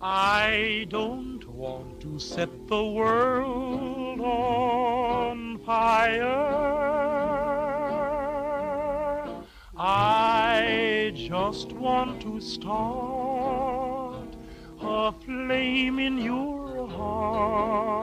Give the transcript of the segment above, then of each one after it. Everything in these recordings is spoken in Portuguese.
I don't want to set the world on fire. I just want to start a flame in your heart.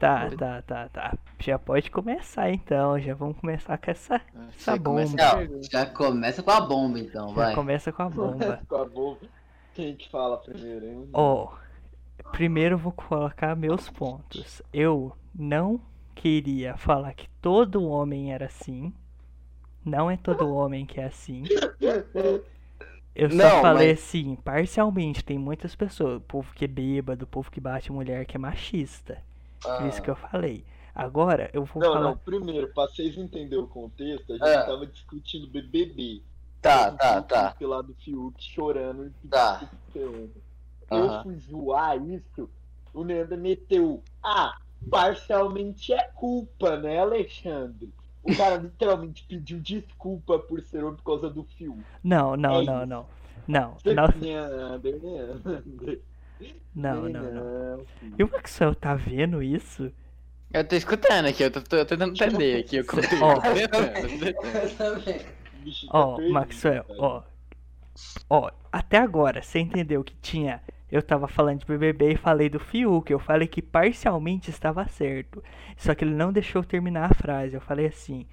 Tá, tá, tá, tá. Já pode começar então. Já vamos começar com essa, essa Você começa- bomba. Não, já começa com a bomba então, Já vai. começa com a bomba. Com a bomba. Quem que fala primeiro, hein? Ó, primeiro eu vou colocar meus pontos. Eu não queria falar que todo homem era assim. Não é todo homem que é assim. Eu só Não, falei mas- assim, parcialmente, tem muitas pessoas, o povo que é bêbado, o povo que bate mulher que é machista. Por isso que eu falei. Agora eu vou Não, falar. não, primeiro, pra vocês entenderem o contexto, a gente Ah. tava discutindo BBB. Tá, tá, tá. Lá do Fiuk chorando e Tá. Eu fui zoar isso, o Leandro meteu. Ah, parcialmente é culpa, né, Alexandre? O cara literalmente pediu desculpa por ser homem por causa do Fiuk. Não, não, É não, não. Não, não, não, não, não. não. E o Maxwell tá vendo isso? Eu tô escutando aqui, eu tô, tô tentando entender aqui o conteúdo. Ó. Maxwell, ó. Ó, até agora, você entendeu que tinha. Eu tava falando de BBB e falei do Fiuk. Eu falei que parcialmente estava certo. Só que ele não deixou eu terminar a frase. Eu falei assim.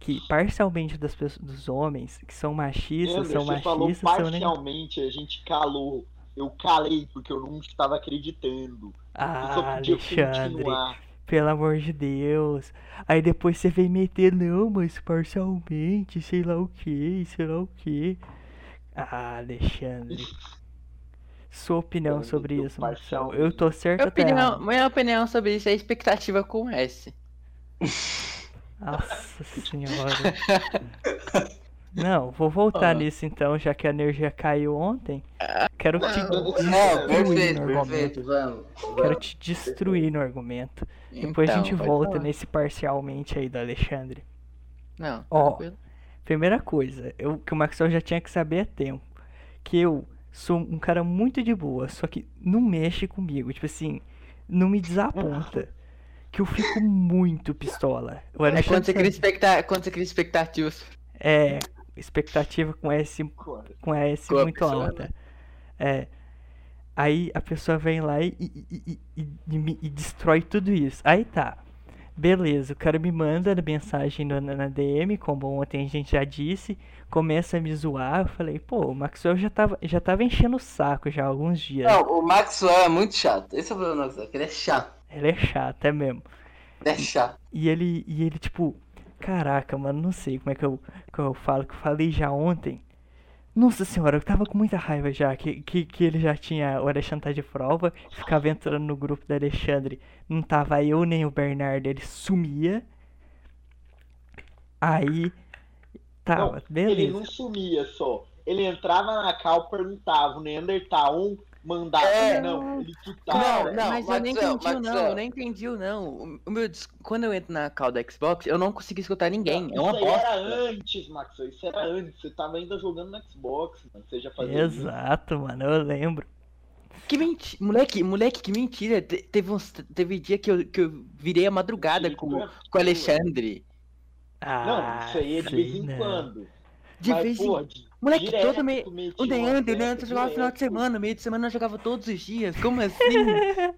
Que parcialmente das pessoas, dos homens que são machistas, Leandro, são você falou machistas, são nem. parcialmente, a gente calou. Eu calei porque eu não estava acreditando. Eu só Ah, podia Alexandre, continuar. Pelo amor de Deus. Aí depois você vem meter, não, mas parcialmente, sei lá o que, sei lá o que. Ah, Alexandre. Sua opinião Eu sobre isso, Marcelo. Eu tô certo Minha ou opinião, minha opinião sobre isso é expectativa com S. Nossa senhora. Não, vou voltar Ah. nisso então, já que a energia caiu ontem. Quero te Não, destruir perfeito, no argumento. perfeito, vamos. Quero te destruir no argumento. Depois a Então, gente volta falar. nesse parcialmente aí do Alexandre. Não, Ó, tranquilo. Primeira coisa, eu, que o Maxwell já tinha que saber a tempo. Que eu sou um cara muito de boa, só que não mexe comigo. Tipo assim, não me desaponta. Que eu fico muito pistola. O É quando você, cria expecta... quando você cria expectativas. É, expectativa com S, com S Com muito pessoa, alta. É. Aí a pessoa vem lá e, e, e, e, destrói tudo isso. Aí tá. Beleza, o cara me manda mensagem na, na DM, como ontem a gente já disse, começa a me zoar. Eu falei, pô, o Maxwell já tava, já tava enchendo o saco já há alguns dias. Não, o Maxwell é muito chato. Esse é o problema do Maxwell, ele é chato. Ele é chato, é mesmo. Ele é chato. E ele, e ele tipo, caraca, mano, não sei como é que eu, que eu falo, que eu falei já ontem. Nossa senhora, eu tava com muita raiva já, que, que, que ele já tinha, o Alexandre tá de prova, ficava entrando no grupo do Alexandre, não tava eu nem o Bernardo, ele sumia. Aí, tava, Não, beleza. Ele não sumia só. Ele entrava na cal, perguntava, o Neandertal mandava. É. Não, ele Não, tutava. não, mas eu nem entendi o não, eu nem entendi o não. O- meu, quando eu entro na call da Xbox, eu não consegui escutar ninguém. É uma isso aí era bosta. antes, Max. Isso era antes. Você tava ainda jogando no Xbox, mano. Você já fazia isso. Exato, mano, eu lembro. Que mentira. Moleque, moleque, que mentira. Te- Teve, uns, teve dia que eu, que eu virei a madrugada com, Isso é com o Alexandre. Ah, Não, isso aí é de vez em não. quando. De Mas, vez em Moleque, direto todo meio. O Deandre, o Deandre jogava final de semana, meio de semana eu jogava todos os dias. Como assim?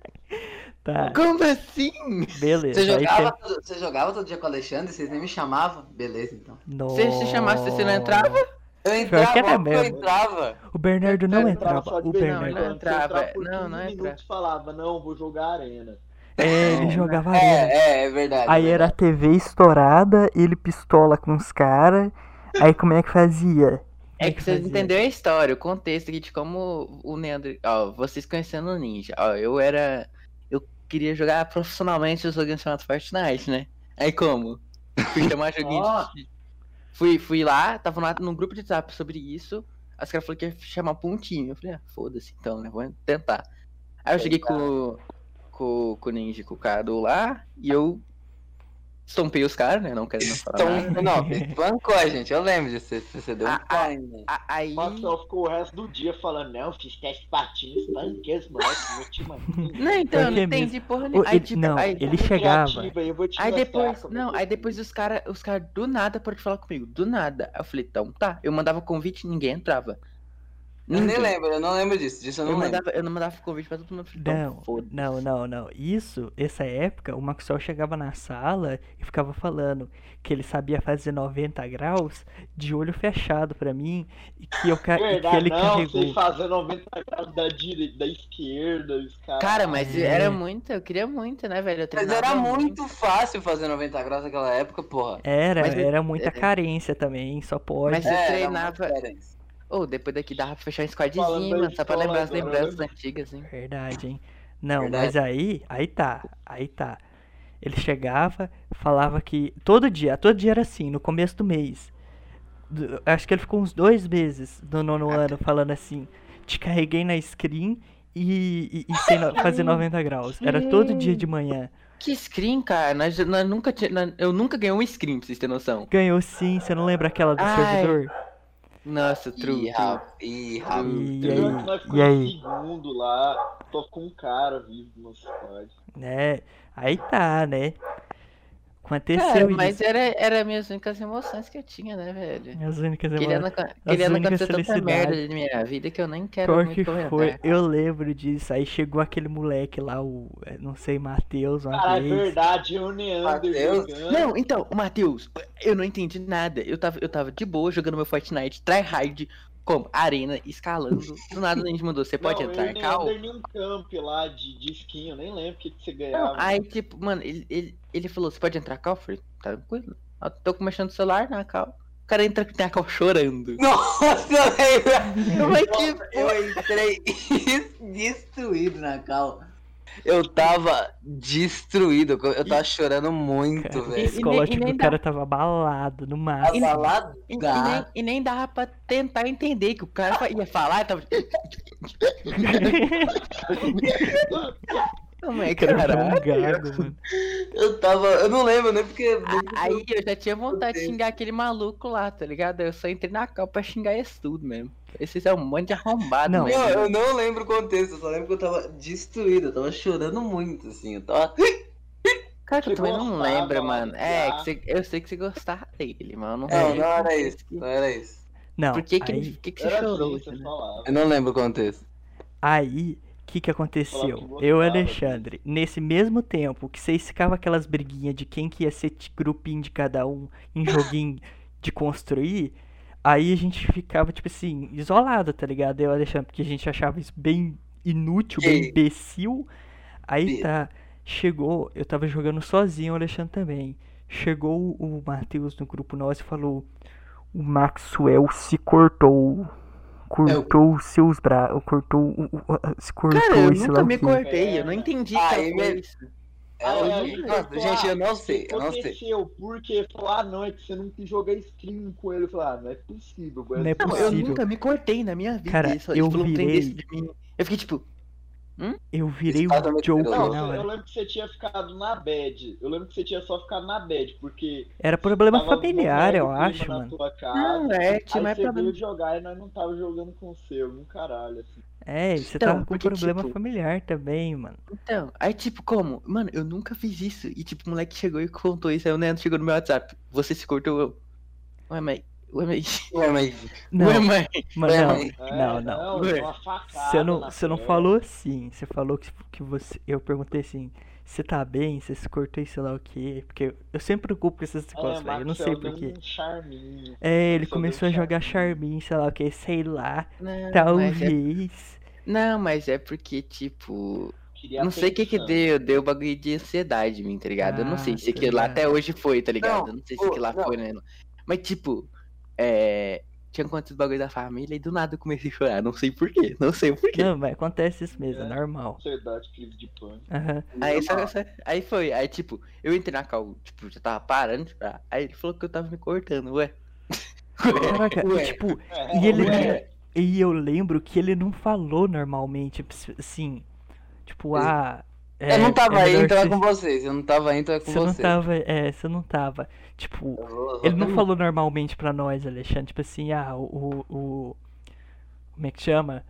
Tá, Como assim? beleza. Você jogava, todo, você jogava todo dia com o Alexandre, vocês nem me chamavam? Beleza, então. Se se chamasse, você não entrava? Eu Pior entrava, eu mesmo. entrava. O Bernardo não Eu entrava, de o Bernardo não entrava, Você entrava por não, 15 não entrava. minutos falava, não, vou jogar arena. É, ele Não, jogava arena. É, é, é verdade. Aí é era a verdade. TV estourada, ele pistola com os caras. Aí como é que fazia? É que vocês entenderam a história, o contexto aqui de como o Neandre. Ó, vocês conhecendo o Ninja. Ó, eu era. Eu queria jogar profissionalmente os joguinhos chamados Fortnite, né? Aí como? Fui chamar joguinho de. Fui, fui lá, tava lá num grupo de WhatsApp sobre isso. As caras falaram que ia chamar time. Eu falei, ah, foda-se então, né? Vou tentar. Aí eu cheguei com, com, com o Ninja, com o Cadu lá, e eu estompei os caras, né? Não quero não falar nada. não, espancou a gente, eu lembro disso. Você, você deu um Ah, pai, né? A- Aí. Ficou o resto do dia falando, não, fiz teste de patins, espanquei os moleques, meu time Não, então, eu não entendi porra nenhuma. Aí, ele- tipo, não, aí, ele chegava. Eu vou te Aí mostrar depois, não, aí depois os caras os cara do nada pararam de falar comigo. Do nada. Aí eu falei, então tá. Eu mandava convite e ninguém entrava. Eu nem Ninguém. lembro, eu não lembro disso, disso eu Eu, não lembro. mandava, eu não mandava convite pra todo mundo. eu Não, Então, foda não, não, não. Isso, essa época, o Maxwell chegava na sala e ficava falando que ele sabia fazer 90 graus de olho fechado pra mim e que, eu, ca- e que Verdade, ele não, carregou. fazer 90 graus da direita, da esquerda, os caras. Cara, mas É. era muito, eu queria muito, né, velho? Eu Mas treinava era muito fácil fazer 90 graus naquela época, porra. Era, Mas eu- era muita é- carência também, só pode. Mas- Você É, era treinava- diferença. Ô, depois daqui dava pra fechar um squadzinho, mano, só pra lembrar as agora, lembranças né? antigas, assim. Verdade, hein? Não, Verdade. mas aí, aí tá, aí tá. Ele chegava, falava que todo dia, todo dia era assim, no começo do mês. Do- acho que ele ficou uns dois meses no nono ano falando assim: te carreguei na screen e, e, e sem no- fazer 90 graus. Era todo dia de manhã. Que screen, cara? Nós, nós nunca tinha, nós- eu nunca ganhei um screen, pra vocês terem noção. Ganhou sim, você não lembra aquela do Ai, servidor? Nossa, true, Ih, true. rapaz. E um nós E ficamos em aí? segundo lá, tô com um cara vivo no squad. Né? Aí tá, né? Cara, Aconteceu mas isso. era, era as únicas emoções que eu tinha, né, velho? As únicas emoções. não, queria não únicas acontecer tanta merda na minha vida que eu nem quero Pior que comentar. foi, eu lembro disso. Aí chegou aquele moleque lá, o, eh, não sei, Matheus, uma Cara, é vez. verdade, o Neander. Não, então, o Matheus, eu não entendi nada. Eu tava, eu tava de boa jogando meu Fortnite, tryhard, como? Arena, escalando. Do nada a gente mandou, você pode não, entrar, eu Cal? Neander em um camp lá de, de skin, eu nem lembro o que, que você Não, ganhava. aí, tipo, mano, ele, ele, ele falou, você pode entrar, Cal? Eu falei, tá tranquilo. Eu tô mexendo no celular na Cal. O cara entra com a Cal chorando. Nossa, velho. Que Nossa, eu entrei destruído na cal. Eu tava destruído, eu tava chorando muito, Cara, o velho. E- e psicológico nem- e nem do dá- cara tava abalado no máximo. Abalado? E, e nem, e nem dava pra tentar entender que o cara ia falar e tava. Não é, O gago, mano. Eu tava. Eu não lembro, nem porque. Aí eu já tinha vontade de xingar aquele maluco lá, tá ligado? Eu só entrei na cal pra xingar isso tudo mesmo. Esses é um monte de arrombado, Não. mesmo. Eu não lembro o contexto, eu só lembro que eu tava destruído, eu tava chorando muito, assim. Eu tava. Cara, que eu também não lembro, mano. É, que você- eu sei que você gostava dele, mano. eu Não, Não, sei não era isso, que- não era isso. Não, Por que, que, aí, por que, que você chorou? assim, entendeu? falava. Eu não lembro o contexto. aí, o que que aconteceu? que Eu e Alexandre, nesse mesmo tempo que vocês ficavam aquelas briguinhas de quem que ia ser grupinho de cada um em joguinho de construir, aí a gente ficava, tipo assim, isolado, tá ligado? Eu e o Alexandre, porque a gente achava isso bem inútil, bem Que- imbecil. Aí tá, chegou, eu tava jogando sozinho, o Alexandre também. Chegou o Matheus no grupo nosso e falou: O Maxwell se cortou. Cortou os seus braços. Cortou. Se cortou Cara, eu esse nunca me cortei, eu não entendi Ah, e foi me- isso. Eu- É, Nossa, gente, eu não sei, eu não sei. Porque falou, ah, não, é que você não quis jogar stream com ele. Eu falei, ah, não é possível. Não é eu possível. nunca me cortei na minha vida. Cara, isso, eu tipo, não tem virei- desse de mim. Eu fiquei tipo, Eu virei Esse o Joker também Não, na eu lembro que você tinha ficado na bad. Eu lembro que você tinha só ficado na bad, porque. Era problema familiar, eu acho, na mano. tua casa, não, é, aí tinha mais você problema. veio jogar e nós não tava jogando com o seu, um caralho, assim. É, você Então, tava com porque, problema tipo- familiar também, mano. Então, aí tipo, como? Mano, eu nunca fiz isso. E tipo, o moleque chegou e contou isso. Aí o Neandro chegou no meu WhatsApp. Você se cortou, eu. Ué, mas. Ué, mas. Ué, mas. Não, mas não, mas- É, não, não. Facada Você não, você não perna. falou assim. Você falou que, que você. Eu perguntei assim. Você tá bem? Você se cortou e sei lá o quê? Porque eu sempre preocupo com essas coisas, É, velho. Eu não sei porquê. É, ele começou a jogar. Charmin, sei lá o que, sei lá. Não, mas é, Talvez. não, mas é porque, tipo. Queria Não sei o que que deu, deu bagulho de ansiedade em mim, tá ligado? eu não sei Ah, se tá aquilo lá até hoje foi, tá ligado? Não, eu não sei se aquilo lá não. foi, né? Mas tipo, é. Tinha acontecido bagulho da família e do nada eu comecei a chorar. Não sei porquê, não sei porquê. Não, mas acontece isso mesmo, é É. normal. Ansiedade, crise de pânico. Aham. Aí, só- só- aí foi, aí tipo, eu entrei na cal, tipo, já tava parando de chorar. Aí ele falou que eu tava me cortando, ué. Caraca, e Ué. tipo, É, E ele- ué, E eu lembro que ele não falou normalmente, assim, tipo, ah, É, eu não tava é aí, então é com vocês. Eu não tava aí, então é com Você não vocês. tava. É, você não tava. Tipo, vou- ele não falou normalmente pra nós, Alexandre. Tipo assim, ah, o. o, o- como é que chama?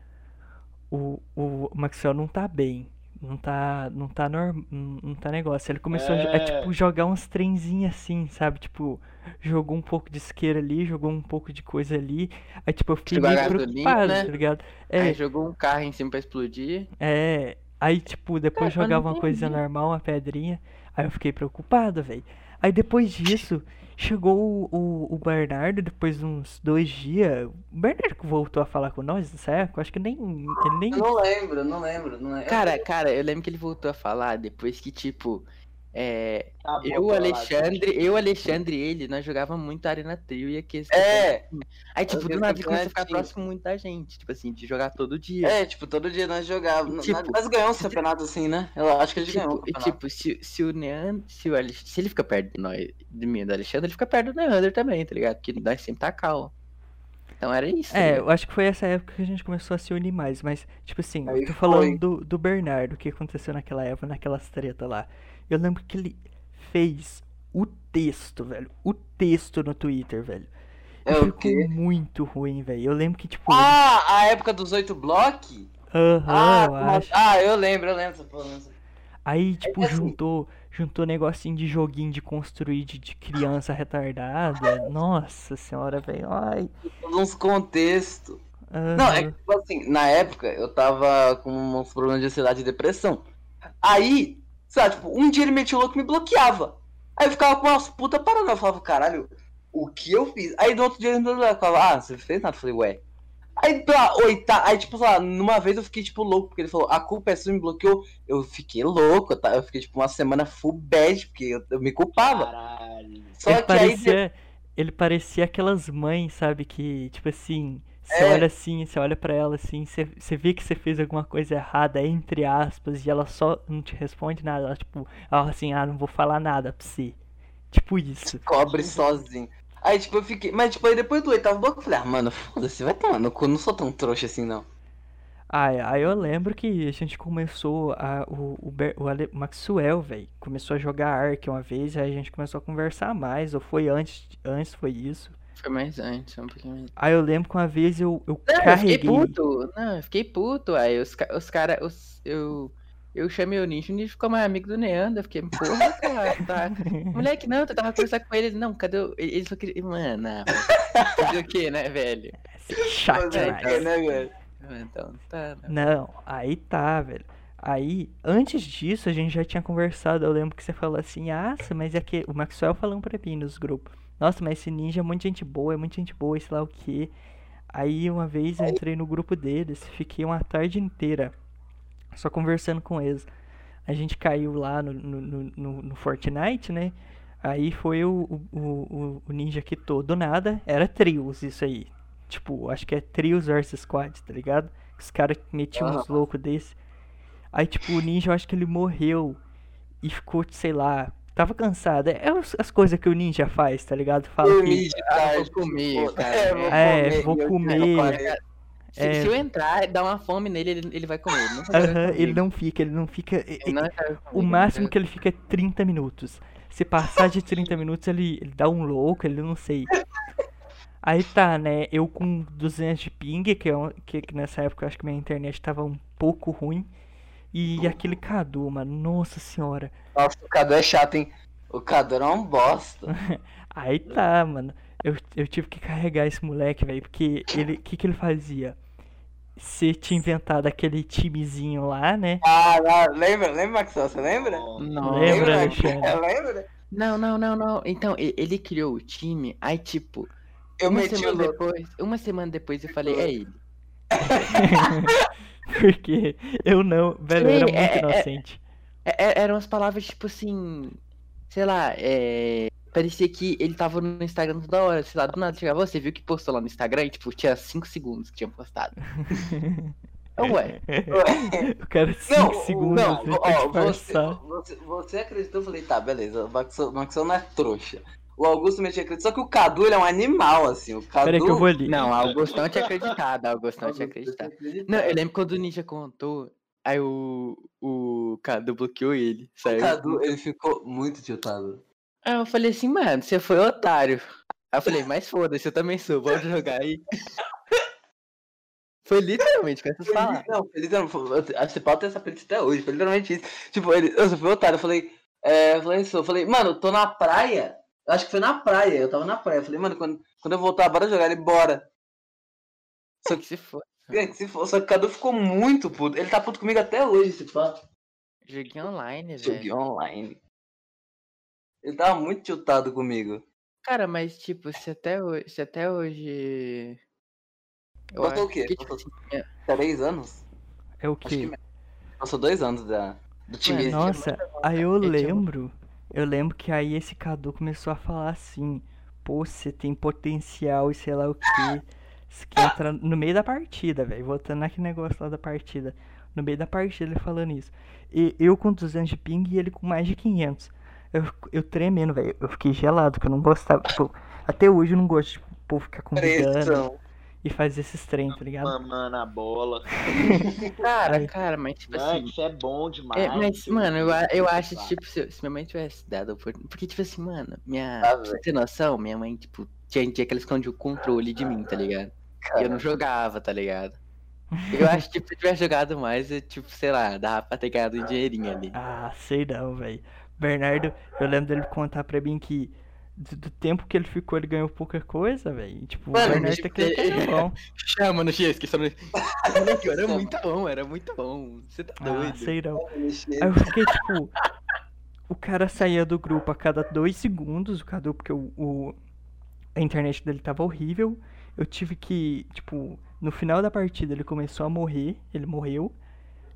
O, o Maxwell não tá bem. Não tá. Não tá norm, não não tá negócio. Ele começou a, jo- a, É. tipo, jogar uns trenzinhos assim, sabe? Tipo, jogou um pouco de isqueira ali, jogou um pouco de coisa ali. Aí, tipo, eu fiquei Jogou a meio preocupado, né? tá ligado? Aí É, jogou um carro em cima pra explodir. é. Aí, tipo, depois Cara, eu jogava uma coisa normal, uma pedrinha. Aí eu fiquei preocupado, velho. Aí depois disso, chegou o, o, o Bernardo, depois de uns dois dias. O Bernardo que voltou a falar com nós nessa época, acho que nem. Ele nem. Eu não lembro, não lembro, não lembro. Cara, cara, eu lembro que ele voltou a falar depois que, tipo, é, Tá bom, eu, Alexandre, eu, Alexandre e ele, nós jogávamos muito Arena Trio e aqui. É. Aí, tipo, do nada começou a ficar próximo muito da gente. Tipo assim, de jogar todo dia. É, tipo, todo dia nós jogávamos. Tipo, nós ganhamos um campeonato assim, né? Eu acho que a gente ganhou. o Tipo, e, campeonato. tipo se, se o Neander. Se, o Alex, se ele fica perto de nós, de mim e do Alexandre, ele fica perto do Neander também, tá ligado? Porque nós sempre tá calmo. Então era isso. É, ligado? eu acho que foi essa época que a gente começou a se unir mais. Mas, tipo assim, Aí eu tô foi. falando do, do Bernardo, o que aconteceu naquela época, naquelas treta lá. Eu lembro que ele fez o texto, velho. O texto no Twitter, velho. E É o ficou quê? muito ruim, velho. Eu lembro que, tipo. Ah, a época dos oito blocos? Aham, Ah, eu acho. ah, eu lembro, eu lembro. eu. Aí, tipo, assim- juntou, juntou negocinho de joguinho de construir de, de criança retardada. Nossa senhora, velho. Ai. Uns contextos. Não, é que, tipo assim, na época eu tava com uns problemas de ansiedade e depressão. Aí, sabe, tipo, um dia ele metia o louco e me bloqueava. Aí eu ficava com umas puta parando. Eu falava, caralho, o que eu fiz? Aí no outro dia ele me falava, ah, você fez nada? Eu falei, ué. Aí pela oita, aí tipo, sei lá, numa vez eu fiquei tipo louco, porque ele falou, a culpa é sua, me bloqueou. Eu fiquei louco, tá? Eu fiquei tipo uma semana full bad, porque eu, eu me culpava. Caralho. Só ele que aí. parecia, ele parecia aquelas mães, sabe, que, tipo assim, você É. olha assim, você olha pra ela assim, você, você vê que você fez alguma coisa errada, entre aspas, e ela só não te responde nada. Ela, tipo, ela assim, ah, não vou falar nada pra você. Tipo isso. cobre sozinho. Aí, tipo, eu fiquei. Mas, tipo, aí depois do oitavo bloco eu falei, ah, mano, foda-se, vai tomar no cu, não sou tão trouxa assim, não. Aí, aí eu lembro que a gente começou a. O, o, Ber- o Ale- Maxwell, velho, começou a jogar Ark uma vez, aí a gente começou a conversar mais, ou foi antes, antes foi isso. Foi mais antes, um pouquinho mais. Aí eu lembro que uma vez eu, eu Não, eu carreguei. fiquei puto. Não, eu fiquei puto. Aí os, os caras. Os, eu, eu chamei o Ninja, o Ninja ficou mais amigo do Neander. Eu fiquei, porra, cara, tá. Moleque, não, tu tava conversando com ele. Não, cadê o. Ele só queria. Mano, ah, fazer o quê, né, velho? Chato é, demais. né, velho? Então, tá. né? Não, aí tá, velho. Aí, antes disso, a gente já tinha conversado. Eu lembro que você falou assim: Ah, mas é que. O Maxwell falando pra mim nos grupos: Nossa, mas esse ninja é muito gente boa, é muito gente boa, sei lá o que. Aí, uma vez eu entrei no grupo deles, fiquei uma tarde inteira só conversando com eles. A gente caiu lá no, no, no, no- Fortnite, né? Aí foi o, o, o, o ninja que todo do nada. Era trios isso aí. Tipo, acho que é trios versus squad, tá ligado? Os caras metiam uns loucos desse. Aí, tipo, o ninja, eu acho que ele morreu e ficou, sei lá, tava cansado. É as coisas que o ninja faz, tá ligado? Fala que. De tarde. vou comer, tipo, cara. É, vou É, comer. eu comer. Se, É. se eu entrar, dar uma fome nele, ele, ele vai comer. Ele não comer ele não fica, ele não fica. Ele não O máximo né? que ele fica é 30 minutos. Se passar de 30 minutos, ele, ele dá um louco, ele não sei. Aí tá, né? Eu com 200 de ping, que, é um- que, que nessa época eu acho que minha internet tava um pouco ruim. E aquele Cadu, mano, nossa senhora. Nossa, o Cadu é chato, hein? O Cadu era um bosta. Aí tá, mano. Eu, eu tive que carregar esse moleque, velho, porque ele. O que, que ele fazia? Você tinha inventado aquele timezinho lá, né? Ah, não, lembra? Lembra, Maxwell? Você lembra? Não, Lembra, Lembra? Lembra? Não, não, não, não. Então, ele criou o time, aí tipo, Eu uma meti o semana depois, uma semana depois eu falei, é ele. Porque eu não, velho, eu era Sim, muito é- é- inocente. É- é- eram as palavras tipo assim, sei lá, é, parecia que ele tava no Instagram toda hora, sei lá, do nada chegava, você viu que postou lá no Instagram e tipo, tinha 5 segundos que tinha postado. Ué, o cara 5 Não, segundos não, ó, você, você, você acreditou, eu falei, tá, beleza, o o Maxwell não é trouxa. O Augusto metia acredito, só que o Cadu ele é um animal, assim, o Cadu... Pera aí que eu vou ali. não, Augustão tinha acreditado, Augustão tinha acreditado. Não, eu lembro quando o Ninja contou Aí o, o Cadu bloqueou ele, O saiu. Cadu, ele ficou muito tiltado. Aí eu falei assim, mano, você foi otário. Aí eu falei, mas foda-se, eu também sou, bora jogar aí. Foi literalmente com essas Foi palavras. Não, foi literalmente. A Cepal tem essa print até hoje, foi literalmente isso. Tipo, ele, eu só fui otário, eu falei, é, eu falei isso, eu falei, mano, eu tô na praia. Eu acho que foi na praia, eu tava na praia. Eu falei, mano, quando, quando eu voltar, bora jogar ele, bora. Só que Se for. É, que se for, só que o Cadu ficou muito puto. Ele tá puto comigo até hoje, se pá. Joguinho online, Joguei velho. online. Ele tava muito tiltado comigo. Cara, mas tipo, se até hoje. Se até hoje. Eu Passou o quê? que, tipo, Passou assim, é- três anos? É o que quê? menos. Passou dois anos da, do time. Nossa, aí eu Eu tinha lembro. Eu lembro que aí esse Cadu começou a falar assim: Pô, você tem potencial e sei lá o quê. Você quer entrar no meio da partida, velho. Voltando naquele negócio lá da partida. No meio da partida ele falando isso. E eu com 200 de ping e ele com mais de 500. Eu, eu tremendo, velho. Eu fiquei gelado, que eu não gostava. Tipo, até hoje eu não gosto de tipo, povo ficar convidando Pressão. E fazer esses trem, tá ligado? Mamando a bola. Cara, cara, mas tipo é assim. isso é bom demais. É, mas, eu- mano, eu, eu acho, tipo, se, se minha mãe tivesse dado a oportunidade. Porque, tipo assim, mano, minha. Ah, pra você ter noção, minha mãe, tipo, tinha dia que ela escondia o controle de mim, tá ligado? E eu não jogava, tá ligado? Eu acho que tipo, se eu tivesse jogado mais, eu, tipo, sei lá, dava pra ter ganhado um dinheirinho ali. Ah, sei não, velho. Bernardo, eu lembro dele contar pra mim que do, do tempo que ele ficou, ele ganhou pouca coisa, velho. Tipo, Mano, o Bernardo bicho, tá querendo bom. Chama no X, que só no. Era muito bom, era muito bom. Você tá Ah, doido. sei não. Aí eu fiquei, tipo. O cara saía do grupo a cada dois segundos, o Cadu, porque o, o- a internet dele tava horrível. Eu tive que, tipo, no final da partida ele começou a morrer, ele morreu.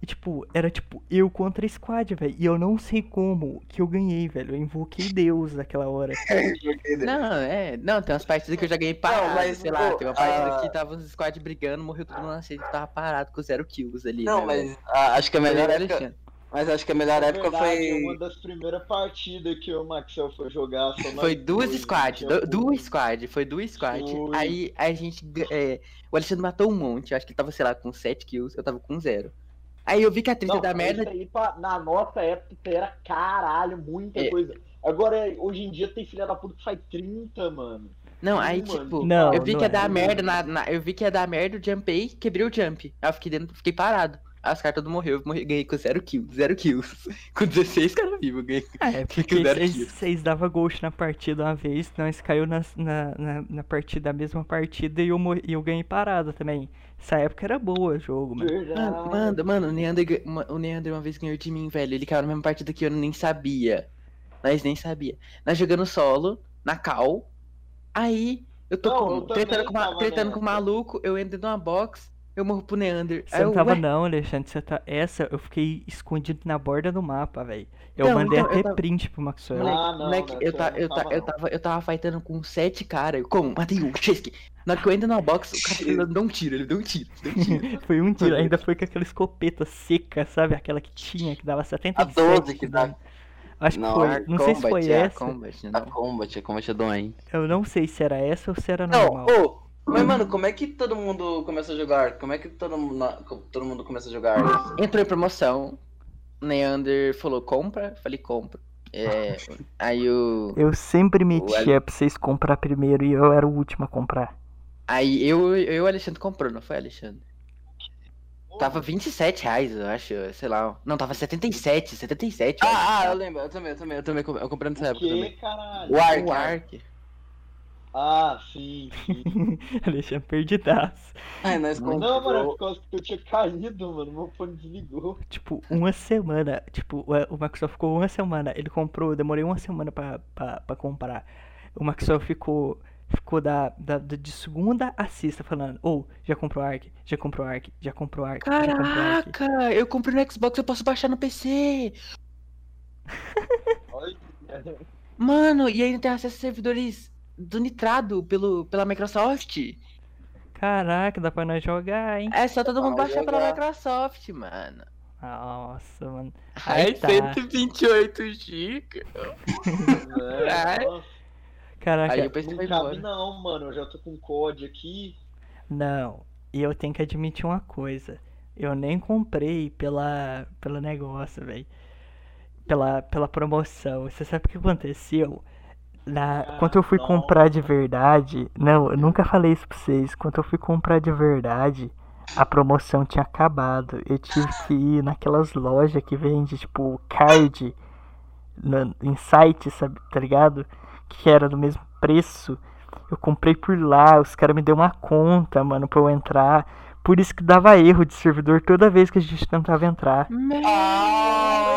E, tipo, era tipo eu contra a squad, velho. E eu não sei como que eu ganhei, velho. Eu invoquei Deus naquela hora. Não, é. Não, tem umas partidas que eu já ganhei parado, mas, sei lá. pô, Tem uma partida ah, que tava os squad brigando, morreu todo mundo na sede, tava parado com zero kills ali. Não, né, mas velho? acho que a melhor época. Mas acho que a melhor É época verdade, foi. Uma das primeiras partidas que o Maxwell foi jogar. Foi duas dois, squad, não du- duas squad, foi duas squad. Foi. Aí a gente. é, o Alexandre matou um monte, eu acho que ele tava, sei lá, com 7 kills, eu tava com zero. Aí eu vi que a treta Não, da isso merda. aí pra- na nossa época era caralho, muita É. coisa. Agora, hoje em dia tem filha da puta que faz 30, mano. Não, aí tipo, Não, eu vi não que ia é. dar merda na, na- Eu vi que ia dar merda, eu jumpei, quebrei o jump. Aí eu fiquei dentro, fiquei parado. Aí os caras todos morreram, eu morri, ganhei com zero kills, zero kills. com 16 caras vivos, eu ganhei. Ah, é Que porque zero vocês- davam ghost na partida uma vez, nós caiu nas- na, na, na partida, a mesma partida, e eu, mor- e eu ganhei parada também. Essa época era boa o jogo, mano. Verdade. Mano, mano, mano, o Neander, o Neander uma vez ganhou de mim, velho. Ele caiu na mesma partida que eu nem sabia. Nós nem sabia. Nós jogando solo, na cal. Aí, eu tô Não, com- eu tretando, com, uma- tretando com o nessa. maluco, eu entro numa box, eu morro pro Neander. Você Aí não eu, tava ué, não, Alexandre, você tá... Essa, eu fiquei escondido na borda do mapa, velho. Eu Não, mandei eu até tava- print pro Maxwell. Moleque, não, eu, eu ta, não eu, ta, tava, eu, não. tava, eu tava fightando com sete caras. Como? Matei um, Chesky. Na hora que eu entro na box, o cara ele deu um tiro, ele deu um tiro, deu um tiro. Foi um tiro, ainda foi com aquela escopeta seca, sabe? Aquela que tinha, que dava 77 A 12 que de dá. Acho que Não, foi, a não sei se Combat, foi é, a essa. Combat, A não. Combat, a Combat é doente. Eu não sei se era essa ou se era Não, normal. Mas mano, como é que todo mundo começa a jogar? Como é que todo mundo, todo mundo começa a jogar? Entrou em promoção. Neander falou compra, falei compra. É, aí o. Eu sempre O metia pra vocês comprar primeiro e eu era o último a comprar. Aí eu, eu e o Alexandre comprou, não foi, Alexandre? Tava 27 reais, eu acho, sei lá. Não, tava 77, 77. eu acho. Ah, ah, eu lembro, eu também, eu também, eu também, eu comprei nessa O época que, também. caralho? O Ark, O Ark. Ah, sim, sim. Alexandre perdidaço. Ai, nós Não, comprou. mano, é por causa que eu tinha caído, mano. Meu fone desligou. Tipo, uma semana. Tipo, o Maxwell ficou uma semana. Ele comprou, eu demorei uma semana pra, pra, pra comprar. O Maxwell ficou. Ficou da, da, da- de segunda a sexta falando, ou já comprou Ark, já comprou Ark, já comprou Ark, já comprou Ark. Caraca, eu comprei no Xbox, eu posso baixar no PC. Olha. Mano, e ainda tem acesso a servidores do Nitrado pelo, pela Microsoft. Caraca, dá pra nós jogar, hein? É só todo mundo baixar pela jogar. Microsoft, mano. Nossa, mano. Aí tá. 128 GB. É, nossa, Caraca, Aí o PC não vai cabe não, mano. Eu já tô com COD aqui. não. E eu tenho que admitir uma coisa. Eu nem comprei pela, pelo negócio, velho. Pela, pela promoção. Você sabe o que aconteceu? Na, quando eu fui comprar de verdade. Não, eu nunca falei isso pra vocês. Quando eu fui comprar de verdade, a promoção tinha acabado. Eu tive que ir naquelas lojas que vende, tipo, card na- em site, sabe, tá ligado? Que era do mesmo preço. Eu comprei por lá, os caras me deu uma conta, mano, pra eu entrar. Por isso que dava erro de servidor toda vez que a gente tentava entrar. Ah,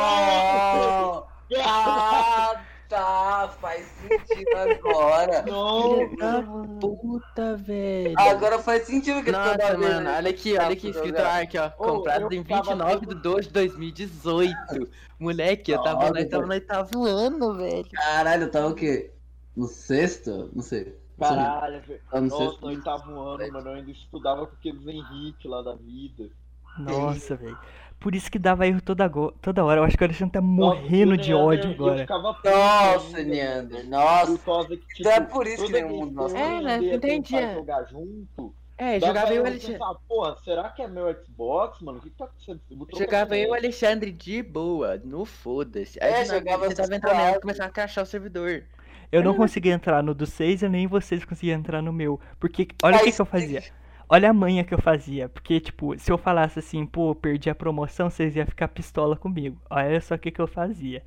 ah, tá, faz sentido agora. Não, puta, velho. Agora faz sentido que Nossa, toda vez mano, olha aqui, olha aqui, escrito jogar. aqui, ó. Ô, Comprado eu em ficava 29 de todo- 2 de 2018. Moleque, eu tava, Nossa, nós tava no oitavo ano, velho. Caralho, tava o quê? No sexto? Não sei. Caralho, velho. Tá no Nossa, sexto. no oitavo ano, mano, eu ainda estudava com aqueles Henrique lá da vida. Nossa, velho. Por isso que dava erro toda, toda hora. Eu acho que o Alexandre tá Nossa, morrendo o de Neander, ódio agora. Nossa, Neander, nossa. Por que, tipo, Então é por isso que nenhum nós que É, né, entendia. jogar junto, É, jogava eu e o Alexandre. pensar, porra, será que é meu Xbox, mano? O que que tá acontecendo? Jogava eu e o Alexandre de boa, no foda-se. Aí É, do nada, jogava Você tava entrando nela e começava a crachar o servidor. Eu não conseguia entrar no do 6 e nem vocês conseguiam entrar no meu. Porque, olha o que, que eu fazia. Olha a manha que eu fazia. Porque, tipo, se eu falasse assim, pô, perdi a promoção, vocês iam ficar pistola comigo. Olha só o que, que eu fazia.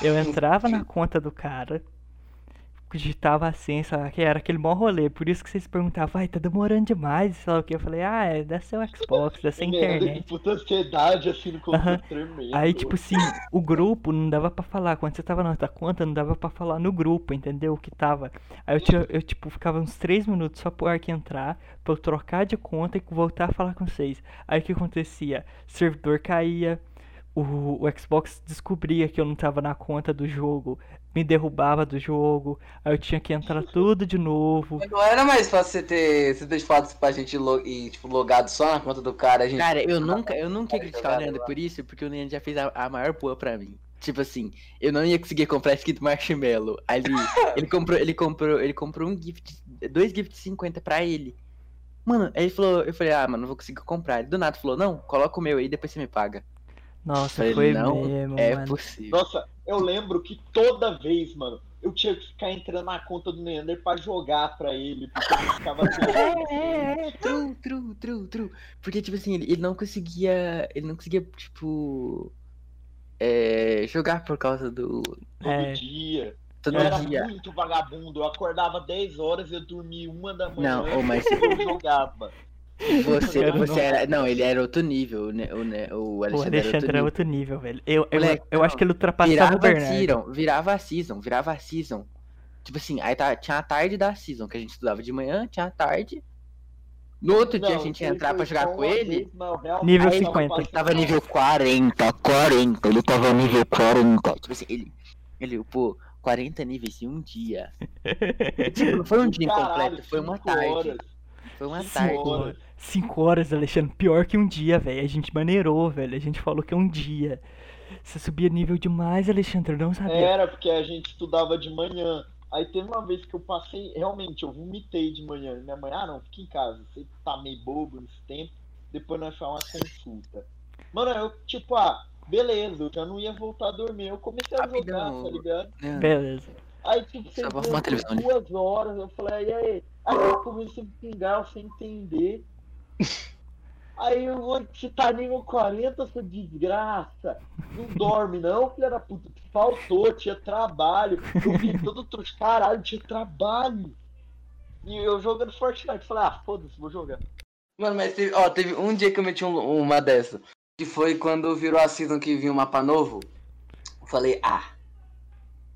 Eu entrava na conta do cara, digitava a senha, sei lá, que era aquele mó rolê. Por isso que vocês perguntavam, vai, tá demorando demais, sei lá o que. Eu falei, ah, é, ser o Xbox, deve ser a Neander, internet. Puta ansiedade, assim, no computador tremendo. Aí, tipo assim, o grupo não dava pra falar. Quando você tava na outra conta, não dava pra falar no grupo, entendeu? O que tava. Aí eu, eu tipo, ficava uns 3 minutos só pro Ark entrar, pra eu trocar de conta e voltar a falar com vocês. Aí o que acontecia? Servidor caía, o, o Xbox descobria que eu não tava na conta do jogo, me derrubava do jogo, aí eu tinha que entrar tudo de novo. Não era mais fácil você ter, você ter falado pra gente lo- e, tipo, logado só na conta do cara, a gente. Cara, eu nunca, eu nunca ia criticar o Leandro por isso, porque o Leandro já fez a, a maior boa pra mim. Tipo assim, eu não ia conseguir comprar skin do Marshmallow. Ali, ele comprou, ele comprou, ele comprou um gift, dois gift de 50 pra ele. Mano, aí ele falou, eu falei, ah, mano, não vou conseguir comprar. Ele do nada falou, não, coloca o meu aí, depois você me paga. Nossa, Falei, foi não, mesmo, é mano. possível. Nossa, eu lembro que toda vez, mano, eu tinha que ficar entrando na conta do Neander pra jogar pra ele, porque ele ficava assim, É, é, é, true, true, true, true. Porque, tipo assim, ele, ele não conseguia. Ele não conseguia, tipo. É, jogar por causa do. todo É. dia. Todo Eu era dia. muito vagabundo, eu acordava 10 horas e eu dormia uma da manhã Não, mas e eu jogava. Você, não- você era. Não, ele era outro nível, né? O, né, o O Alexandre, Alexandre era outro outro nível, velho. Eu, eu, Moleque, eu acho que ele ultrapassava Virava o Bernardo. season, virava a season, virava a season. Tipo assim, aí tá, tinha a tarde da season, que a gente estudava de manhã, tinha a tarde. No outro dia a Não, gente ia entrar pra jogar com ele. Nível tava 50. passando Ele tava nível 40, 40, ele tava nível 40. Tipo assim, ele, ele pô, 40 níveis em um dia. Tipo, não foi um dia Caralho, incompleto, foi uma tarde. horas. Foi uma tarde. horas. Cinco horas, Alexandre. Pior que um dia, velho. A gente maneirou, velho. A gente falou que é um dia. Você subia nível demais, Alexandre. Eu não sabia. Era porque a gente estudava de manhã. Aí teve uma vez que eu passei, realmente, eu vomitei de manhã. Minha mãe, ah não, fica em casa, você tá meio bobo nesse tempo, depois nós faz uma consulta. Mano, eu, tipo, ah, beleza, eu já não ia voltar a dormir. Eu comecei a Rapidão. jogar, tá ligado? Né? Beleza. Aí, tipo, você televisão ali. duas horas, eu falei, e aí? Aí eu comecei a pingar, eu sem entender. Aí eu vou te tá nível 40, sua desgraça. Não dorme não, filha da puta. Faltou, tinha trabalho. Eu vi todo trouxa. Caralho, tinha trabalho. E eu jogando Fortnite, falei, ah, foda-se, vou jogar. Mano, mas teve, ó, teve um dia que eu meti um- uma dessa. Que foi quando virou a season que vinha um mapa novo. Eu falei, ah,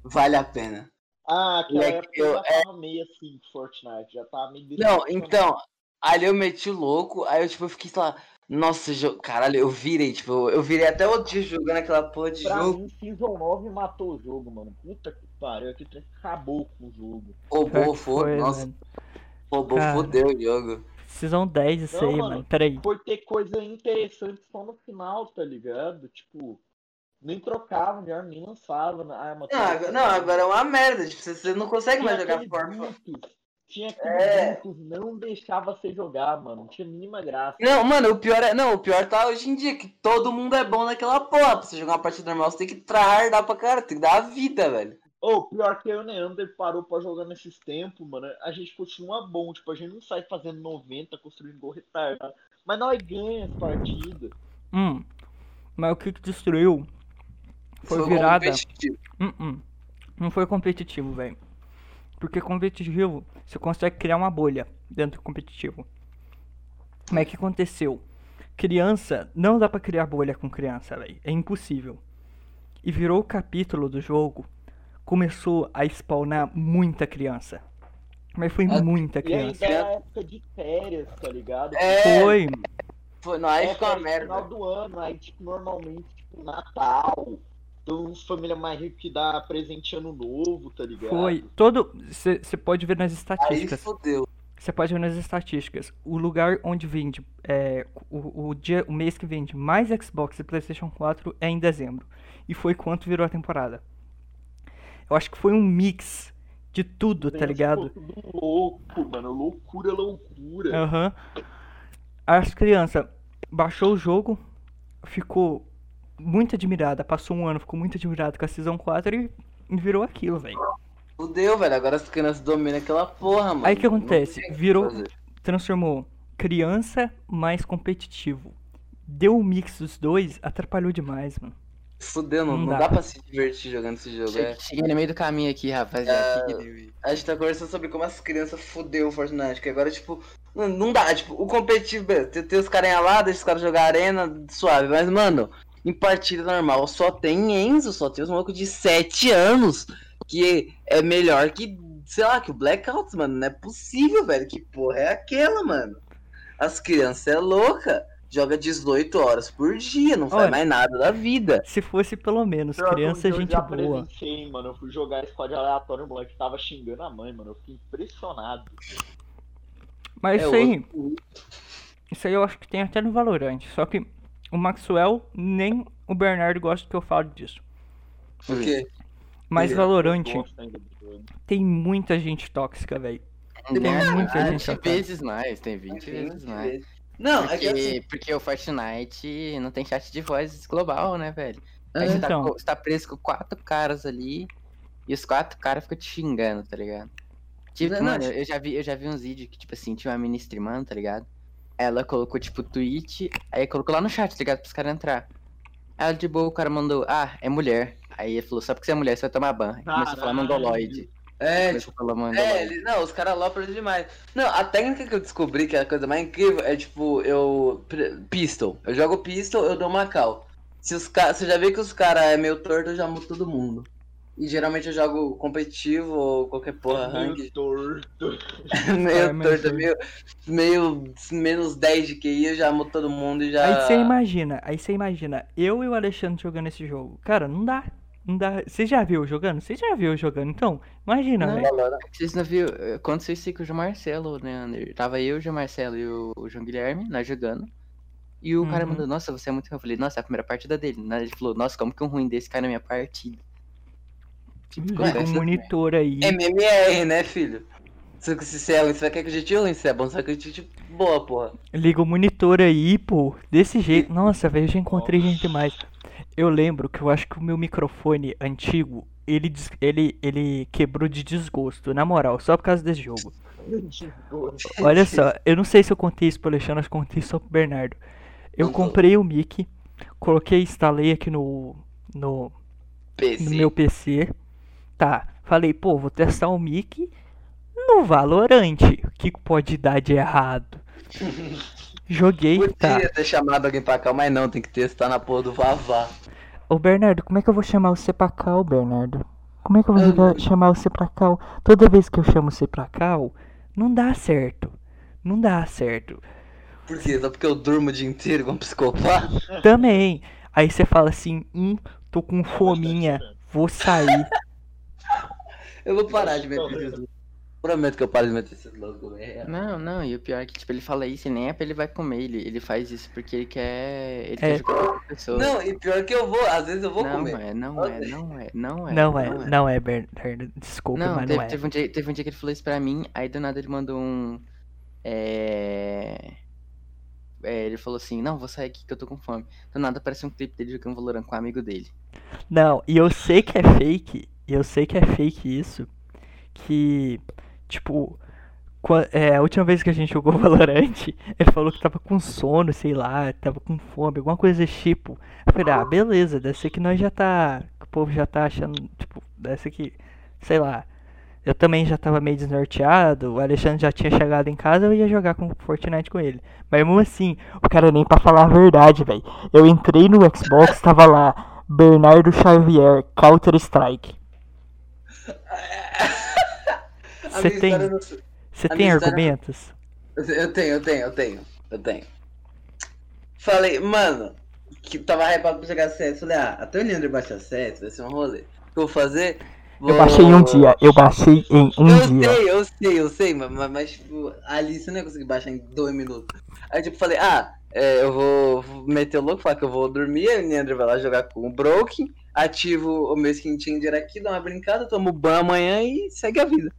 vale a pena. Ah, época eu eu- já tava meio assim Fortnite, já tava meio Não, então, ali eu meti o louco, aí eu tipo, eu fiquei lá, nossa, jo- caralho, eu virei, tipo, eu virei até outro dia jogando aquela porra de Pra jogo. mim, Season 9 matou o jogo, mano. Puta que pariu, trem acabou com o jogo. Roubou, foi, nossa, mano. roubou, Cara. fodeu o jogo. Season 10 isso Não, aí, mano. mano. Peraí. Foi ter coisa interessante só no final, tá ligado? Tipo, nem trocava, melhor nem lançava arma. Não, agora, não, agora é uma merda, tipo, você, não consegue mais jogar Forfa. Tinha aqueles É. não deixava você jogar, mano. Não tinha mínima graça. Não, mano, o pior é. Não, o pior tá hoje em dia, que todo mundo é bom naquela porra. Pra você jogar uma partida normal, você tem que tryhardar pra cara, tem que dar a vida, velho. Ô, pior que eu e o Neander parou pra jogar nesses tempos, mano. A gente continua bom, tipo, a gente não sai fazendo 90, construindo gol retardado. Mas nós ganha as partidas. Hum. Mas o que que destruiu foi Foi virada. competitivo. Hum, hum. Não foi competitivo, velho. Porque competitivo, você consegue criar uma bolha dentro do competitivo. Mas é que aconteceu? Criança, não dá pra criar bolha com criança, velho. É impossível. E virou o capítulo do jogo, começou a spawnar muita criança. Mas foi Ah, muita E criança. ainda era época de férias, tá ligado? É, Foi. foi, não, aí É, ficou no final merda. do ano, aí, tipo, normalmente, tipo, Natal. Então, família mais rica que dá presente ano novo, tá ligado? Foi. Todo. Você pode ver nas Aí estatísticas. fodeu. Você pode ver nas estatísticas. O lugar onde vende. É, o, o, dia, o mês que vende mais Xbox e PlayStation 4 é em dezembro. E foi quanto virou a temporada. Eu acho que foi um mix de tudo, tá ligado? Tudo louco, mano. Loucura, loucura. Aham. As crianças baixou o jogo, ficou muito admirada, passou um ano, ficou muito admirada com a Season 4 e virou aquilo, velho. Fudeu, velho. Agora as crianças dominam aquela porra, mano. Aí o que acontece? Virou, transformou criança mais competitivo. Deu o mix dos dois, atrapalhou demais, mano. Fudeu, não, Não não dá. dá pra se divertir jogando esse jogo. É. Che- Cheguei no meio do caminho aqui, rapaziada. Aí? A gente tá conversando sobre como as crianças fudeu o Fortnite, que agora, tipo, não, não dá, tipo, o competitivo, tem, tem os caras lá, deixa os caras jogar arena, suave, mas, mano, em partida normal só tem Enzo, só tem os malucos de 7 anos, que é melhor que, sei lá, que o Blackouts, mano, não é possível, velho, que porra é aquela, mano? As crianças é louca, joga 18 horas por dia, não faz Olha. mais nada da vida. Se fosse pelo menos Pior criança, eu gente já boa. presenciei, mano. Eu fui jogar squad aleatório, o moleque tava xingando a mãe, mano. Eu fiquei impressionado. Mas É, isso aí, outro- isso aí eu acho que tem até no Valorant. Só que o Maxwell nem o Bernardo gosta que eu fale disso. O quê? Mas Eu Valorant Eu gosto ainda do jogo. tem muita gente tóxica, velho. Tem muita gente 20 otária. vezes mais, tem 20 vezes mais. Não, é que assim, Porque, porque o Fortnite não tem chat de voz global, né, velho? Aí você, tá, Então. co- você tá preso com quatro caras ali e os quatro caras ficam te xingando, tá ligado? Tipo, Não, não, mano, eu já, vi, eu já vi uns vídeos que, tipo assim, tinha uma menina streamando, tá ligado? Ela colocou, tipo, tweet, aí colocou lá no chat, tá ligado? Pros caras entrar. Ela de boa, o cara mandou, ah, é mulher. Aí ele falou, só porque você é mulher, você vai tomar ban. Aí Começou a falar Caralho. mongoloide. é, Começou a falar É, ele, não, os caras lopram demais. Não, a técnica que eu descobri que é a coisa mais incrível é tipo, eu. Pistol. Eu jogo pistol, eu dou uma cal. Se os caras. Você já vê que os caras é meio torto, eu já muto todo mundo. E geralmente eu jogo competitivo ou qualquer porra, rank. Meio torto. meio É, meio torto, meio, meio. menos 10 de QI, eu já muto todo mundo e já. Aí você imagina, aí você imagina, eu e o Alexandre jogando esse jogo. Cara, não dá. Não dá. Você já viu jogando? Você já viu jogando? Então, imagina, Não. velho. Vocês não viram? Aconteceu isso aí com o João Marcelo, né, Ander? Tava eu, o João Marcelo e o, João Guilherme, nós jogando. E o cara Uhum. mandou, nossa, você é muito ruim. Eu falei, nossa, é a primeira partida dele. Né? Ele falou, nossa, como que um ruim desse cai na minha partida? Liga o conversa, monitor aí. MMR, né, filho? Se se você é ruim, você vai querer que o jeito ruim, se é bom, você vai querer que o jeito boa, porra. Liga o monitor aí, pô. Desse jeito. Nossa, velho, eu já encontrei gente demais. Eu lembro que eu acho que o meu microfone antigo, ele, ele, ele quebrou de desgosto, na moral, só por causa desse jogo. Olha só, eu não sei se eu contei isso pro Alexandre, acho que eu contei só pro Bernardo. Eu Contou. comprei o mic, coloquei, instalei aqui no, no, PC. no meu PC. Tá, falei, pô, vou testar o mic no Valorant. O que pode dar de errado? Joguei, tá. Podia ter chamado alguém pra cá, mas não, tem que testar na porra do Vavá. Ô Bernardo, como é que eu vou chamar você pra cá, ô Bernardo? Como é que eu vou Ah, jogar- chamar você pra cá? Toda vez que eu chamo você pra cá, não dá certo. Não dá certo. Por quê? Só porque eu durmo o dia inteiro igual um psicopata? Também. Aí você fala assim, hum, tô com fominha, vou sair. Eu vou parar de ver vídeos. Prometo que eu paro de meter esses loucos, velho. Não, não, e o pior é que, tipo, ele fala isso e nem é pra ele vai comer, ele, ele faz isso porque ele quer. Ele É. quer jogar com outra pessoa. Não, e pior que eu vou, às vezes eu vou não comer. é, não é, não é, não é. Não é, não é, Bernardo. Desculpa, Não, mas teve, não é. teve um dia, teve um dia que ele falou isso pra mim, aí do nada ele mandou um. É... é, ele falou assim, não, vou sair aqui que eu tô com fome. Do nada aparece um clipe dele jogando Valorant com um amigo dele. Não, e eu sei que é fake, e eu sei que é fake isso, que, tipo, é, a última vez que a gente jogou Valorant, ele falou que tava com sono, sei lá, tava com fome, alguma coisa desse tipo. Eu falei, ah, beleza, deve ser que nós já tá, que o povo já tá achando, tipo, deve ser que, sei lá, eu também já tava meio desnorteado, o Alexandre já tinha chegado em casa, eu ia jogar com Fortnite com ele. Mas mesmo assim, o cara nem pra falar a verdade, velho. Eu entrei no Xbox, tava lá, Bernardo Xavier, Counter Strike. A Você tem, não- você tem história- argumentos? Eu tenho, eu tenho, eu tenho, eu tenho. Falei, mano, que tava hypado pra jogar CS. Falei, ah, até o Leandro baixar CS, vai ser um rolê. O que eu vou fazer? Eu Vou- baixei em um dia, eu baixei em um eu dia. sei, eu sei, eu sei, mas, mas, tipo, ali você não ia conseguir baixar em dois minutos. Aí tipo, falei, ah, é, eu vou, meter o louco, falar que eu vou dormir, aí o Leandro vai lá jogar com o Broken, ativo o meu skin changer aqui, dá uma brincada, tomo banho amanhã e segue a vida.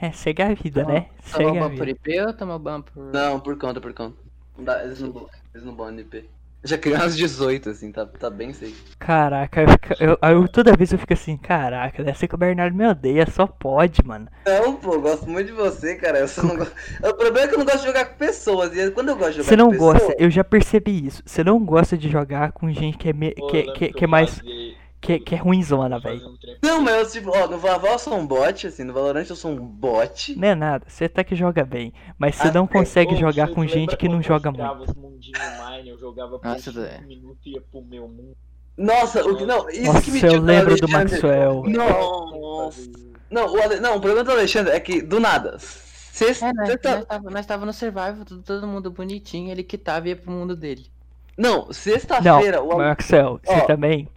É, segue a vida, Toma- né? Segue a ban por. IP ou tomou ban por. Não, por conta, por conta. Não dá, eles não, eles não bom NP. Eu já criei umas 18, assim, tá, tá bem safe. Caraca, eu, fico- eu, eu- toda vez eu fico assim, caraca, deve ser que o Bernardo me odeia, só pode, mano. Não, pô, eu gosto muito de você, cara. Eu só não gosto. O problema é que eu não gosto de jogar com pessoas. E quando eu gosto de jogar Você não com pessoas. gosta, eu já percebi isso. Você não gosta de jogar com gente que é, me- Pô, que, lembro que, eu que é mais. fazia- Que, que é ruimzona, velho. um Não, mas eu, tipo, ó, no Vaval eu sou um bot, assim, no Valorant eu sou um bot. Não é nada, você até que joga bem. Mas você Ah, não é. consegue Ô, jogar com gente que não joga eu muito. criava os mundinho Mine, eu jogava por Nossa, 5 Zé. minutos e ia pro meu mundo. Nossa, o que. Não, isso Nossa, que me eu lembro do. Maxwell. Nossa. Não, o, Ale- não, o problema do Alexandre é que, do nada. É, nós, sexta- nós, tava, nós tava no survival, todo, todo mundo bonitinho, ele quitava e ia pro mundo dele. Não, Não, sexta-feira, o Ale- Maxwell, você Ó, também.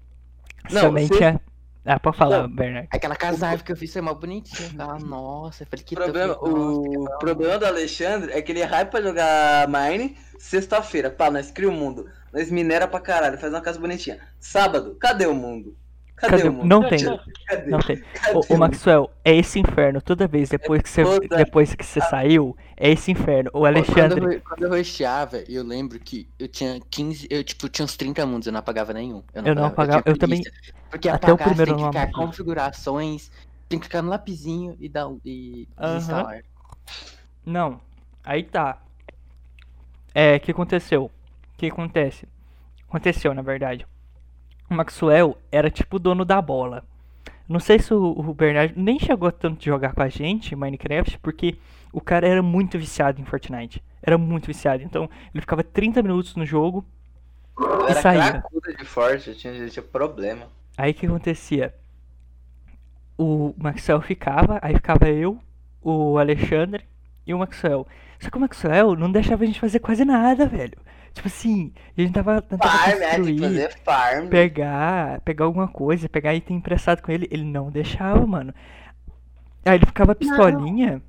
Também você- tinha. Ah, pode falar, Não. Bernardo. Aquela casaiva que eu fiz foi mal bonitinha. Ficava, nossa, eu falei, que problema, tô, o nossa, problema do Alexandre é que ele é hype pra jogar Mine sexta-feira. Pá, nós cria o mundo. Nós minera pra caralho, faz uma casa bonitinha. Sábado, cadê o mundo? Cadê, Cadê o o- mundo? não tem. Cadê? Não tem. Cadê Ô, o ô Maxwell, é esse inferno. Toda vez depois que você, toda- depois que você saiu, é esse inferno. O Quando Alexandre. eu, quando eu rosteava, eu lembro que eu tinha 15, eu tipo, tinha uns 30 mundos, eu não apagava nenhum. Eu não apagava- tinha eu também- preguiça. Porque até o apagar, você primeiro tem que não clicar configurações, tem que clicar no lapisinho e dar e desinstalar. Não, aí tá. É, o que aconteceu? O que acontece? Aconteceu, na verdade. O Maxwell era tipo o dono da bola. Não sei se o, o Bernardo nem chegou tanto de jogar com a gente em Minecraft, porque o cara era muito viciado em Fortnite. Era muito viciado. Então, ele ficava 30 minutos no jogo. Eu E era saía. de forte, tinha, tinha problema. Aí o que acontecia? O Maxwell ficava, aí ficava eu, o Alexandre e o Maxwell. Só que o Maxwell não deixava a gente fazer quase nada, velho. Tipo assim, a gente tava tentando Farm, é, que construir, fazer farm. pegar, pegar alguma coisa, pegar item emprestado com ele, ele não deixava, mano. Aí ele ficava pistolinha.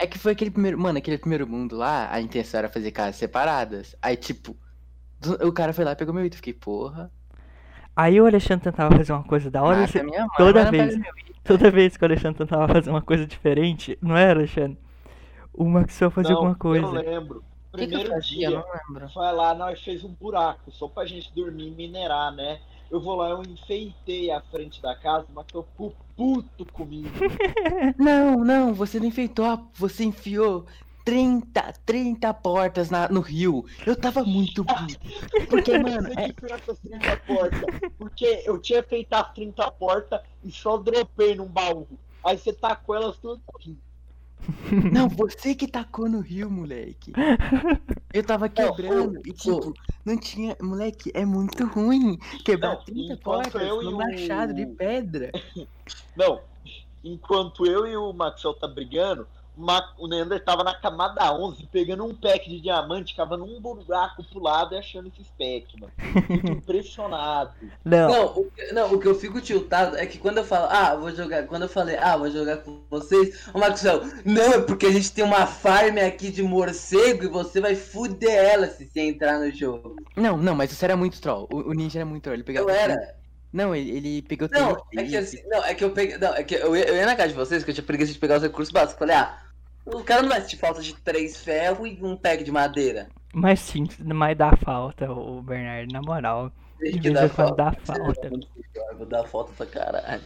É que foi aquele primeiro. Mano, aquele primeiro mundo lá, a intenção era fazer casas separadas. Aí, tipo, o cara foi lá e pegou meu item. Fiquei, porra. Aí o Alexandre tentava fazer uma coisa da hora, e mata você- minha mãe, toda não vez. toda vez que o Alexandre tentava fazer uma coisa diferente, não era, Alexandre? O Maxwell fazia Não, alguma coisa. Eu lembro. O que, que eu Primeiro? Eu dia, não lembro. foi lá, nós fez um buraco, só pra gente dormir e minerar, né? Eu vou lá, eu enfeitei a frente da casa, mas tô pu- puto comigo. Não, não, você não enfeitou, a- você enfiou 30, 30 portas na, no rio. Eu tava muito puto. Porque, mano, Você é, que fez essas 30 portas. Porque eu tinha feito as 30 portas e só dropei num baú. Aí você tacou elas tudo aqui. não, você que tacou no rio, moleque. Eu tava quebrando e, tipo, não tinha. Moleque, é muito ruim quebrar Não, 30 enquanto portas no o- machado de pedra. Não, enquanto eu e o Maxwell tá brigando, Ma- o Neander tava na camada 11 pegando um pack de diamante, cavando um buraco pro lado e achando esses pack, mano. Fico impressionado. Não, Não o, que- não, o que eu fico tiltado é que quando eu falo, ah, vou jogar. Quando eu falei, ah, vou jogar com vocês, o Maxwell, não, é porque a gente tem uma farm aqui de morcego e você vai fuder ela se você entrar no jogo. Não, não, mas isso era muito troll. O, o ninja era muito troll. Ele pegava. Eu era. Não, ele, ele pegou Não, é que assim, não, é que eu peguei. Não, é que eu eu ia na casa de vocês, que eu tinha preguiça de pegar os recursos básicos. Falei, ah, o cara não vai sentir falta de três ferro e um pack de madeira. mas sim, mas dá falta, o Bernardo, na moral. De vez em quando dá falta. Eu vou dar falta pra caralho.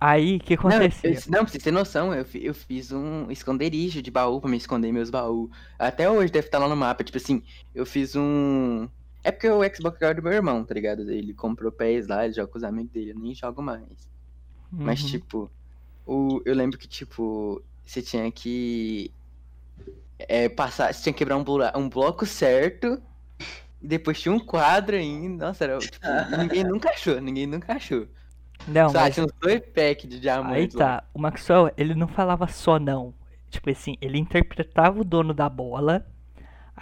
Aí, o que Não, acontecia? eu, não, pra você ter noção, eu, eu fiz um esconderijo de baú pra me esconder meus baús. Até hoje deve estar lá no mapa. Tipo assim, eu fiz um. É porque o Xbox é do meu irmão, tá ligado? Ele comprou pés lá, ele joga com os amigos dele, eu nem jogo mais. Mas, Uhum. tipo, o, eu lembro que, tipo, você tinha que. É, passar. Você tinha que quebrar um, blo- um bloco certo. E depois tinha um quadro ainda. Nossa, era. Tipo, ninguém nunca achou, ninguém nunca achou. Não, Sabe, mas tinha uns dois packs de aí diamante. lá. tá. O Maxwell, ele não falava só não. Tipo assim, ele interpretava o dono da bola.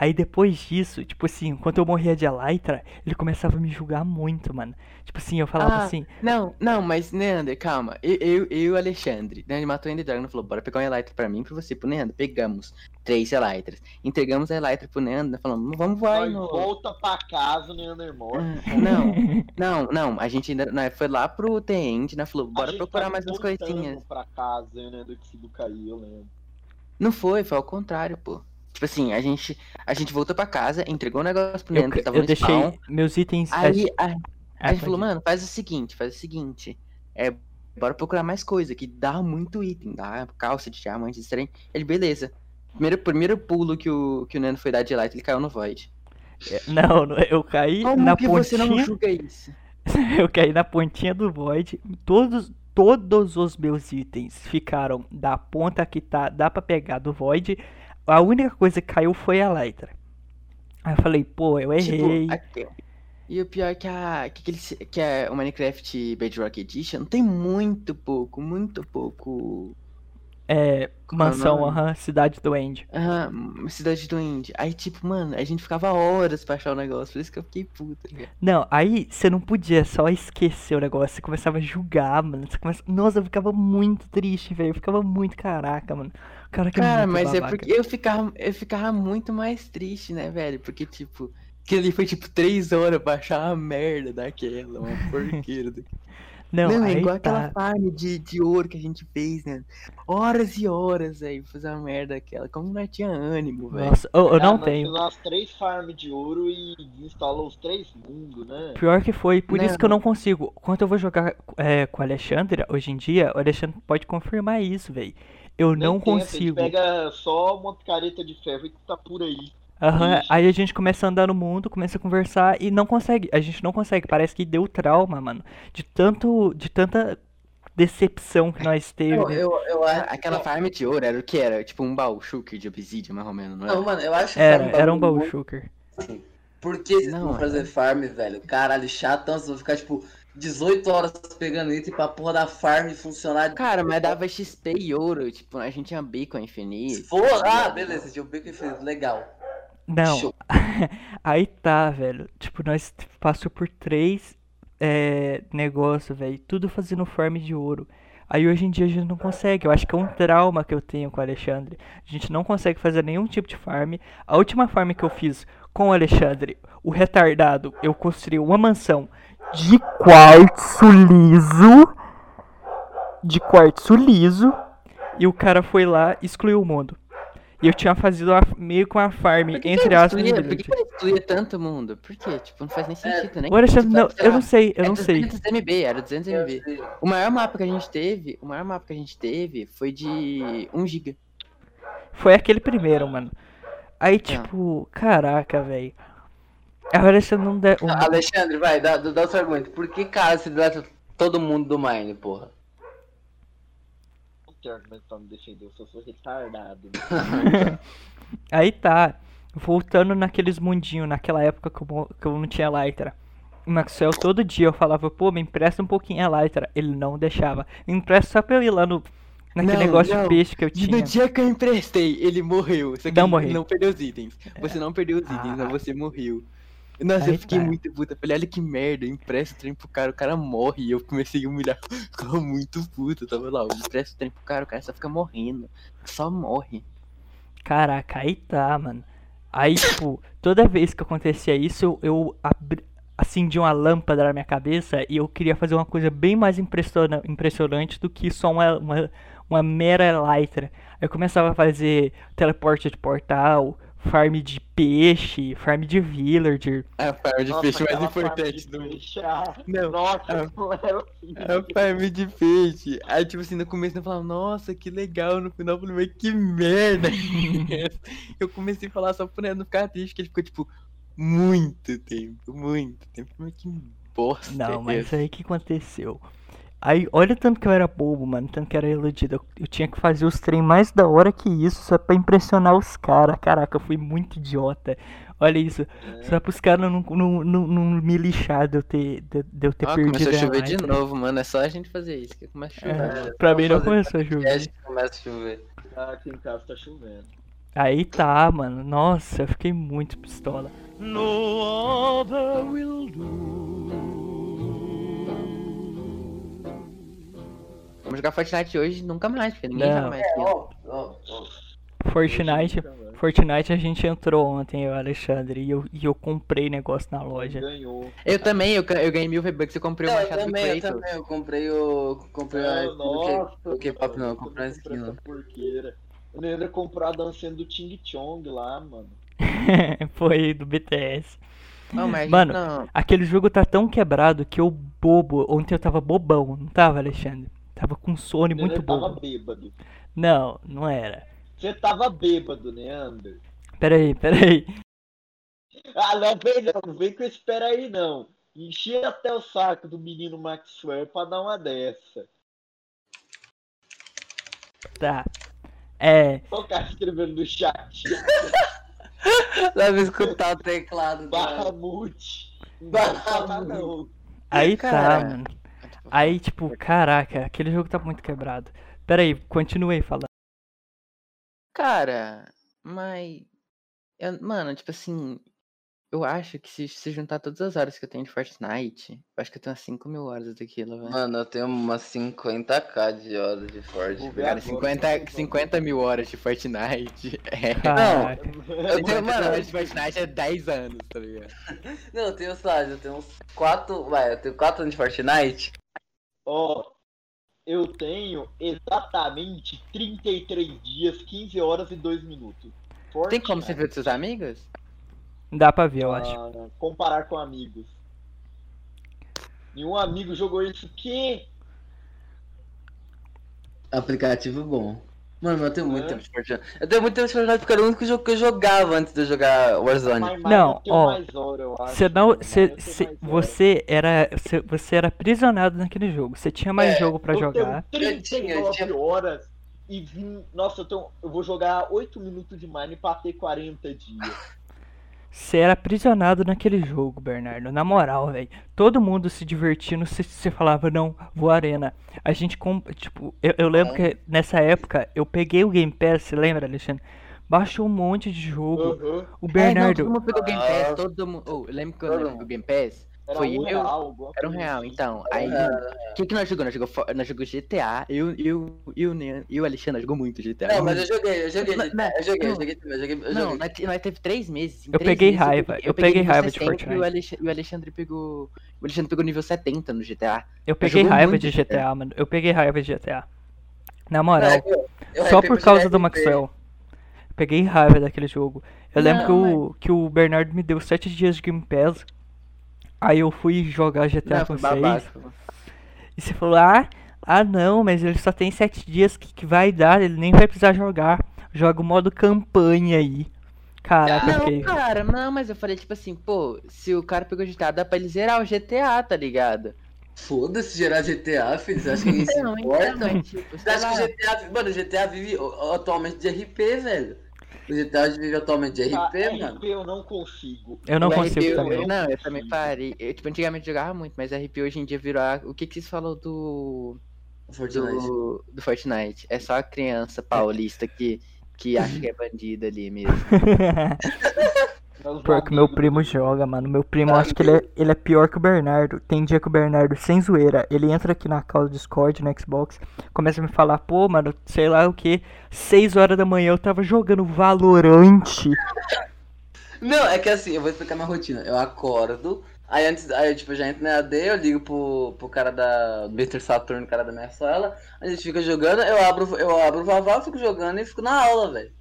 Aí depois disso, tipo assim, enquanto eu morria de Elytra, ele começava a me julgar muito, mano. Tipo assim, eu falava Ah, assim, Não, não, mas Neander, calma. Eu, eu, eu e o Alexandre, né, ele matou o Ender Dragon e falou: bora pegar um Elytra pra mim e pra você, pro Neander. Pegamos três Elytras. Entregamos a Elytra pro Neander, falando: vamos voar no. volta pra casa, o Neander morre. Ah, Não, não, não. A gente ainda né, foi lá pro T-End, né? Falou: A bora procurar tá mais umas coisinhas. pra casa, né, do que se do cair, eu lembro. Não foi, foi ao contrário, pô. Tipo assim, a gente, a gente voltou pra casa, entregou o negócio pro eu, Neander, que tava eu no deixei spawn. meus itens. Aí, a, Ah, a gente falou, mano, faz o seguinte, faz o seguinte. É, bora procurar mais coisa, que dá muito item, dá calça de diamante, trem. Ele, beleza. Primeiro, primeiro pulo que o, que o Nano foi dar de light, ele caiu no Void. Não, não, eu caí Como na que você não pontinha. julga isso? eu caí na pontinha do Void. Todos, todos os meus itens ficaram da ponta que tá, dá pra pegar do Void. A única coisa que caiu foi a Lytra. Aí eu falei, pô, eu errei. Tipo, aqui, ó. E o pior é que a que, aquele, que é o Minecraft Bedrock Edition tem muito pouco, muito pouco. É, é mansão, aham, cidade do End. Ah, cidade do Indy. Aí, tipo, mano, a gente ficava horas pra achar o negócio, por isso que eu fiquei puta? Não, aí você não podia só esquecer o negócio, você começava a julgar, mano. Você começa... Nossa, eu ficava muito triste, velho. Eu ficava muito caraca, mano. Cara, que é Cara, muito mas é babaca. porque eu ficava, eu ficava muito mais triste, né, velho? Porque, tipo, que ali foi tipo três horas pra achar uma merda daquela, uma porqueira. daquela. Não, Não, é aí igual tá. aquela farm de, de ouro que a gente fez, né? Horas e horas, pra fazer uma merda daquela. Como nós tinha ânimo, velho. Nossa, eu, eu Ah, não nós tenho. umas três farms de ouro e instalou os três mundos, né? Pior que foi, por isso que eu Não. não consigo. Quando eu vou jogar é, com o Alexandre, hoje em dia, o Alexandre pode confirmar isso, velho. Eu Nem não gente consigo. pega só uma picareta de ferro e tá por aí. Aham, Ixi. Aí a gente começa a andar no mundo, começa a conversar e não consegue. A gente não consegue. Parece que deu trauma, mano. De tanto. De tanta decepção que nós teve. Eu, eu, eu acho. Aquela farm de ouro era o que era? Tipo um baú shulker de obsidian, mais ou menos, não é? Não, mano, eu acho que Era, era um baú muito- shulker. Por que vocês Não, vão é. fazer farm, velho? Caralho, chatão, vocês vão ficar, tipo, 18 horas pegando item pra porra da farm funcionar. Cara, mas dava XP e ouro, tipo, a gente tinha bacon Se infinito. for, ah, beleza, tinha o bico infinito, legal. Não, Show. aí tá, velho. Tipo, nós passou por três é, negócios, velho. Tudo fazendo farm de ouro. Aí hoje em dia a gente não consegue. Eu acho que é um trauma que eu tenho com o Alexandre. A gente não consegue fazer nenhum tipo de farm. A última farm que eu fiz com o Alexandre, o retardado, eu construí uma mansão de quartzo liso. De quartzo liso. E o cara foi lá e excluiu o mundo. E eu tinha fazido uma- meio com a farm, entre aspas, Por que que ele excluía tanto mundo? Por quê? Tipo, não faz nem sentido, né? O Alexandre, não, Sei eu lá, não sei, eu é não sei. 200 MB, era 200 MB. O maior mapa que a gente teve, o maior mapa que a gente teve foi de 1 GB. Foi aquele primeiro, mano. Aí, tipo, caraca, velho. Alexandre não der. um- Alexandre, vai, dá, dá o seu argumento. Por que, cara, se deleta todo mundo do Mine, porra? Não tem argumento pra me defender, eu só sou retardado. né? Aí tá. Voltando naqueles mundinhos, naquela época que eu, que eu não tinha Lytra. O Maxwell todo dia eu falava, pô, me empresta um pouquinho a Lytra. Ele não deixava. Me empresta só pra eu ir lá no, naquele Não, negócio não. de peixe que eu E tinha. no dia que eu emprestei, ele morreu. Só que Não morreu. não perdeu os itens. Você não perdeu os itens, mas Ah. você morreu. Nossa, Aí eu fiquei tá. muito puta. Falei, olha que merda, eu empresto o trem pro cara, o cara morre. E eu comecei a humilhar. Ficava muito puta. Tava lá, eu empresto o trem pro cara, o cara só fica morrendo. Só morre. Caraca, aí tá, mano. Aí, tipo, toda vez que acontecia isso, eu, eu abri- acendi uma lâmpada na minha cabeça e eu queria fazer uma coisa bem mais impressiona- impressionante do que só uma, uma, uma mera elytra. Aí eu começava a fazer teleporte de portal, farm de peixe, farm de villager. A farm de Nossa, peixe mais importante do mundo. ah, Não, Nossa, era horrível. A farm de peixe. Aí, tipo assim, no começo eu falava, nossa, que legal. No final eu falei, mas que merda. é eu comecei a falar só Neto não ficar triste, que ele ficou, tipo, muito tempo, muito tempo. Mas que bosta. Não, é mas essa? aí o que aconteceu? Aí, olha o tanto que eu era bobo, mano, tanto que era iludido. Eu, eu tinha que fazer os trem mais da hora que isso, só pra impressionar os caras. Caraca, eu fui muito idiota. Olha isso, só pros caras não, não, não, não me lixar de eu ter, de, de eu ter Ó, perdido começou a a chover de novo, mano. É só a gente fazer isso que começa a chover. É, pra mim não começou a É, chover. que começa a chover. Ah, Aqui em casa tá chovendo. Aí tá, mano. Nossa, eu fiquei muito pistola. No other will do. Vamos jogar Fortnite hoje nunca mais, porque ninguém Não. joga mais. É, aqui, ó. ó, ó, ó. Fortnite. Fortnite a gente entrou ontem, eu o Alexandre, e eu, e eu comprei negócio na loja. Ganhou. Eu também, eu, eu ganhei mil V-Bucks e comprei o Não, eu machado do também, eu Kratos. também, eu comprei o. Comprei Ah, a nossa, do K-pop, não, eu comprei a eu skin. essa porqueira. Eu nem ia comprar a dancinha do Ting Chong lá, mano. Foi do BTS. Não, Mano, não. Aquele jogo tá tão quebrado que eu bobo. Ontem eu tava bobão, não tava, Alexandre? Tava com sono e Ele muito tava bêbado. Não, não era. Você tava bêbado, né, Ander? Peraí, peraí. Ah, não vem não, não vem com esse pera aí não. Enchi até o saco do menino Maxwell pra dar uma dessa. Tá. É. Olha o cara escrevendo no chat. Deve escutar o teclado. vai falar não. Aí tá, Cara. mano. Aí, tipo, caraca, aquele jogo tá muito quebrado. Peraí, continuei falando. Cara, mas. eu- mano, tipo assim. Eu acho que se, se juntar todas as horas que eu tenho de Fortnite, eu acho que eu tenho umas 5 mil horas daquilo, velho. Mano, eu tenho umas 50k de horas de ver Cara, agora. 50, 50 mil horas de Fortnite. É. Caraca. Eu tenho, 50 mano, horas de Fortnite é 10 anos, tá ligado? não, eu tenho, sei lá, eu tenho uns 4, vai, eu tenho 4 anos de Fortnite. Ó, eu tenho exatamente 33 dias, 15 horas e 2 minutos. Tem como você Fortnite. ver dos seus amigos? Dá pra ver, eu acho. Ah, comparar com amigos. Nenhum amigo jogou isso que Aplicativo bom. Mano, eu tenho muito É. tempo de Fortnite. Eu tenho muito tempo de Fortnite porque era o único jogo que eu jogava antes de eu jogar Warzone. Mas Não, eu tenho ó, mais hora, eu acho. Você não, Mas cê, cê- você era, cê- você era aprisionado naquele jogo. Você tinha mais É, jogo pra eu jogar. tenho Eu tinha, 39 eu tinha- horas e vim. Nossa, eu, tenho... eu vou jogar 8 minutos de Mine pra ter 40 dias. Você era aprisionado naquele jogo, Bernardo. Na moral, velho. Todo mundo se divertindo. Você falava, não, vou arena. A gente, tipo, eu, eu lembro que nessa época eu peguei o Game Pass, você lembra, Alexandre? Baixou um monte de jogo. Aham. O É, não, Bernardo. todo mundo pegou Game Ah. Pass, todo mundo. Oh, eu lembro que eu lembro mundo. que o Game Pass Era foi um eu. real, alguma Era um real, assim. então. Aí, o que, que nós jogamos? Nós jogamos, fo- nós jogamos GTA. Eu, eu, eu, eu e o Alexandre jogamos muito GTA. Não, mas eu joguei, eu joguei, Mas- mas- eu joguei, eu joguei também, eu joguei, eu Não, joguei. nós, te- nós teve três meses. em Eu três peguei meses raiva, peguei- eu peguei raiva de 60 E o, Fortnite. E o Alexandre pegou. O Alexandre pegou nível 70 no GTA. Eu peguei jogou raiva de GTA. GTA, mano. Eu peguei raiva de GTA. Na moral. É, eu- eu Só por causa do. Maxwell. Peguei raiva daquele jogo. Eu lembro que, o, que o Bernardo me deu 7 dias de Game Pass. Aí eu fui jogar GTA Não, com vocês. E você falou, ah, ah não, mas ele só tem 7 dias que, que vai dar, ele nem vai precisar jogar. Joga o modo campanha aí. Caraca, eu Não, fiquei. cara, não, mas eu falei tipo assim, pô, se o cara pegou GTA, dá pra ele zerar o GTA, tá ligado? Foda-se gerar GTA, filho, você acha que isso Não, importa? então, mas tipo, Você acha lá. que o GTA, mano, o GTA vive atualmente de RP, velho. O GTA vive atualmente de Ah, RP, mano. RP eu não consigo. Eu não O consigo RP, eu- também. Não, eu também parei. Eu, tipo, antigamente jogava muito, mas RP hoje em dia virou. a- O que que vocês falou do. Fortnite. do, do Fortnite. É só a criança paulista que, que acha que é bandida ali mesmo. Meus Pior que meu primo joga, mano. Meu primo, acho que ele é, ele é pior que o Bernardo. Tem dia que o Bernardo, sem zoeira, ele entra aqui na call do Discord, no Xbox, começa a me falar, pô, mano, sei lá o que, 6 horas da manhã eu tava jogando Valorante. Não, é que assim, eu vou explicar minha rotina. Eu acordo, aí antes, aí tipo, eu já entro na AD, eu ligo pro, pro cara da Mr. Saturno, cara da minha sala, a gente fica jogando, eu abro, eu abro o Vavá, fico jogando e fico na aula, velho.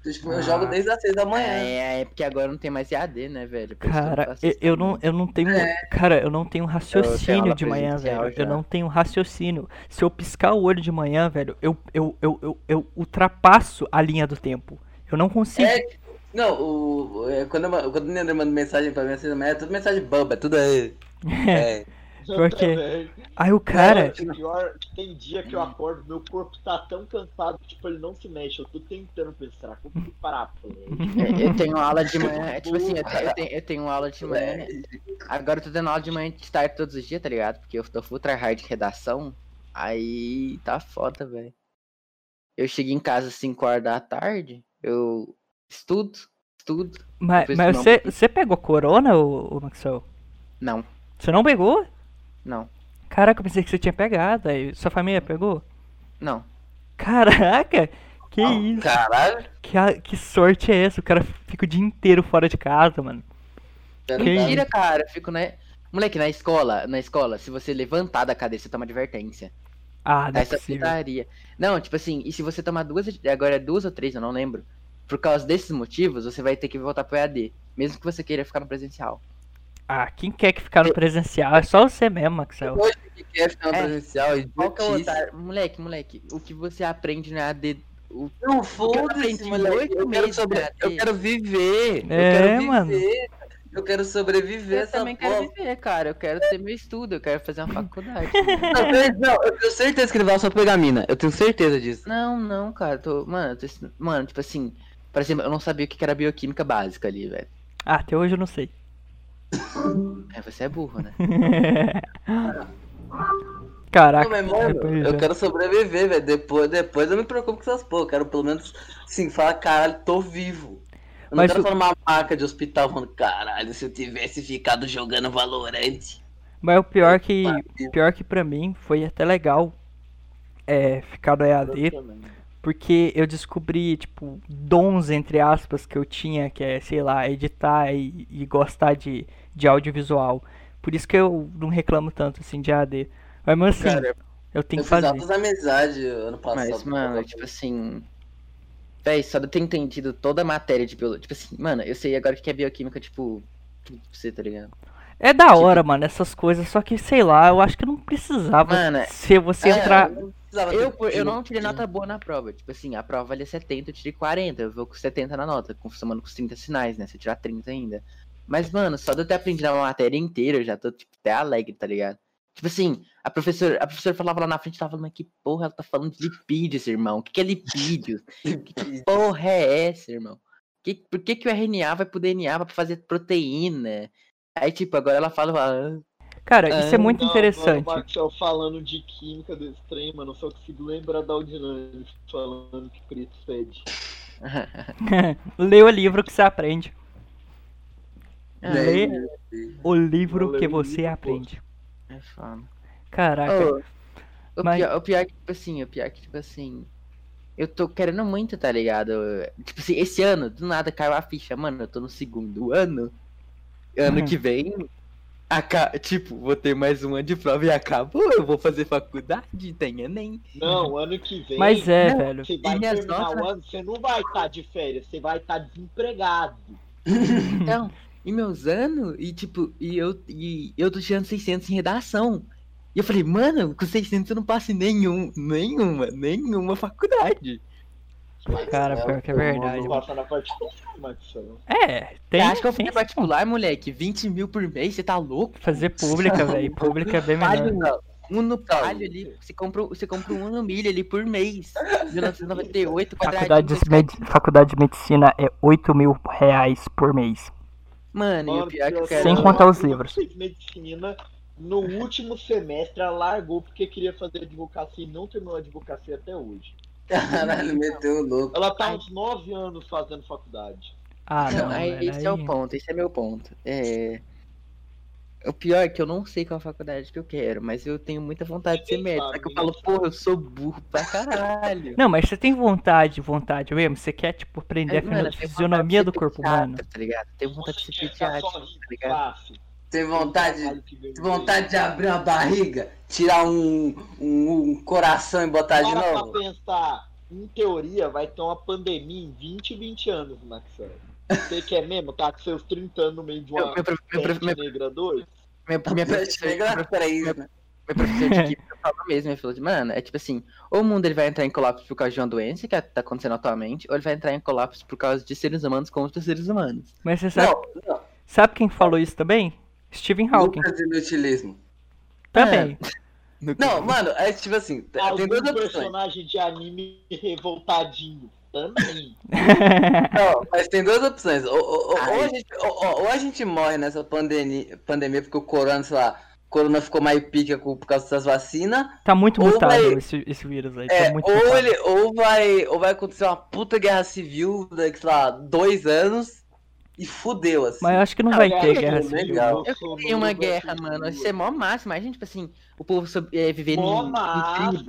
Então, tipo, eu Ah. jogo desde as 6 da manhã. É, é porque agora não tem mais EAD, né, velho? Eu Cara, eu, eu não, eu não tenho. Cara, eu não tenho raciocínio de manhã, velho. Eu já. não tenho raciocínio. Se eu piscar o olho de manhã, velho, eu, eu, eu, eu, eu ultrapasso a linha do tempo. Eu não consigo. É, não, o, é, quando, eu, quando o Neandro manda mensagem pra mim assim, é tudo mensagem boba, é tudo aí. É. Por quê? também. Aí o cara. Não, o pior, tem dia que eu acordo, meu corpo tá tão cansado que tipo, ele não se mexe. Eu tô tentando pensar, como que parar, pô? É, Eu tenho aula de manhã, é tipo assim, eu tenho, eu tenho, eu tenho aula de manhã. Agora eu tô tendo aula de manhã de tarde todos os dias, tá ligado? Porque eu tô full tryhard de redação. Aí tá foda, velho. Eu chego em casa às 5 horas da tarde, eu estudo, estudo. Mas, mas não- você, você pegou corona, ô, ô Maxwell? Não, Você não pegou? Não, Caraca, eu pensei que você tinha pegado. Aí sua família pegou? não. Caraca! Que isso? Caralho. Que, a- que sorte é essa? O cara fica o dia inteiro fora de casa, mano. tá Que Mentira, cara, eu fico, né? Moleque, na escola, na escola, se você levantar da cadeira, você toma advertência. Ah, não é Essa putaria. Não, tipo assim, e se você tomar duas, agora é duas ou três, eu não lembro. Por causa desses motivos, você vai ter que voltar pro EAD. Mesmo que você queira ficar no presencial. Ah, quem quer que ficar no presencial? É só você mesmo, Maxwell. Hoje que quer ficar no É. presencial, Qual que é o idiotice. otário? Moleque, moleque, o que você aprende no EAD. O... Não, foda-se, moleque. Eu quero, sobre... eu quero viver. É, eu quero mano. viver. Eu quero sobreviver Eu essa também porra. quero viver, cara. Eu quero ter meu estudo, eu quero fazer uma faculdade. Não, eu- não, eu tenho certeza que ele vai só pegar a mina. Eu tenho certeza disso. não, não, cara. Tô... Mano, tô... Mano, tipo assim. Por exemplo, eu não sabia o que que era bioquímica básica ali, velho. Ah, até hoje eu não sei. É, você é burro, né? Caraca. Não, mas, mano, eu quero sobreviver, velho. Depois, depois eu me preocupo com essas porra. Eu quero pelo menos, sim, falar, caralho, tô vivo. Eu não Mas quero o- falar numa marca de hospital falando, caralho, se eu tivesse ficado jogando Valorante. Mas o pior que, Pariu. pior que pra mim foi até legal é, ficar no EAD, porque eu descobri, tipo, dons, entre aspas, que eu tinha, que é, sei lá, editar e, e gostar de, de audiovisual. Por isso que eu não reclamo tanto, assim, de EAD. Mas, mesmo assim, Cara, eu tenho Eu que fiz fazer. altas amizades ano passado. Mas, mano, tipo assim. Véi, só de eu ter entendido toda a matéria de biologia. Tipo assim, mano, eu sei agora o que é bioquímica, tipo. Você, tá ligado? É da hora, mano, essas coisas, só que, sei lá, eu acho que não precisava Mano, se você é, entrar... não precisava Eu, ter eu não tirei nota boa na prova. Tipo assim, a prova valia 70, eu tirei 40. Eu vou com 70 na nota, somando com os 30 sinais, né? Se eu tirar 30 ainda. Mas, mano, só de eu ter aprendido uma matéria inteira, eu já tô, tipo, até alegre, tá ligado? Tipo assim, a professora, a professora falava lá na frente, tava falando, mas que porra ela tá falando de lipídios, irmão? O que, que é lipídios? que porra é essa, irmão? Que, por que, que o RNA vai pro DNA pra fazer proteína? Aí, tipo, agora ela fala, ah, Cara, isso é Ah, muito Não, interessante. Mano, o Marcel falando de química do extremo, mano, eu só consigo lembrar da Audinâmica falando que preto fede. Lê o livro que você aprende. Ah, Lê o livro que você aprende. é foda. Caraca. Ô, o, Mas- pior, o pior que, tipo assim, o pior que, tipo assim. Eu tô querendo muito, tá ligado? Tipo assim, esse ano, do nada caiu a ficha, mano. Eu tô no segundo ano. Ano Uhum. que vem. aca- tipo, vou ter mais um ano de prova e acabou. Eu vou fazer faculdade, tem Enem. Não, ano que vem. Mas é, não, velho. Você vai E terminar notas? o ano, você não vai estar de férias, você vai estar desempregado. Então, e meus anos, e tipo, e eu, e eu tô tirando 600 em redação. E eu falei, mano, com 600 eu não passo em nenhum, nenhuma, nenhuma faculdade. Cara, pior que é verdade. Vou passar na parte de Marcel. É, tem. Você acha que eu fazer particular, moleque? 20 mil por mês? Você tá louco? Fazer pública, velho. Pública é bem Palio, melhor. Um no palio ali, você compra, você compra um no milho ali por mês. 1998, Faculdade de, faculdade de medicina é 8 mil reais por mês. Mano, e o pior é que eu quero... Sem contar os livros. medicina, no último semestre ela largou porque queria fazer advocacia e não terminou a advocacia até hoje. Caralho, meteu o louco. Ela tá há uns nove anos fazendo faculdade. Ah, não, Não, aí, mano, esse é o ponto, esse é meu ponto. É... O pior é que eu não sei qual faculdade que eu quero, mas eu tenho muita vontade de ser médico. Só que eu falo, porra, eu sou burro pra caralho. Não, mas você tem vontade, vontade mesmo? Você quer, tipo, aprender Aí, a mano, fisionomia do de corpo humano? Tá ligado? Tenho vontade de ser pediatra, tá ligado? fácil. Tem vontade, tem vontade de abrir uma barriga, tirar um, um, um coração e botar de Para pra novo? pensar, em teoria vai ter uma pandemia em 20, 20 anos, Maxwell. Você quer mesmo tá com seus 30 anos no meio de uma peste meu, negra 2? minha, minha Pera professora, peraí, meu- né? meu professor de química falou mesmo, ele falou de, mano, é tipo assim, ou o mundo ele vai entrar em colapso por causa de uma doença que tá acontecendo atualmente, ou ele vai entrar em colapso por causa de seres humanos contra seres humanos. Mas você sabe, Não, não. sabe quem falou isso também? Stephen Hawking. Lucas Inutilismo. Também. Não, mano, é tipo assim, tem Algum duas opções. personagem de anime revoltadinho também. Não, mas tem duas opções. Ou, ou- ou- a gente, ou- a gente morre nessa pandemia, pandemia porque o corona, sei lá, o corona ficou mais pica por causa dessas vacinas. Tá muito mutado vai- esse, esse vírus aí. É, tá muito ou, mutado. ele, ou, vai, ou vai acontecer uma puta guerra civil daqui, sei lá, dois anos e fudeu, assim. Mas eu acho que não Ah, vai ter guerra legal. civil. Legal. Eu queria uma guerra, mano. Isso é mó massa. Imagina, tipo assim, o povo sob- é, viver Mó em.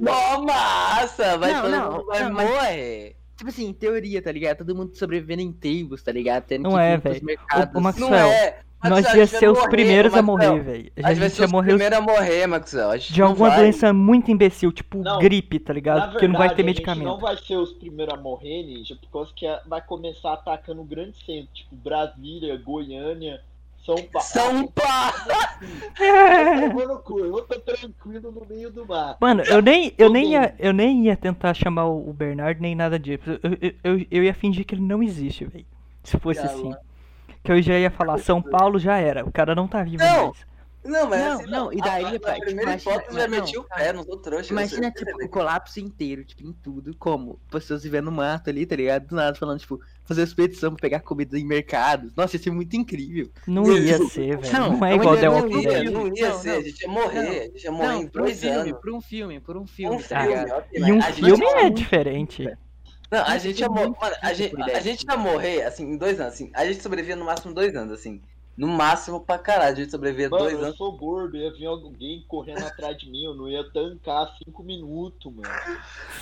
Mó massa! Vai Não, todo não, mundo vai não, mas- morrer. Tipo assim, em teoria, tá ligado? Todo mundo sobrevivendo em tribos, tá ligado? Tendo Não que é, velho. mercados. O- o Max- Não Maxwell, é. Nós Maxwell, ia a gente ser os morrer, primeiros a morrer, velho. A gente os morrer os- primeiros a morrer, Maxwell. De alguma vai. doença muito imbecil, tipo Não, gripe, tá ligado? Na Porque não vai ter verdade, a gente medicamento. não vai ser os primeiros a morrer, Ninja, por causa que vai começar atacando grande centro, tipo Brasília, Goiânia, São Paulo. São Paulo! Eu vou no cu, eu tô tranquilo no meio do mar. Mano, eu nem, eu Tô nem, ia, eu nem ia tentar chamar o Bernardo nem nada disso. Eu, eu, eu, eu ia fingir que ele não existe, velho. Se fosse assim. Que eu já ia falar, São Paulo já era. O cara não tá vivo Não, mais. Não, mas Não, assim, não, e daí, a, pai, a primeira tipo, hipótese já não, meti o não, pé, não sou trouxa. eu Imagina, tipo, o colapso inteiro, tipo, em tudo. Como? Pessoas vivendo no mato ali, tá ligado? Do nada, falando, tipo, fazer expedição pra pegar comida em mercados. Nossa, ia ser muito incrível. Não ia Deus. ser, velho. Não, Não é é igual The Walking Dead. não ia Não, ser, não. a gente ia morrer, a gente ia morrer Não, em por um dois filme, anos. por um filme, por um Um filme, tá filme, E um filme é diferente. Não, a gente é ia morrer. Mano, a gente, a ia morrer, assim, em dois anos, assim. A gente sobrevive no máximo dois anos, assim. No máximo pra caralho, a gente sobrevive Mano, dois eu anos. sou gordo, ia vir alguém correndo atrás de mim, eu não ia tancar cinco minutos, mano.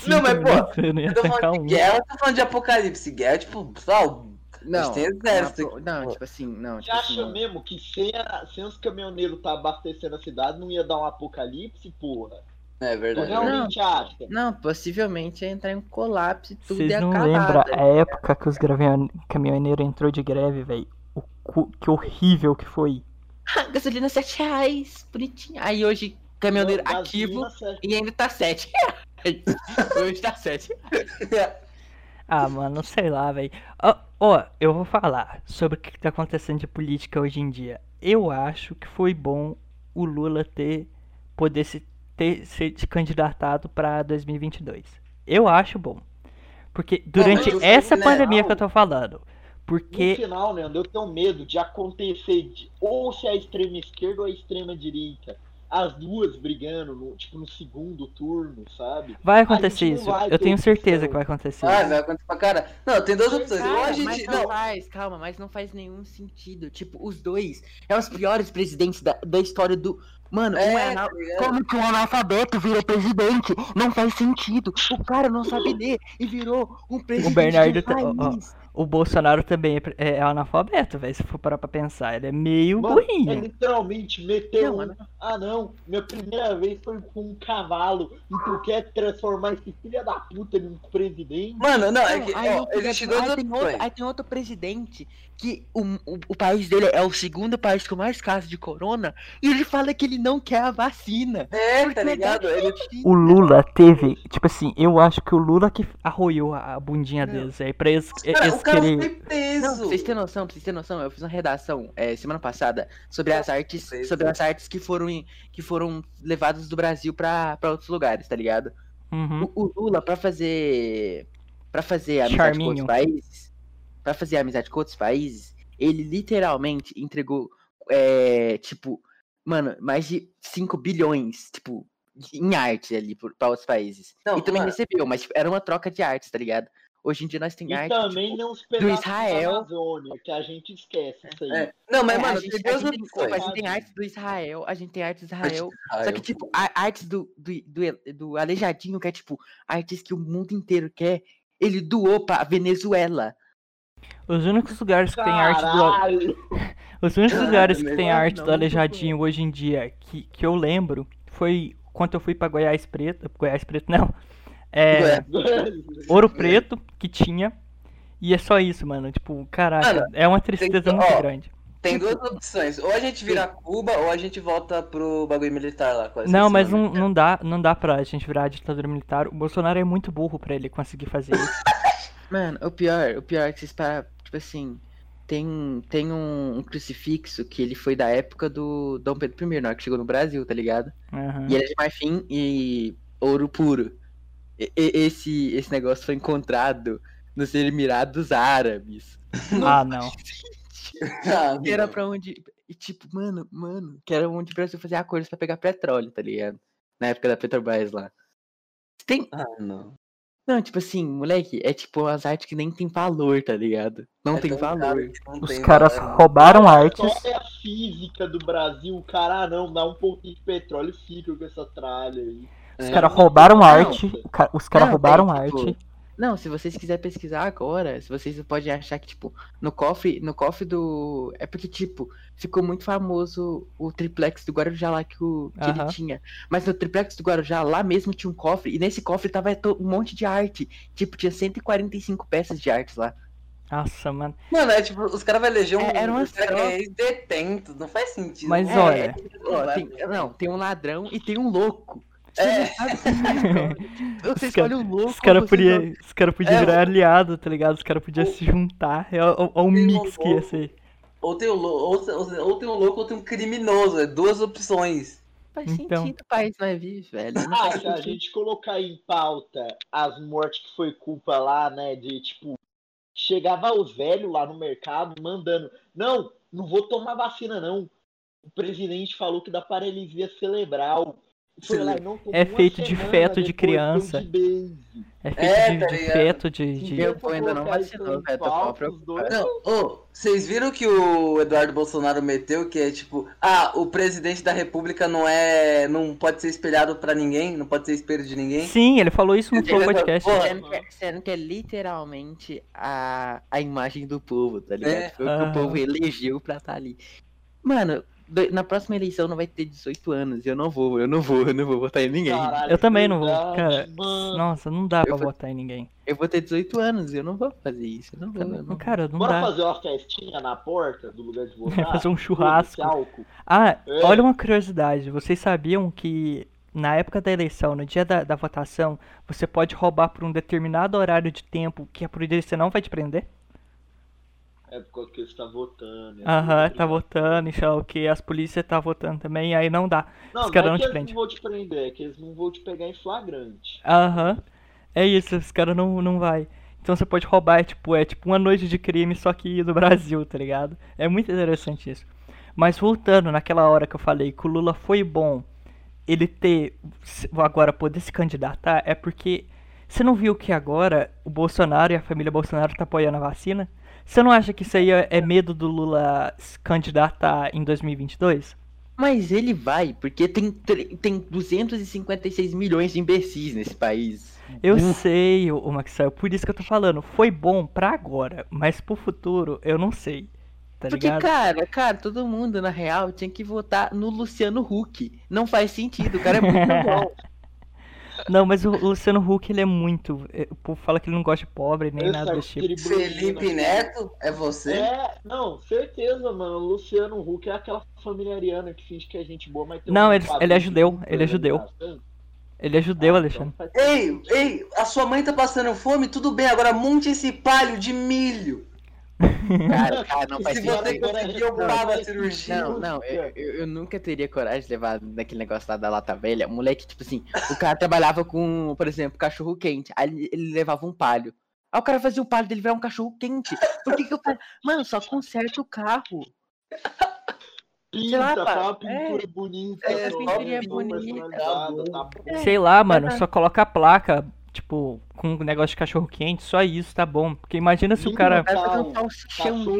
Não, mas, Cinco pô, eu não ia Eu tô falando um. de guerra, eu tô falando de apocalipse. Guerra, tipo, só. Não, tem exército não, aqui, não, tipo assim, não, Você tipo assim, acha não. mesmo que sem, a- sem os caminhoneiros tá abastecendo a cidade não ia dar um apocalipse, porra? É Tu verdade. realmente acha? Não, possivelmente ia entrar em colapso e tudo Vocês ia não acabar. lembram tá a época que os caminhoneiros entrou de greve, velho? Que horrível que foi. Ah, gasolina 7 reais, bonitinho. Aí hoje, caminhoneiro Não, ativo e ainda tá 7 reais. hoje tá 7. Ah, mano, sei lá, velho. Ó, ó, eu vou falar sobre o que tá acontecendo de política hoje em dia. Eu acho que foi bom o Lula ter poder se ter ser se candidatado pra 2022. Eu acho bom. Porque durante mas o essa final- pandemia que eu tô falando, No porque final, né, eu tenho medo de acontecer de, ou se é a extrema esquerda ou a extrema direita. As duas brigando, no, tipo, no segundo turno, sabe? vai acontecer isso. vai Eu tenho certeza opção. que vai acontecer. Ah, isso. vai acontecer pra cara. Não, tem duas opções. Ou a Cara, gente. mas não Não, faz, calma, mas não faz nenhum sentido. Tipo, os dois é os piores presidentes da, da história do. Mano, um é é, anal- tá ligado? Como que um analfabeto virou presidente? Não faz sentido. O cara não sabe ler e virou um presidente Bernardo do tá- ó. O Bolsonaro também é, é, é analfabeto, velho. Se for parar pra pensar, ele é meio Mano, é literalmente meteu Não, um. Ah não, minha primeira vez foi com um cavalo e tu quer transformar esse filho da puta em um presidente? Mano, não, é Não, que. aí Ó, existe da- duas aí tem outro, aí tem outro presidente que o, o, o país dele é o segundo país com mais casos de corona e ele fala que ele não quer a vacina. É, Porque tá ligado? Ele sentido. O Lula teve, tipo assim, eu acho que o Lula que arroiou a a bundinha Não. deles aí pra eles, Cara, eles o cara querer- foi preso. Não, pra vocês terem noção, pra vocês terem noção, eu fiz uma redação é, semana passada sobre as artes, sobre as artes que foram, em- que foram levadas do Brasil pra, pra outros lugares, tá ligado? Uhum. O, o Lula, pra fazer. para fazer amizade com outros países. Para fazer amizade com outros países, ele literalmente entregou, é, tipo, mano, mais de 5 bilhões, tipo, em arte ali pra outros países. Não, e também mano. recebeu, mas tipo, era uma troca de artes, tá ligado? Hoje em dia nós tem E arte. também tipo, pedaços Israel. da Amazônia, que a gente esquece isso aí. É. Não, mas, é, mano, a gente, tem a gente opções. a gente tem arte do Israel, a gente tem arte do Israel. Só que, tipo, a, artes do, do, do, do Aleijadinho, que é, tipo, artes que o mundo inteiro quer, ele doou pra Venezuela. Os únicos lugares que tem arte do. Caralho! Os únicos lugares que tem arte não, do não Aleijadinho hoje em dia que, que eu lembro foi quando eu fui pra Goiás Preto. Goiás Preto não. É. Ouro Preto que tinha. E é só isso, mano. Tipo, caraca, Mano, é uma tristeza que- muito ó, grande. Tem duas opções. Ou a gente vira Cuba, ou a gente volta pro bagulho militar lá. quase Não, mas não, não dá, não dá pra gente virar a ditadura militar. O Bolsonaro é muito burro pra ele conseguir fazer isso. Mano, o pior, o pior é que vocês param, tipo assim, tem, tem um, um crucifixo que ele foi da época do Dom Pedro I, na hora que chegou no Brasil, tá ligado? Aham. E ele é de marfim e ouro puro. E- e- esse, esse negócio foi encontrado nos Emirados Árabes. Ah, não. Ah, Que era pra onde. E tipo, mano, mano, que era onde o Brasil fazia acordos pra pegar petróleo, tá ligado? Na época da Petrobras lá. Tem. Ah, não. Não, tipo assim, moleque, é tipo as artes que nem tem valor, tá ligado? Não É tem valor. não Os tem caras valor. roubaram A artes. história física do Brasil, o cara, ah, não, dá um pouquinho de petróleo e fica com essa tralha aí. Os É. caras roubaram arte. Não. Os caras roubaram tem, tipo, arte. Não, se vocês quiserem pesquisar agora, se vocês podem achar que, tipo, no cofre, no cofre do. É porque, tipo, ficou muito famoso o triplex do Guarujá lá que, o... que ele tinha. Mas no triplex do Guarujá, lá mesmo tinha um cofre, e nesse cofre tava um monte de arte. Tipo, tinha 145 peças de artes lá. Nossa, mano. Mano, é tipo, os caras vão eleger um, É, era um cara que troca. é ex-detento. Não faz sentido. Mas né? olha- Ó, vai- tem- não, tem um ladrão e tem um louco. É. você escolhe. Cara- escolhe o louco. Os caras podiam não- os cara podia É, virar aliado, tá ligado? Os caras podiam o- se juntar. É o, é o um mix que ia ser. Ou tem, um ou, ou- ou tem um louco ou tem um criminoso. É duas opções. Faz Então. sentido o país não é vivo, velho. Não Ah, se a gente colocar em pauta as mortes que foi culpa lá, né, de tipo, chegava os velhos lá no mercado mandando, não, não vou tomar vacina não. O presidente falou que dá paralisia cerebral. Foi lá É feito de feto de criança. de. É feito É, de, tá de feto, de. de- pô ainda não vacinou, velho, dois- Não, ô, vocês viram que o Eduardo Bolsonaro meteu que é tipo, ah, o presidente da república não é. não pode ser espelhado pra ninguém, não pode ser espelho de ninguém. Sim, ele falou isso no Beleza, Podcast. Sendo que, é- sendo que é literalmente a, a imagem do povo, tá ligado? É. Foi o que Aham. o povo elegeu pra estar ali. Mano, na próxima eleição não vai ter 18 anos. e Eu não vou, eu não vou, eu não vou votar em ninguém. Caralho, Eu também não vou, verdade, cara. mano. Nossa, não dá Eu pra vou- votar em ninguém. Eu vou ter 18 anos, eu não vou fazer isso. Eu não vou, eu não. Cara, não Bora dá. fazer uma festinha na porta do lugar de votar? Fazer um churrasco. Ah, É. olha uma curiosidade. Vocês sabiam que na época da eleição, no dia da, da votação, você pode roubar por um determinado horário de tempo que a polícia não vai te prender? É porque você tá votando. é Aham, tudo tá votando, e o que as polícias tá votando também, aí não dá. Não, Os caras não não é te que eles prendem. não vão te prender, é que eles não vão te pegar em flagrante. Aham. É isso, os caras não, não vai. Então você pode roubar, é tipo, é tipo uma noite de crime, só que do Brasil, tá ligado? É muito interessante isso. Mas voltando naquela hora que eu falei que o Lula foi bom ele ter agora poder se candidatar, é porque você não viu que agora o Bolsonaro e a família Bolsonaro tá apoiando a vacina? Você não acha que isso aí é é medo do Lula se candidatar em 2022? Mas ele vai, porque tem, tem 256 milhões de imbecis nesse país. Eu Hum. sei, o Maxwell, por isso que eu tô falando. Foi bom pra agora, mas pro futuro eu não sei. Tá Porque, ligado? cara, cara, todo mundo, na real, tinha que votar no Luciano Huck. Não faz sentido, o cara é muito bom. Não, mas o Luciano Huck, ele é muito. é, O povo fala que ele não gosta de pobre nem Esse nada desse tipo. Felipe? Neto, é você? É, não, certeza, mano. O Luciano Huck é aquela família ariana que finge que é gente boa, mas tem Não, um ele- ele é de judeu, ele é né, judeu. Ele é judeu, Ah, Alexandre. então Ei, ei, a sua mãe tá passando fome? Tudo bem, agora monte esse palho de milho. Cara, cara, não faz Se você conseguir, eu pago a cirurgia. Não, não, eu, eu, eu nunca teria coragem de levar naquele negócio lá da lata velha. O moleque, tipo assim, o cara trabalhava com, por exemplo, cachorro quente. Aí ele- levava um palho. Aí o cara fazia o palho dele virar um cachorro quente. Por que que eu falei, mano, só conserta o carro. Pinta, lá, uma pintura bonita. é, só, pinturinha pintura bonita. personalizada, tá bom. Sei lá, mano, tá- só coloca a placa, tipo, com um negócio de cachorro quente, só isso, tá bom. Porque imagina se o cara. Cachorro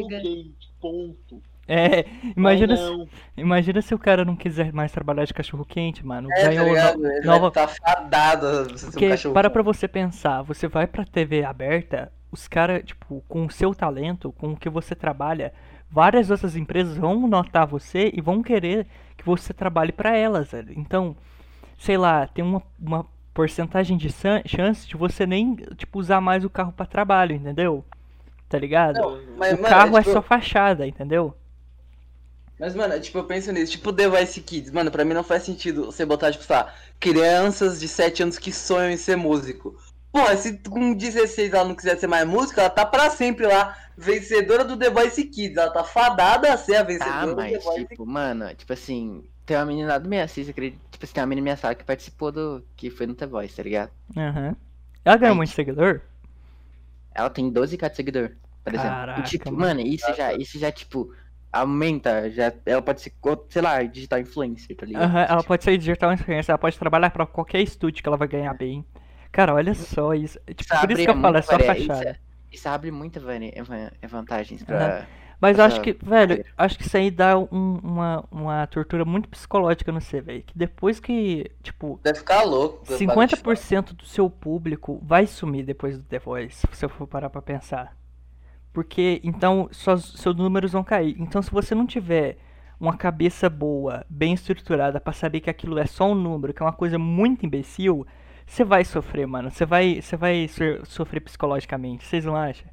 quente, ponto. É, imagina, se, imagina se o cara não quiser mais trabalhar de cachorro quente, mano. É, tá Ganhou no-? Ele nova- tá fadado um Porque para pra você pensar, você vai pra TV aberta, os caras, tipo, com o seu talento, com o que você trabalha, várias outras empresas vão notar você e vão querer que você trabalhe pra elas, velho. Então, sei lá, tem uma, uma porcentagem de san- chance de você nem, tipo, usar mais o carro pra trabalho, entendeu? Tá ligado? Não, mas, o mano, carro é tipo, só fachada, entendeu? Mas, mano, tipo, eu penso nisso. Tipo, The Voice Kids. Mano, pra mim não faz sentido você botar, tipo, lá, crianças de 7 anos que sonham em ser músico. Porra, se com 16 ela não quiser ser mais música, ela tá pra sempre lá, vencedora do The Voice Kids. Ela tá fadada a ser a vencedora Tá, do The mas, Voice tipo, mano, tipo assim, tem uma menina lá do minha assiste, acredita? Tipo assim, tem uma menina minha sala que participou do. que foi no The Voice, tá ligado? Aham. Ela ganhou Aí, muito seguidor? Ela tem 12k de seguidor, por exemplo. Caraca, e, tipo, mano. isso já, isso já, tipo, aumenta, já, ela pode ser, sei lá, digital influencer, tá ligado? Aham, ela pode ser digital influencer, ela pode trabalhar pra qualquer estúdio que ela vai ganhar bem. Cara, olha só isso. Tipo, Isso por isso que eu falo, é só fachada. Isso, isso abre muita vani- van- vantagens pra. Mas eu acho que, velho, acho que isso aí dá um- uma, uma tortura muito psicológica no você, velho. Que depois que, tipo, Deve ficar louco. com o bagulho de 50% do seu público vai sumir depois do The Voice, se você for parar pra pensar. Porque então suas, seus números vão cair. Então se você não tiver uma cabeça boa, bem estruturada pra saber que aquilo é só um número, que é uma coisa muito imbecil, você vai sofrer, mano. Você vai, você vai so- sofrer psicologicamente. Vocês não acham?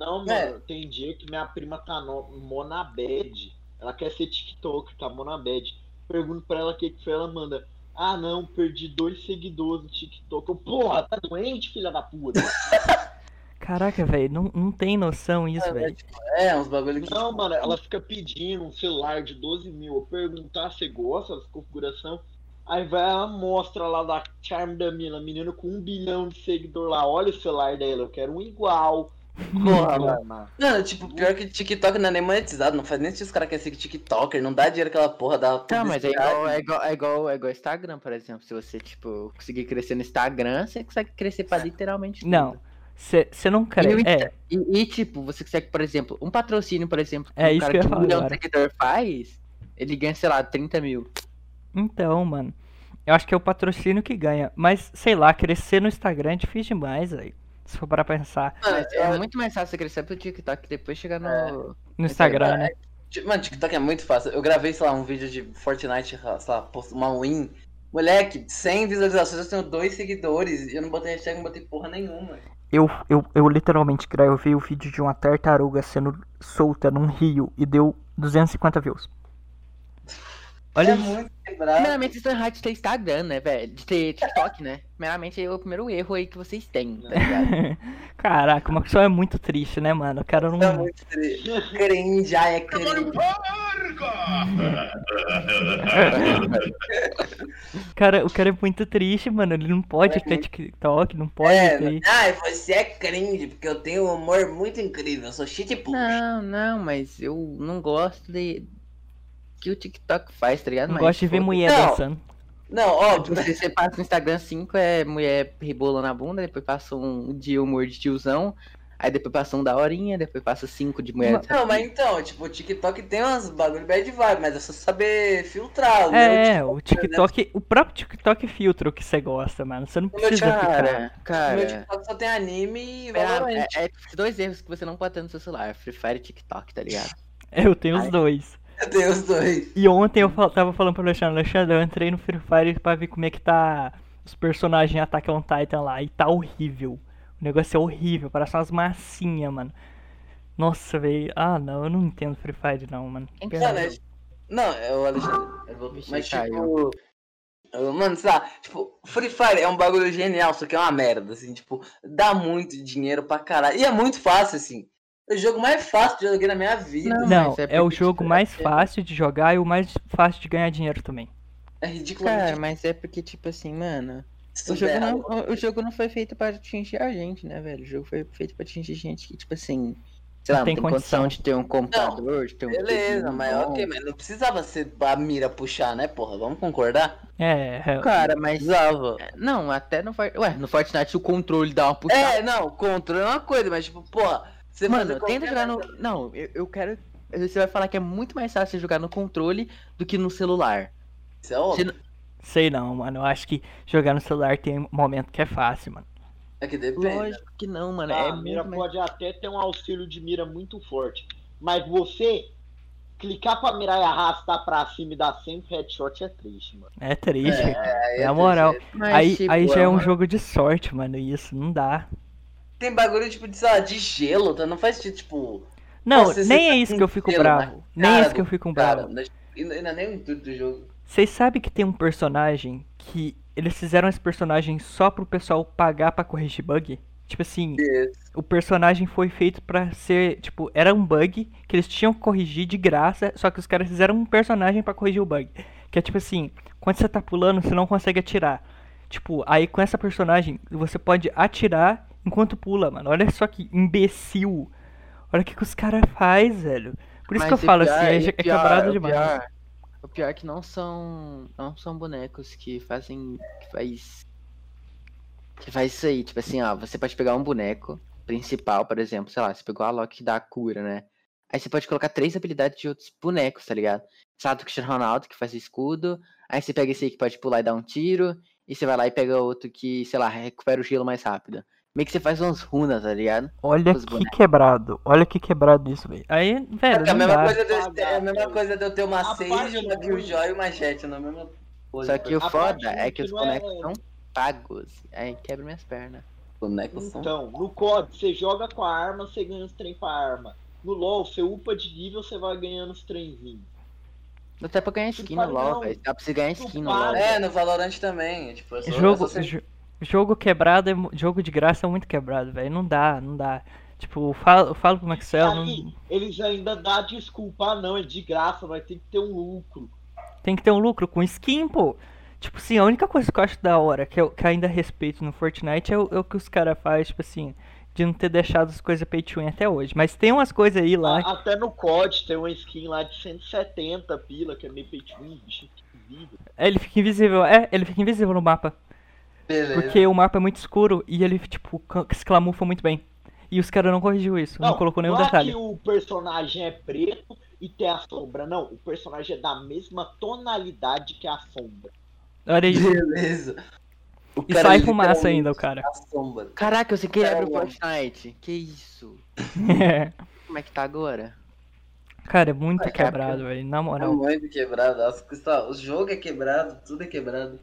Não, mano, É. tem dia que minha prima tá no, monabed. Ela quer ser TikTok, tá monabed. Pergunto pra ela o que que foi, ela manda. Ah não, perdi dois seguidores no TikTok. Eu, porra, tá doente, filha da puta? Caraca, velho, não, não tem noção isso, É, velho. tipo, é, uns bagulho que. Não, mano, ela fica pedindo um celular de 12 mil. Eu perguntar se gosta dessa configuração. Aí vai ela mostra lá da Charme da Mina, menina com um bilhão de seguidor lá. Olha o celular dela, eu quero um igual. Porra, Mano, Mano, tipo, pior que TikTok não é nem monetizado, não faz nem se os caras querem ser TikToker, não dá dinheiro aquela porra da Não, mas é igual, é igual, é igual, é igual Instagram, por exemplo. Se você, tipo, conseguir crescer no Instagram, você consegue crescer pra literalmente tudo. Não, você não E, o quer. Insta- É, e, e, tipo, você consegue, por exemplo, um patrocínio, por exemplo, que É um isso cara que que um milhão de seguidor faz, ele ganha, sei lá, 30 mil. então, mano. Eu acho que é o patrocínio que ganha. Mas, sei lá, crescer no Instagram é difícil demais, velho. Se for para pensar Mano, é eu- muito mais fácil você crescer pro TikTok e depois chegar no. É. no Instagram, né? Ti- Mano, TikTok é muito fácil. Eu gravei, sei lá, um vídeo de Fortnite, sei lá, uma win. Moleque, 100 visualizações, eu tenho dois seguidores. E eu não botei hashtag, não botei porra nenhuma. Eu, eu, eu literalmente gravei o vídeo de uma tartaruga sendo solta num rio e deu 250 views. Olha é isso. muito quebrado. Primeiramente, vocês estão errados de ter Instagram, né, velho? De ter TikTok, né? Primeiramente, é o primeiro erro aí que vocês têm, tá ligado? Caraca, uma pessoa é muito triste, né, mano? O cara não. É muito triste. Cringe, ai, é cringe. Cara, o cara é muito triste, mano. Ele não pode É ter TikTok, não pode É, ter. ai, você é cringe, porque eu tenho um humor muito incrível. Eu sou shit push. Não, não, mas eu não gosto de. Que o TikTok faz, tá ligado? Não Mas, gosto de ver foda-se. mulher Não. dançando. Não, ó, Você, você passa no Instagram 5 é mulher rebolando a bunda, depois passa um de humor de tiozão, aí depois passa um da horinha, depois passa cinco de mulher. Não, mas então, tipo, o TikTok tem umas bagulho bad vibe, mas é só saber filtrar. O É, meu o TikTok, o próprio TikTok filtra o que você gosta, mano. Você não precisa ficar. Cara, O meu cara. TikTok só tem anime e É, é, é dois erros que você não pode ter no seu celular, Free Fire e TikTok, tá ligado? Eu tenho os dois. Eu tenho os dois. E ontem eu tava falando pro Alexandre, Alexandre, eu entrei no Free Fire pra ver como é que tá os personagens em Attack on Titan lá. E tá horrível. O negócio é horrível, parece umas massinhas, mano. Nossa, velho. Ah, não, eu não entendo Free Fire não, mano. Quem que Perdão. Mano, é- Não, é o Alexandre. Eu vou- Mas tipo. Mano, sei lá, tipo, Free Fire é um bagulho genial, só que é uma merda, assim, tipo, dá muito dinheiro pra caralho. E é muito fácil, assim. É o jogo mais fácil que eu joguei na minha vida. Não, Não, é é o jogo tipo, mais é- fácil de jogar e o mais fácil de ganhar dinheiro também. É ridiculamente Cara, mas é porque, tipo assim, mano. O jogo, não, o- o jogo não foi feito pra atingir a gente, né, velho? O jogo foi feito pra atingir gente que, tipo assim, sei lá, Não não tem tem, condição. condição de ter um computador, de ter um Beleza, mas bom. ok, mas não precisava ser a mira puxar, né, porra? Vamos concordar? É, é, Cara, mas. Precisava. Não, até no Fortnite. Ué, no Fortnite o controle dá uma puxada. É, não, controle é uma coisa, mas tipo, porra, você Mano, tenta jogar no. Não, eu, eu quero. Você vai falar que é muito mais fácil você jogar no controle do que no celular. Isso é óbvio. sei não, mano. Eu acho que jogar no celular tem um momento que é fácil, mano. É que depende. Lógico que não, mano. Ah, é a mira mais... pode até ter um auxílio de mira muito forte. Mas você clicar pra mirar e arrastar pra cima e dar sempre headshot é triste, mano. É triste. Na é moral. triste. Mas, Aí, tipo, aí já é um uma- jogo de sorte, mano. Isso não dá. Tem bagulho tipo de, sei lá, de gelo, tá? Não faz sentido, tipo. Não, Nossa, nem é isso que eu fico bravo. Nem é isso que eu fico bravo. é- ainda ainda nem o intuito do jogo. Vocês sabem que tem um personagem que eles fizeram esse personagem só pro pessoal pagar pra corrigir bug? Tipo assim, o personagem foi feito pra ser, tipo, era um bug que eles tinham que corrigir de graça, só que os caras fizeram um personagem pra corrigir o bug. Que é tipo assim, quando você tá pulando, você não consegue atirar. Tipo, aí com essa personagem, você pode atirar enquanto pula, mano. Olha só que imbecil. Olha o que, que os caras faz, velho. Por isso que eu Mas falo pior- assim, é, é pior- quebrado o demais. pior- o pior é que não são. Não são bonecos que fazem. que faz. Que faz isso aí. Tipo assim, ó, você pode pegar um boneco principal, por exemplo, sei lá, você pegou a Loki da cura, né? Aí você pode colocar três habilidades de outros bonecos, tá ligado? Lá, do Cristiano Ronaldo, que faz o escudo. Aí você pega esse aí que pode pular e dar um tiro. E você vai lá e pega outro que, sei lá, recupera o gelo mais rápido. Meio que você faz umas runas, tá ligado? Olha os que bonecos. quebrado. Olha que quebrado isso, velho. Aí, velho, É a mesma, coisa de, eu ter- é a mesma coisa de eu ter uma parte uma Killjoy e uma Jet, na mesma coisa. Só que o A foda é que os é- bonecos são pagos. Aí quebra minhas pernas. bonecos são. Então, no COD, você joga com a arma, você ganha os trem com a arma. No LoL, você upa de nível, você vai ganhando os trenzinhos. Dá até pra ganhar skin no LoL, velho. Dá pra você ganhar skin no. LoL. É, no Valorant também. Tipo, é Jogo, é você- jo- jogo quebrado, é, jogo de graça é muito quebrado, velho. Não dá, não dá. Tipo, eu falo, eu falo pro Maxel, não- Aí, eles ainda dão desculpa, ah não, é de graça, vai ter que ter um lucro. tem que ter um lucro com skin, pô. Tipo assim, a única coisa que eu acho da hora, que eu que ainda respeito no Fortnite, é o, é o que os caras fazem, tipo assim, de não ter deixado as coisas pay to win até hoje. Mas tem umas coisas aí lá. Até no COD tem uma skin lá de 170 pila, que é meio pay to win, bicho invisível. É, ele fica invisível. É, ele fica invisível no mapa. Beleza. Porque o mapa é muito escuro e ele, tipo, se camufla muito bem. E os caras não corrigiu isso, não, colocou nenhum não detalhe. é que o personagem é preto e tem a sombra, não. O personagem é da mesma tonalidade que a sombra. Olha isso. Beleza. O E cara sai fumaça ainda, o cara. Caraca, eu sei que abre o. Fortnite. Que isso? É. Como é que tá agora? Cara, é muito Caraca. quebrado, velho. Na É moral. muito quebrado. As, o jogo é quebrado, tudo é quebrado.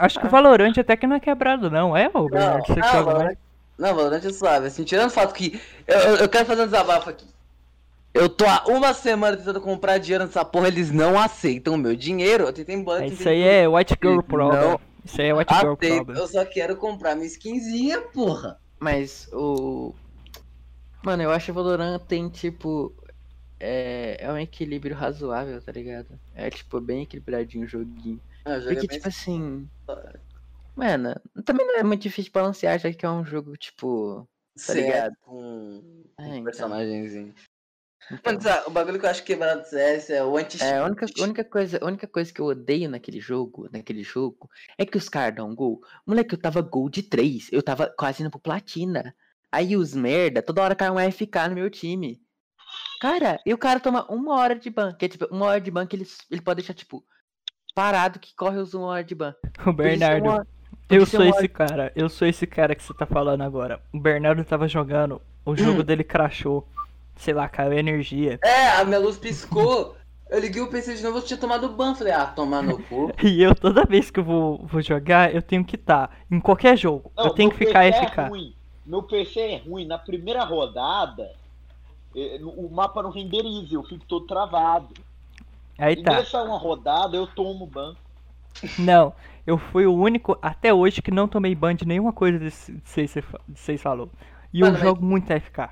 Acho que o Valorant até que não é quebrado, não. É, ô, Bernardo? Você não, joga mais? não, Valorant é suave. Assim, tirando o fato que. Eu, eu, eu quero fazer um desabafo aqui. Eu tô há uma semana tentando comprar dinheiro nessa porra, eles não aceitam o meu dinheiro. Eu tentei em banco. É, Isso aí é White Girl Não. Problem. Isso aí é White Girl. Problem. Eu só quero comprar minha skinzinha, porra. Mas o. Mano, eu acho que o Valorant tem, tipo. É, é um equilíbrio razoável, tá ligado? É, tipo, bem equilibradinho o joguinho. Ah, é Porque, bem tipo assim. Mano, também não é muito difícil balancear, já que é um jogo, tipo. tá CS ligado? com É, um então. personagemzinho. Então, Mano, sabe, o bagulho que eu acho quebrado do CS é o anti É, a única, a única coisa, a única coisa que eu odeio naquele jogo, naquele jogo, é que os caras dão gol. Moleque, eu tava gol de 3, eu tava quase indo pro platina. Aí os merda, toda hora cai um AFK no meu time. Cara, e o cara toma uma hora de ban, que é tipo, uma hora de ban que ele, ele pode deixar, tipo, parado que corre os uma hora de ban. O Bernardo. uma- Eu sou uma- esse cara, eu sou esse cara que você tá falando agora. O Bernardo tava jogando, o jogo dele crashou. Sei lá, caiu energia. É, a minha luz piscou. Eu liguei o PC de novo, eu tinha tomado ban. Falei, ah, tomar no cu. E eu, toda vez que eu vou, vou jogar, eu tenho que estar. em qualquer jogo. Não, eu tenho que ficar PC FK. É ruim. Meu PC é ruim. Na primeira rodada, eh, o mapa não renderiza, eu fico todo travado. Aí E tá. nessa uma rodada, eu tomo ban. Não, eu fui o único até hoje que não tomei ban de nenhuma coisa desse- de vocês falou. E eu Mano, mas- jogo muito FK.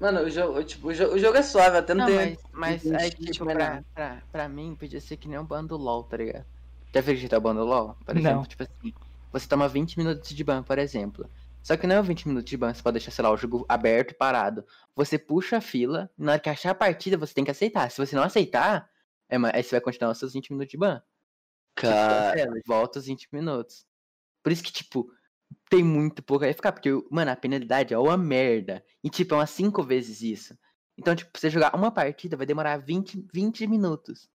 Mano, o jogo, tipo, o jogo, o jogo é suave, até não, Não, tem. mas, mas não aí, cheat, tipo, mas pra, não. pra, pra mim, podia ser que nem um ban do LoL, tá ligado? Já que tá ban do LoL? Por Não. exemplo, tipo assim, você toma 20 minutos de ban, por exemplo. Só que não é o 20 minutos de ban, você pode deixar, sei lá, o jogo aberto e parado. Você puxa a fila, na hora que achar a partida, você tem que aceitar. Se você não aceitar, é, aí você vai continuar os seus 20 minutos de ban. Cara, volta os 20 minutos. Por isso que, tipo, tem muito pouco aí ficar, porque, mano, a penalidade é uma merda. E, tipo, é umas 5 vezes isso. Então, tipo, você jogar uma partida vai demorar 20, 20 minutos.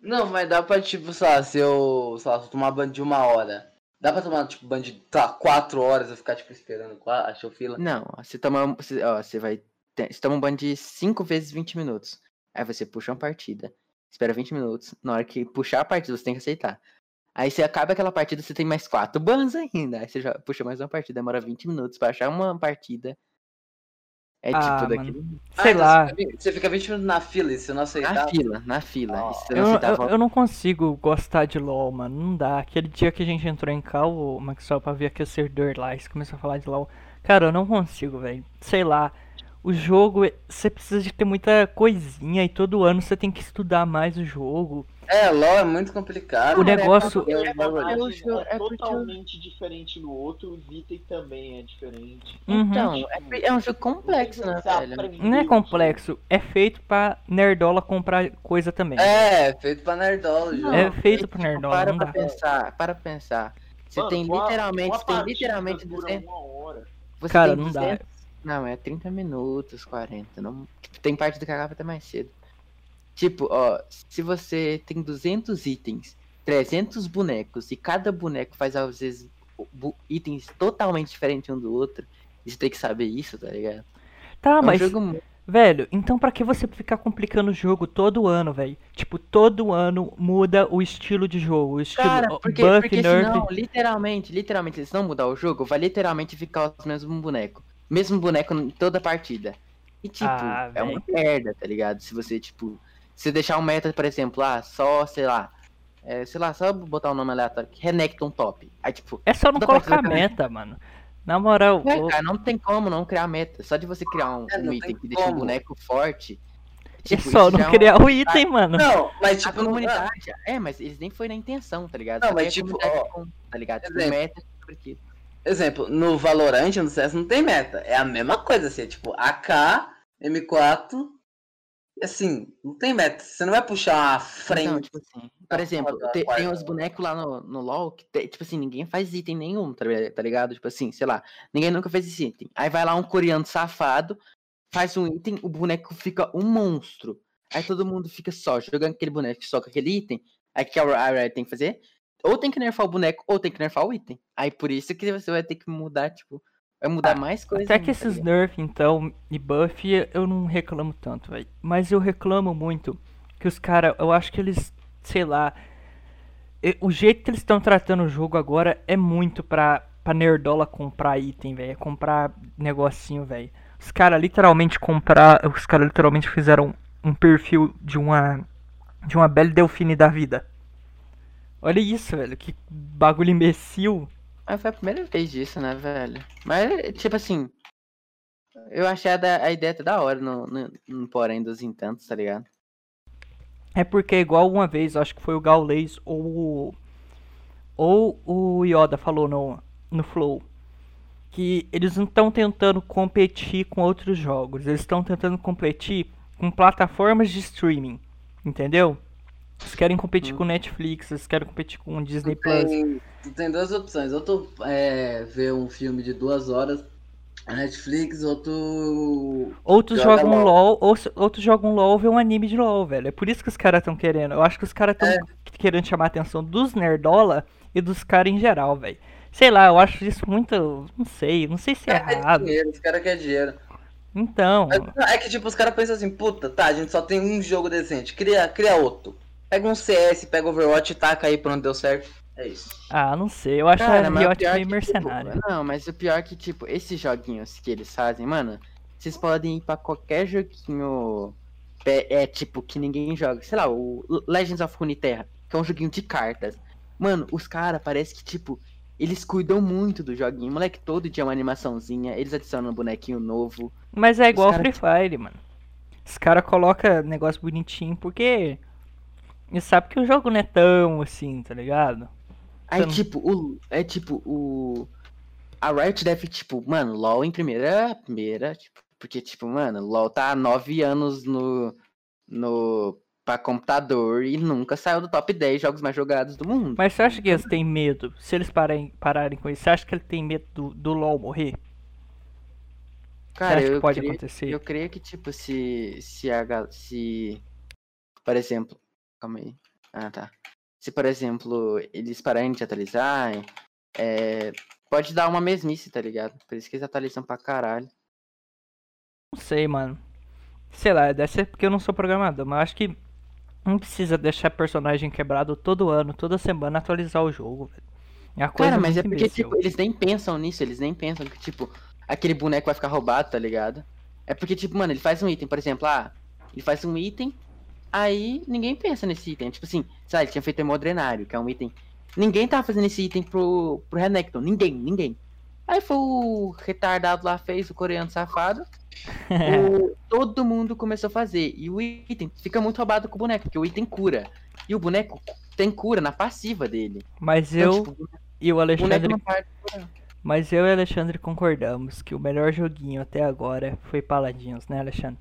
não, mas dá pra, tipo, sei lá, se eu, sei lá, se eu tomar ban de uma hora. Dá pra tomar, tipo, ban de, tá, quatro horas eu ficar, tipo, esperando, achou fila? Não, você toma. Você, ó, você vai. Você toma um ban de 5 vezes 20 minutos. Aí você puxa uma partida. Espera 20 minutos. Na hora que puxar a partida, você tem que aceitar. Aí você acaba aquela partida, você tem mais 4 bans ainda. Aí você já puxa mais uma partida, demora 20 minutos pra achar uma partida. É Ah, tipo mano. daquele. Ah, Sei então lá. Você fica, vi- você fica 20 minutos na fila e se não aceitar. Na fila, na fila. Ah, Eu, não eu, volta. eu não consigo gostar de LoL, mano. Não dá. Aquele dia que a gente entrou em cal, o Maxwell pra ver aquecedor lá, e você começou a falar de LoL. Cara, eu não consigo, velho. Sei lá. O jogo, é- você precisa de ter muita coisinha e todo ano você tem que estudar mais o jogo. É, LOL é muito complicado. O negócio- é personagem o jogo- é é o- totalmente diferente no outro, o item também é diferente. Uhum. Então, é, por- é um jogo complexo, né, Você velho? Não é complexo, é feito pra nerdola comprar coisa também. É, feito pra nerdola o jogo. É feito Tipo, pro nerdola, Para não pra dá. pensar, para pra pensar. Você Mano, tem literalmente, você tem literalmente dura 200, uma hora. você Cara, tem não dá. 200 Não, é 30 minutos, 40. Não... Tem parte do que acaba até mais cedo. Tipo, ó, se você tem 200 itens, 300 bonecos, e cada boneco faz, às vezes, itens totalmente diferentes um do outro, você tem que saber isso, tá ligado? Tá, é um mas, jogo velho, então pra que você ficar complicando o jogo todo ano, velho? Tipo, todo ano muda o estilo de jogo. O estilo Cara, porque, buff, porque nerf. senão, literalmente, literalmente, se não mudar o jogo, vai literalmente ficar os mesmos bonecos. Mesmo boneco em toda partida. E, tipo, Ah, é uma merda, tá ligado? Se você, tipo, se deixar um meta, por exemplo, ah, só, sei lá, é, sei lá, só botar um nome aleatório, Renekton Top. Aí, tipo, É só não colocar também. meta, mano. Na moral, é, ô- cara, não tem como não criar meta. Só de você criar um, É, um não item tem que deixa um boneco forte. é tipo, só isso não é criar o item, mano. Não, mas A tipo, não- comunidade. É, mas eles nem foi na intenção, tá ligado? Não, Só mas, a tipo, ó, com- tá ligado? Tipo, exemplo. meta sobre aquilo. Exemplo, no Valorant, no CS não tem meta. É a mesma coisa, assim, é tipo AK, M4. E assim, não tem meta. Você não vai puxar uma frente. Tipo assim, por exemplo, tem quarta. uns bonecos lá no, no LoL que, te- tipo assim, ninguém faz item nenhum, tá tá ligado? Tipo assim, sei lá, ninguém nunca fez esse item. Aí vai lá um coreano safado, faz um item, o boneco fica um monstro. Aí todo mundo fica só jogando aquele boneco só com aquele item. Aí o que a Riot tem que fazer? Ou tem que nerfar o boneco, ou tem que nerfar o item. Aí por isso que você vai ter que mudar, tipo, vai mudar Ah, mais coisa. Até que tá esses ligado? nerf, então, e buff, eu não reclamo tanto, velho. Mas eu reclamo muito que os caras, eu acho que eles, sei lá, o jeito que eles estão tratando o jogo agora é muito pra, pra nerdola comprar item, velho. É comprar negocinho, velho. Os caras literalmente comprar, os caras literalmente fizeram um perfil de uma de uma Belle Delfine da vida. Olha isso, velho, que bagulho imbecil. Mas foi a primeira vez disso, né, velho? Mas, tipo assim. Eu achei a, a ideia até da hora no, no, no porém dos encantos, tá ligado? É porque igual uma vez, acho que foi o Gaules ou o, ou o Yoda falou no, no Flow, que eles não estão tentando competir com outros jogos, eles estão tentando competir com plataformas de streaming, entendeu? Eles querem competir Hum. com Netflix, eles querem competir com Disney Tu Plus. tem, tu tem duas opções. Ou tu é, vê um filme de duas horas na Netflix, ou tu. Outros Joga jogam LOL. LOL, ou se- outros jogam LOL ver um anime de LOL, velho. É por isso que os caras estão querendo. Eu acho que os caras estão É. querendo chamar a atenção dos nerdola e dos caras em geral, velho. Sei lá, eu acho isso muito. Não sei, não sei se é querem errado. dinheiro, os caras querem dinheiro. Então, Mas, É que tipo, os caras pensam assim, puta, tá, a gente só tem um jogo decente, cria, cria outro. Pega um CS, pega Overwatch e taca aí pronto, deu certo. É isso. ah, não sei. Eu acho Cara, a Riot pior meio que, tipo, mercenária. não, mas o pior é que, tipo, esses joguinhos que eles fazem, mano, vocês podem ir pra qualquer joguinho. É, é, tipo, que ninguém joga. Sei lá, o Legends of Runeterra, que é um joguinho de cartas. Mano, os caras parece que, tipo, eles cuidam muito do joguinho. Moleque, todo dia é uma animaçãozinha, eles adicionam um bonequinho novo. Mas é igual cara, Free Fire, mano. Os caras colocam negócio bonitinho porque. Eles sabem que o jogo não é tão assim, tá ligado? Aí, Então- tipo, o. É tipo, o. a Riot deve, tipo, mano, LoL em primeira, primeira, tipo, porque, tipo, mano, LoL tá há nove anos no, no, pra computador e nunca saiu do top 10 jogos mais jogados do mundo. Mas você acha que eles têm medo? Se eles parem, pararem com isso, você acha que ele tem medo do, do LoL morrer? Cara, eu pode creio, acontecer? Eu creio que, tipo, se, se a, se, por exemplo, calma aí, ah, tá. Se, por exemplo, eles pararem de atualizar, é, pode dar uma mesmice, tá ligado? Por isso que eles atualizam pra caralho. Não sei, mano. Sei lá, deve ser porque eu não sou programador, mas acho que não precisa deixar personagem quebrado todo ano, toda semana atualizar o jogo, velho. É Cara, mas é porque, tipo, eles nem pensam nisso, eles nem pensam que, tipo, aquele boneco vai ficar roubado, tá ligado? É porque, tipo, mano, ele faz um item, por exemplo, ah, ele faz um item, aí ninguém pensa nesse item. Tipo assim, sabe, ele tinha feito hemodrenário, que é um item. Ninguém tava fazendo esse item pro, pro Renekton, ninguém, ninguém. Aí foi o retardado lá, fez, o coreano safado. o- todo mundo começou a fazer. E o item fica muito roubado com o boneco, porque o item cura. E o boneco tem cura na passiva dele. Mas Então, eu tipo, e o o Alexandre parte. Mas eu e o Alexandre concordamos que o melhor joguinho até agora foi Paladins, né, Alexandre?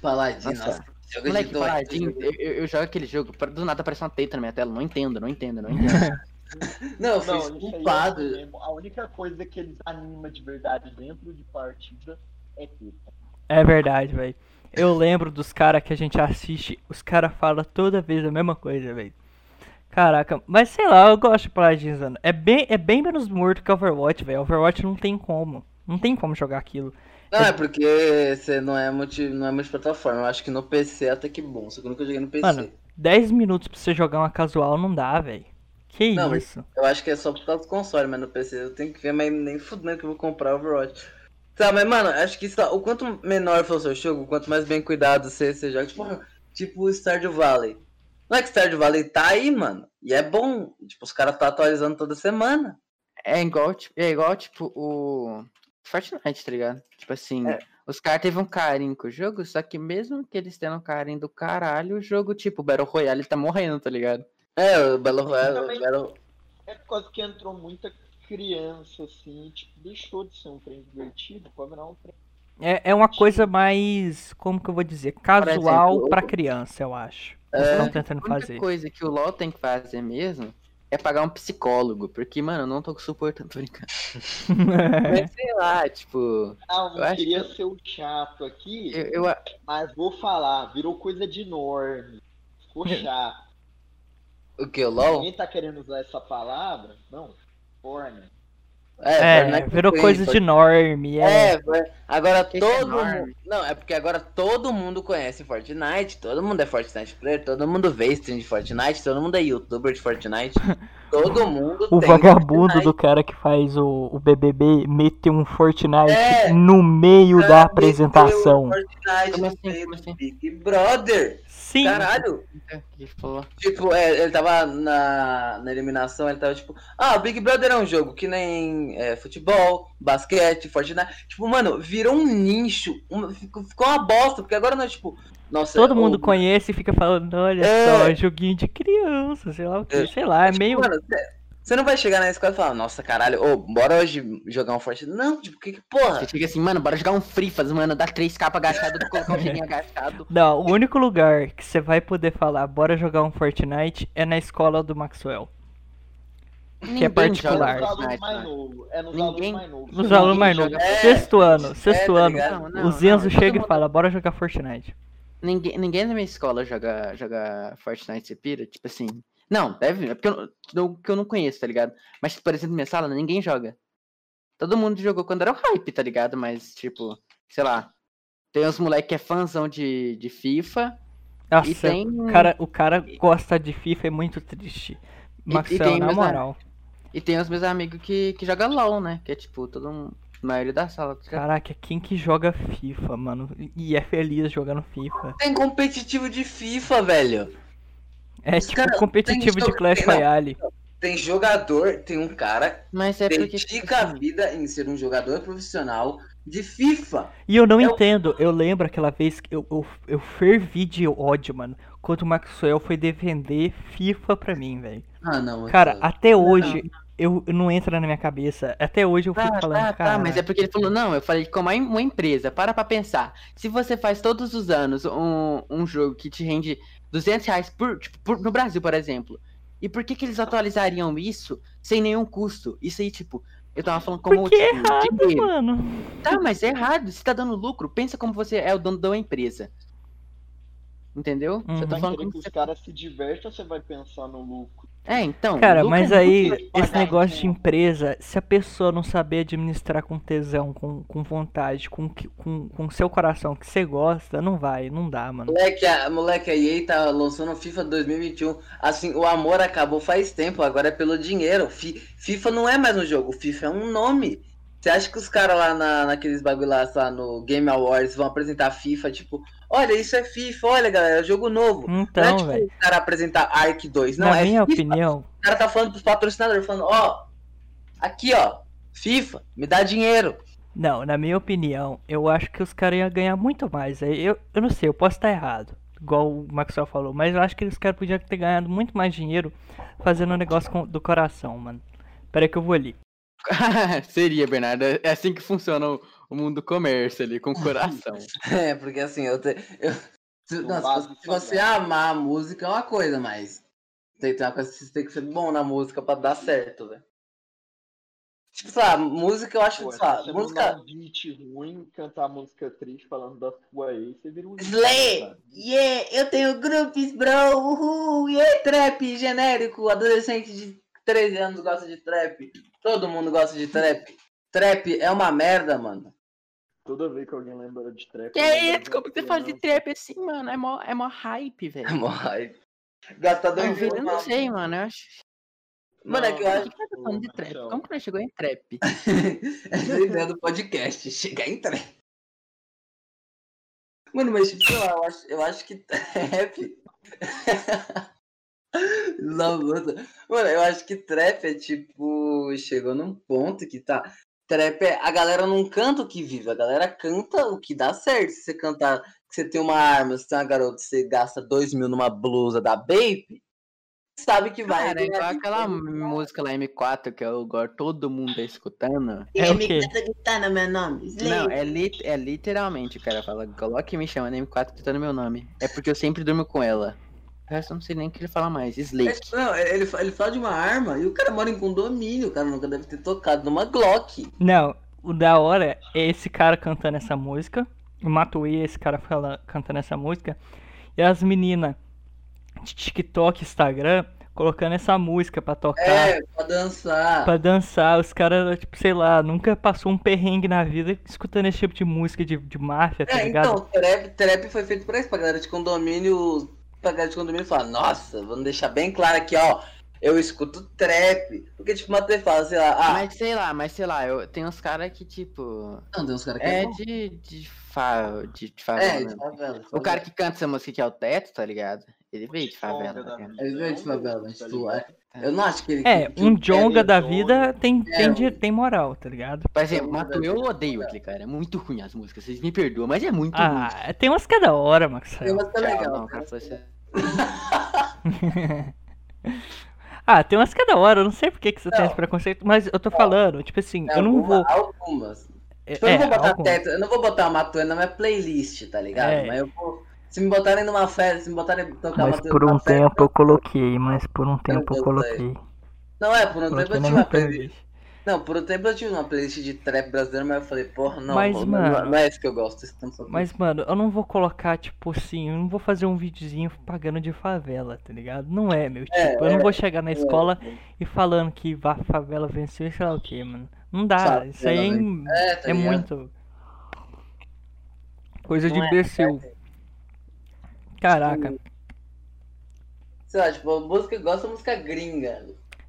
Paladino, Nossa. nossa. Jogo Moleque, de doido. paladinho, eu, eu, eu jogo aquele jogo, do nada aparece uma teita na minha tela, não entendo, não entendo, não entendo. Não, eu Não, fui é culpado. mesmo. A única coisa que eles animam de verdade dentro de partida é teta. É verdade, velho. Eu lembro dos caras que a gente assiste, os caras falam toda vez a mesma coisa, velho. Caraca, mas sei lá, eu gosto de Paladins, mano. É bem, é bem menos morto que Overwatch, velho. Overwatch não tem como. Não tem como jogar aquilo. Não, é porque você não é, multi, não é multiplataforma. Eu acho que no PC é até que bom. Só que eu nunca joguei no PC. Mano, 10 minutos pra você jogar uma casual não dá, velho. Que Não, isso? Eu acho que é só por causa do console, mas no PC eu tenho que ver, mas nem fudendo que eu vou comprar Overwatch. Tá, mas mano, acho que só, o quanto menor for o seu jogo, quanto mais bem cuidado você, você joga. Tipo, tipo Stardew Valley. Não é que Stardew Valley tá aí, mano. E é bom. Tipo, os caras tá atualizando toda semana. É igual, é igual, tipo, o Fortnite, tá ligado? Tipo assim, É. os caras teve um carinho com o jogo, só que mesmo que eles tenham um carinho do caralho, o jogo, tipo, Battle Royale tá morrendo, tá ligado? É, o Battle Royale. Também- o Battle... É por causa que entrou muita criança, assim, tipo, deixou de ser um trem divertido pra virar um trem. É, é uma coisa mais, como que eu vou dizer, casual o- criança, eu acho. É. Eles estão A tentando única fazer. coisa que o LoL tem que fazer mesmo é pagar um psicólogo, porque, mano, eu não tô suportando, tô brincando. Mas sei lá, tipo, Ah, Eu não acho queria ser o chato aqui, eu, eu, mas vou falar, virou coisa de norme. Ficou chato. O que? O LOL? Ninguém tá querendo usar essa palavra? Não. Forne. É, Fortnite virou tem, coisa de norme. É. É, vai- agora Que que é todo norme? mundo. Não, é porque agora todo mundo conhece Fortnite, todo mundo é Fortnite player, todo mundo vê stream de Fortnite, todo mundo é youtuber de Fortnite, todo mundo O tem vagabundo Fortnite. do cara que faz o, o BBB meteu um Fortnite É. no meio da apresentação. Fortnite Como assim, como assim? Big Brother. Sim. Caralho. Tipo, é, ele tava na, na eliminação, ele tava tipo, ah, o Big Brother é um jogo que nem é, futebol, basquete, Fortnite. Tipo, mano, virou um nicho, uma- ficou, ficou uma bosta, porque agora não é tipo, nossa, Todo mundo o- conhece e fica falando, olha É. só, joguinho de criança, sei lá o que, É. sei lá, é Tipo, meio. Mano, você não vai chegar na escola e falar, nossa, caralho, ô, bora hoje jogar um Fortnite. Não, tipo, que, que porra? Você chega assim, mano, bora jogar um Free Faz, mano, dá 3k agachado, colocar um cheirinho agachado. Não, o único lugar que você vai poder falar, bora jogar um Fortnite, é na escola do Maxwell. Ninguém particular. É joga nos alunos Fortnite, mais novos. É nos Ninguém- alunos mais novos. Nos alunos mais novos. É. Sexto ano, sexto tá ano. ligado? Não, não, o Zenzo não, chega e fala, bora jogar Fortnite. Ninguém, ninguém na minha escola joga, joga Fortnite você pira, tipo assim. Não, deve, é porque eu, não- que eu não conheço, tá ligado? Mas, por exemplo, na minha sala, ninguém joga. Todo mundo jogou quando era o hype, tá ligado? Mas, tipo, sei lá. Tem uns moleque que é fãzão de, de FIFA. Nossa, E tem- o, cara, o cara gosta de FIFA é muito triste. Maxwell, tem na moral. E tem os meus amigos que, que jogam LOL, né? Que é tipo, todo um. A maioria da sala. tá ligado? Caraca, quem que joga FIFA, mano? E é feliz jogando FIFA. Tem competitivo de FIFA, velho. É Os tipo cara- competitivo de Clash tem- não. Royale. Tem jogador, tem um cara Mas é que tipo dedica a assim, vida em ser um jogador profissional de FIFA. E eu não É o- entendo, eu lembro aquela vez que eu, eu, eu fervi de ódio, mano, quando o Maxwell foi defender FIFA pra mim, velho. Ah, não. Cara, Marcelo. até hoje, eu, eu não entra na minha cabeça. Até hoje eu fico Tá, falando, tá, cara. tá, mas é porque ele falou, não, eu falei como uma uma empresa, para pra pensar. Se você faz todos os anos um, um jogo que te rende 200 reais por, tipo, por- no Brasil, por exemplo, e por que que eles atualizariam isso sem nenhum custo? Isso aí, tipo, eu tava falando como, Porque é tipo, errado, dinheiro. mano. Tá, mas é errado, se tá dando lucro, pensa como você é o dono da empresa. Entendeu? Uhum. Você tá falando que os você... caras se divertam ou você vai pensar no lucro? É, então. Cara, mas é aí, esse negócio de com- empresa, se a pessoa não saber administrar com tesão, com, com vontade, com, que- com, com seu coração que você gosta, não vai, não dá, mano. Moleque, a, moleque, a EA tá lançando FIFA 2021. Assim, o amor acabou faz tempo, agora é pelo dinheiro. Fi- FIFA não é mais um jogo, FIFA é um nome. Você acha que os caras lá na, naqueles bagulho lá, no Game Awards vão apresentar FIFA, tipo, olha, isso é FIFA, olha galera, é jogo novo. não é Então, tipo velho, o cara apresentar Ark 2, não na é minha FIFA. opinião, O cara tá falando pros patrocinadores, falando, ó, aqui ó, FIFA, me dá dinheiro. não, na minha opinião, eu acho que os caras iam ganhar muito mais. Eu, eu não sei, eu posso estar errado, igual o Maxwell falou, mas eu acho que os caras podiam ter ganhado muito mais dinheiro fazendo um negócio com- do coração, mano. Pera aí que eu vou ali. Seria, Bernardo. É assim que funciona o, o mundo do comércio ali, com o coração. É, porque assim, eu, te, eu se, Não se você, se você amar a música é uma coisa, mas tem, tem uma coisa que você tem que ser bom na música pra dar certo, velho. Tipo, sei lá, música eu acho, Pô, não música. um beat ruim, cantar música triste falando da sua ex, você vira um Slay! sabe? Yeah! Eu tenho grupos, bro! Uhul! Yeah! Trap genérico! Adolescente de 13 anos gosta de trap. Todo mundo gosta de trap. Trap é uma merda, mano. Toda vez que alguém lembra de trap. Que é isso? Como que você fala de trap assim, mano? É mó, é mó hype, velho. Morre. Gastador Eu, de eu não sei, mano. Eu acho. Mano, é que eu Não, acho. Por que tá falando de trap? Marcelo. Como que nós chegou em trap? Essa é a ideia do podcast, chegar em trap. Mano, mas tipo, sei lá, eu acho, eu acho que trap. Não, mano, eu acho que trap é tipo. Chegou num ponto que tá. Trap é. A galera não canta o que vive, a galera canta o que dá certo. Se você cantar que você tem uma arma, você tem uma garota, você gasta dois mil numa blusa da Bape, sabe que vai. Cara, igual ganhar aquela música lá M4 que agora todo mundo tá escutando. É o quê? Tá no meu nome. Não, é, lit é literalmente, o cara fala, coloque me chamando M4 gritando meu nome. É porque eu sempre durmo com ela. O resto eu não sei nem o que ele fala mais. É, Slake. Não, ele, ele fala de uma arma e o cara mora em condomínio, o cara nunca deve ter tocado numa Glock. Não, o da hora é esse cara cantando essa música. O Matuê, esse cara fala, cantando essa música. E as meninas de TikTok, Instagram, colocando essa música pra tocar. É, pra dançar. Pra dançar, os caras, tipo, sei lá, nunca passou um perrengue na vida escutando esse tipo de música de, de máfia, tá É, ligado? então, trap, trap foi feito pra isso, pra galera de condomínio. Pra galera de condomínio falar, nossa, vamos deixar bem claro aqui, ó. Eu escuto trap. Porque, tipo, o Matheus fala, sei lá, ah, Mas sei lá, mas sei lá, eu tem uns caras que, tipo. não, tem uns caras que É bom. de. de, fa... de, de É, favela. de mesmo. favela. de O cara que canta essa música que é o Teto, tá ligado? Ele veio de favela. Vida, Ele veio de é favela, doido, mas tá tu ligado? é. Eu não acho que ele. É, que- um que- jonga é, da vida tem, tem, É, o- tem moral, tá ligado? Por exemplo, Mato, eu odeio aquele cara. É muito ruim as músicas. Vocês me perdoam, mas é muito ruim. Ah, tem umas que é da hora, Max. Tem umas que é legal. não, cara. Ah, tem umas que é da hora, eu não sei por que, que você tem Não. esse preconceito, mas eu tô falando, tipo assim, eu não vou. Algumas. É, Tipo, eu não vou botar algumas. teto, eu não vou botar uma Matuê na minha playlist, tá ligado? É. Mas eu vou. Se me botarem numa festa, se me botarem tocar Mas Matuê por um numa festa, tempo eu coloquei, mas por um tempo eu eu coloquei. Não, é, por um tempo Coloquei eu na tive minha uma playlist. playlist. Não, por um tempo eu tive uma playlist de trap brasileiro, mas eu falei, porra, não, Mas, não, mano- não, não é isso que eu gosto. Mas, mano, eu não vou colocar, tipo assim, eu não vou fazer um videozinho pagando de favela, tá ligado? Não é, meu tipo. É, eu não é, vou chegar na escola e falando que a favela venceu e sei lá o que, mano. Não dá, Favela isso aí é, É, tá é muito. Coisa de Não é, imbecil. Caraca. Sei lá, tipo, música eu gosto é música gringa.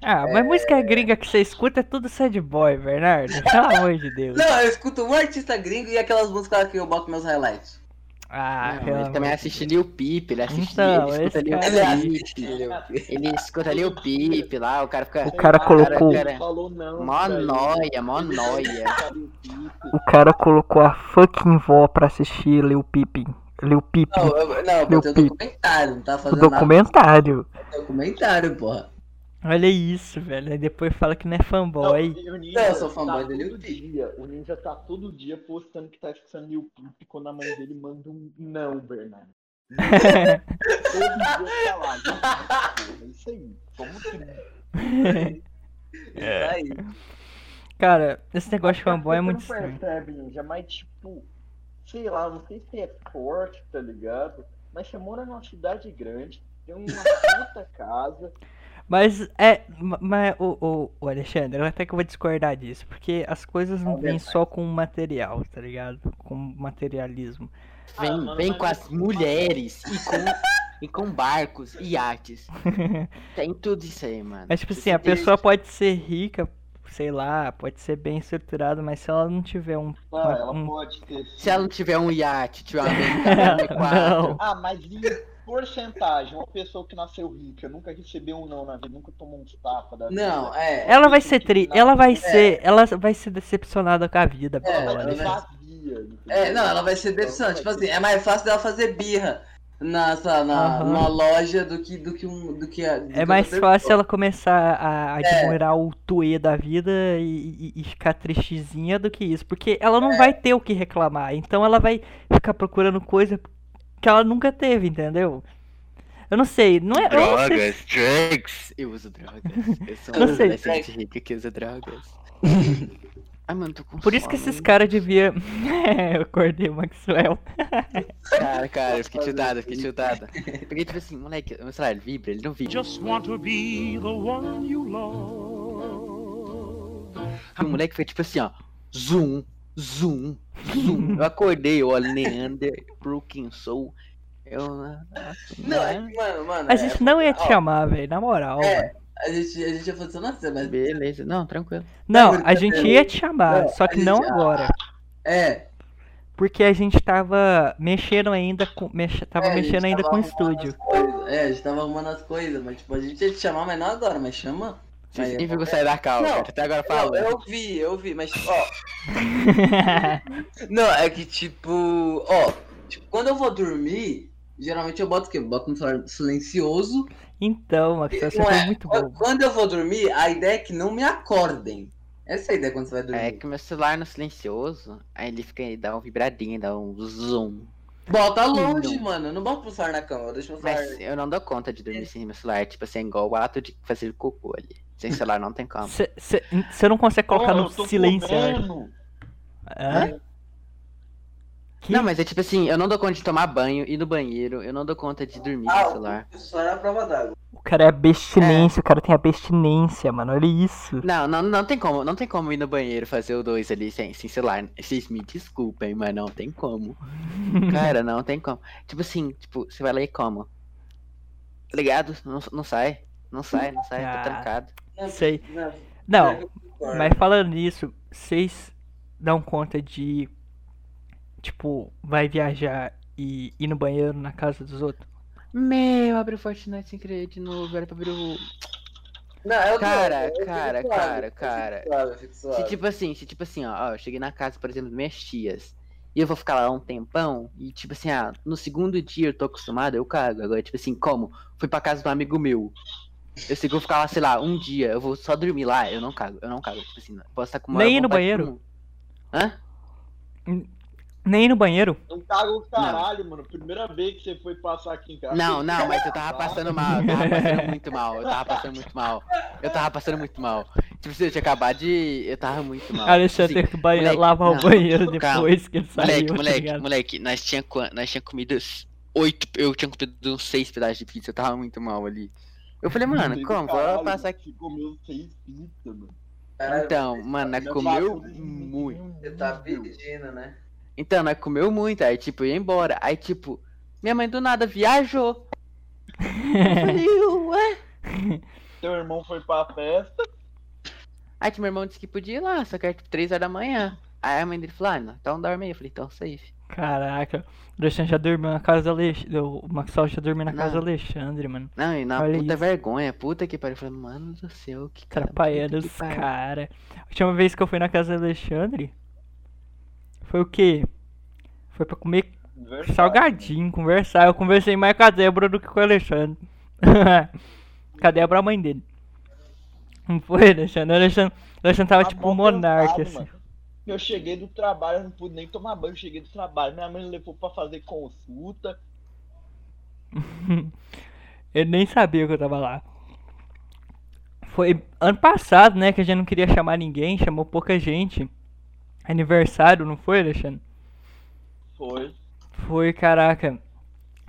Ah, mas música gringa que você escuta é tudo sad boy, Bernardo. Pelo amor de Deus. Não, eu escuto um artista gringo e aquelas músicas lá que eu boto meus highlights. Ah, Não, ele também assiste Lil Peep, ele assiste. Então, ele escuta Lil cara- Ele Peep. assiste. Ele escuta Lil Peep lá, o cara fica. O cara colocou- cara- Falou não. Mó nóia, mó nóia. O cara colocou a fucking vó pra assistir Lil Peep. Lil Peep. Não, eu, não, eu Meu botei o pi- documentário, não tá O fazendo nada. documentário. Documentário, porra. Olha isso, velho. Aí depois fala que não é fanboy. Não, o Ninja Não, eu sou fanboy tá Lil todo Peep. dia, O Ninja tá todo dia postando que tá escutando Lil Peep quando a mãe dele manda um não, Bernardo. Todo dia tá lá. gente, porra, Isso aí. Como que Isso aí. Cara, esse negócio de fanboy é Você muito não estranho. percebe, Ninja, mas tipo, sei lá, não sei se é forte, tá ligado? Mas você mora numa cidade grande, tem uma puta casa. Mas é. ma- Mas o, o, o Alexandre, eu até que eu vou discordar disso. Porque as coisas não vêm só com material, tá ligado? Com materialismo. Vem, Ah, mano, vem mas com as mulheres e com, e com barcos e iates. Tem tudo isso aí, mano. Mas tipo Você assim, a pessoa pode ser rica, sei lá, pode ser bem estruturada, mas se ela não tiver um. Ah, uma- ela um- pode ter. Se ela não tiver um iate, tiver uma BMW. Ah, mas porcentagem, uma pessoa que nasceu rica, nunca recebeu um não na vida, nunca tomou uns tapas da vida. Não, é. Ela vai ser tri, ela vai É. ser, ela vai ser decepcionada com a vida, É, Ela vai ser Alexandre. vazia. É, não, ela vai ser decepcionante. Tipo assim, é mais fácil dela fazer birra nessa, na, Aham. numa loja do que, do que um. Do que a, do É que mais fácil ela começar a admirar o tuê da vida e, e- e ficar tristezinha do que isso. Porque ela É. não vai ter o que reclamar. Então ela vai ficar procurando coisa que ela nunca teve, entendeu? Eu não sei, não é. eu sei Drogas, drugs. Eu uso drogas. Eu sou um sei. adolescente rico que usa drogas. Ai, mano, tô com Por isso que sono. esses caras deviam. É, eu acordei o Maxwell. Cara, cara, eu fiquei tiltado, eu fiquei tiltado. Porque, tipo assim, moleque, o meu celular vibra, ele não vibra. Just want to be the one you love. O moleque foi tipo assim, ó. Zoom, zoom, zoom. Eu acordei, eu olho Neander, Brooklyn Soul. Eu. Não, é que, mano, mano. A é, gente não ia te ó, chamar, velho, na moral. É. A gente, a gente ia fazer cena, mas. Beleza, não, tranquilo. Não, Não, a gente ia te chamar, Não, só que não agora. É. Porque a gente tava mexendo ainda com. Mexe, tava é, mexendo ainda tava com o estúdio. É, a gente tava arrumando as coisas, mas tipo, a gente ia te chamar, mas não agora, mas chama. Vocês viram sair da calma, Não. Até agora fala. eu vi, eu vi, mas ó. Não, é que tipo, ó, tipo, quando eu vou dormir, geralmente eu boto o quê? Eu boto no celular silencioso. então, Max, você é, muito bom. Quando eu vou dormir, a ideia é que não me acordem. Essa é a ideia quando você vai dormir. É que meu celular no silencioso, aí ele fica aí, dá um vibradinho, dá um zoom. Bota longe, Não. mano. Eu não boto pro celular na cama, eu deixo meu celular. Mas eu não dou conta de dormir sem meu celular, tipo assim, igual o ato de fazer cocô ali. Sem celular não tem como. Você não consegue colocar Ó, no silêncio. Hã? Que? Não, mas é tipo assim, eu não dou conta de tomar banho, ir no banheiro, eu não dou conta de dormir Ah, no celular. o celular é a prova d'água. O cara é abstinência, o cara tem abstinência, mano. Olha isso. Não, não, não tem como, não tem como ir no banheiro fazer o dois ali sem, sem celular. Vocês me desculpem, mas não tem como. Cara, não tem como. Tipo assim, tipo, você vai lá e como? Tá ligado? Não, não sai. Não sai, não sai, Ah. tá trancado. Não, Sei. não, concordo. mas falando nisso, vocês dão conta de. Tipo, vai viajar e ir no banheiro na casa dos outros? Meu, abre o Fortnite sem querer de novo, era pra abrir o. Não, eu Cara, eu fico cara, suave, cara, fico cara. suave, Se tipo assim, se tipo assim, ó, ó, eu cheguei na casa, por exemplo, das minhas tias. E eu vou ficar lá um tempão. E tipo assim, ah, no segundo dia eu tô acostumado, eu cago. Agora, tipo assim, como? Fui pra casa de um amigo meu. Eu sei que eu vou ficar lá, sei lá, um dia, eu vou só dormir lá, eu não cago, eu não cago. Tipo assim, posso estar com uma Nem ir no banheiro? Hã? Nem ir no banheiro? Não caga o caralho, mano. Primeira vez que você foi passar aqui em casa. Não, não, mas eu tava passando mal, eu tava passando muito mal, eu tava passando muito mal. Eu tava passando muito mal. Tipo assim, eu tinha acabado de. Eu tava muito mal. Alexandre Tipo tem que banhe- moleque, lavar o não, banheiro calma. depois que ele saiu. Moleque, tá moleque, ligado? moleque, nós tinha, nós tinha comido oito, eu tinha comido uns seis pedaços de pizza, eu tava muito mal ali. Eu falei, mano, como? Vou passar aqui. Comeu seis pizzas, mano. Então, mano, nós Meu comeu muito. Você tá pedindo, né? Então, nós comeu muito, aí tipo, eu ia embora. Aí tipo, minha mãe do nada viajou. Eu falei, ué? Seu irmão foi pra festa. Aí tipo, meu irmão disse que podia ir lá, só que era tipo 3 horas da manhã. Aí a mãe dele falou, ah, não, então dorme aí. Eu falei, então safe. Caraca, o Alexandre já dormiu na casa do Alexandre. O Maxwell já dormiu na casa do Não. Alexandre, mano. Não, e na Olha puta isso. vergonha, puta que pariu. Falei, mano do céu, que cara. Atrapalhando os caras. A última vez que eu fui na casa do Alexandre foi o quê? Foi pra comer Verdade. salgadinho, conversar. Eu conversei mais com a Débora do que com o Alexandre. com a Débora, a mãe dele. Não foi, Alexandre? O Alexandre, o Alexandre tava Tá tipo um monarca, assim. mano. Eu cheguei do trabalho, eu não pude nem tomar banho, eu cheguei do trabalho. Minha mãe levou pra fazer consulta. Ele nem sabia que eu tava lá. Foi ano passado, né, que a gente não queria chamar ninguém, chamou pouca gente. Aniversário, não foi, Alexandre? Foi. Foi, caraca.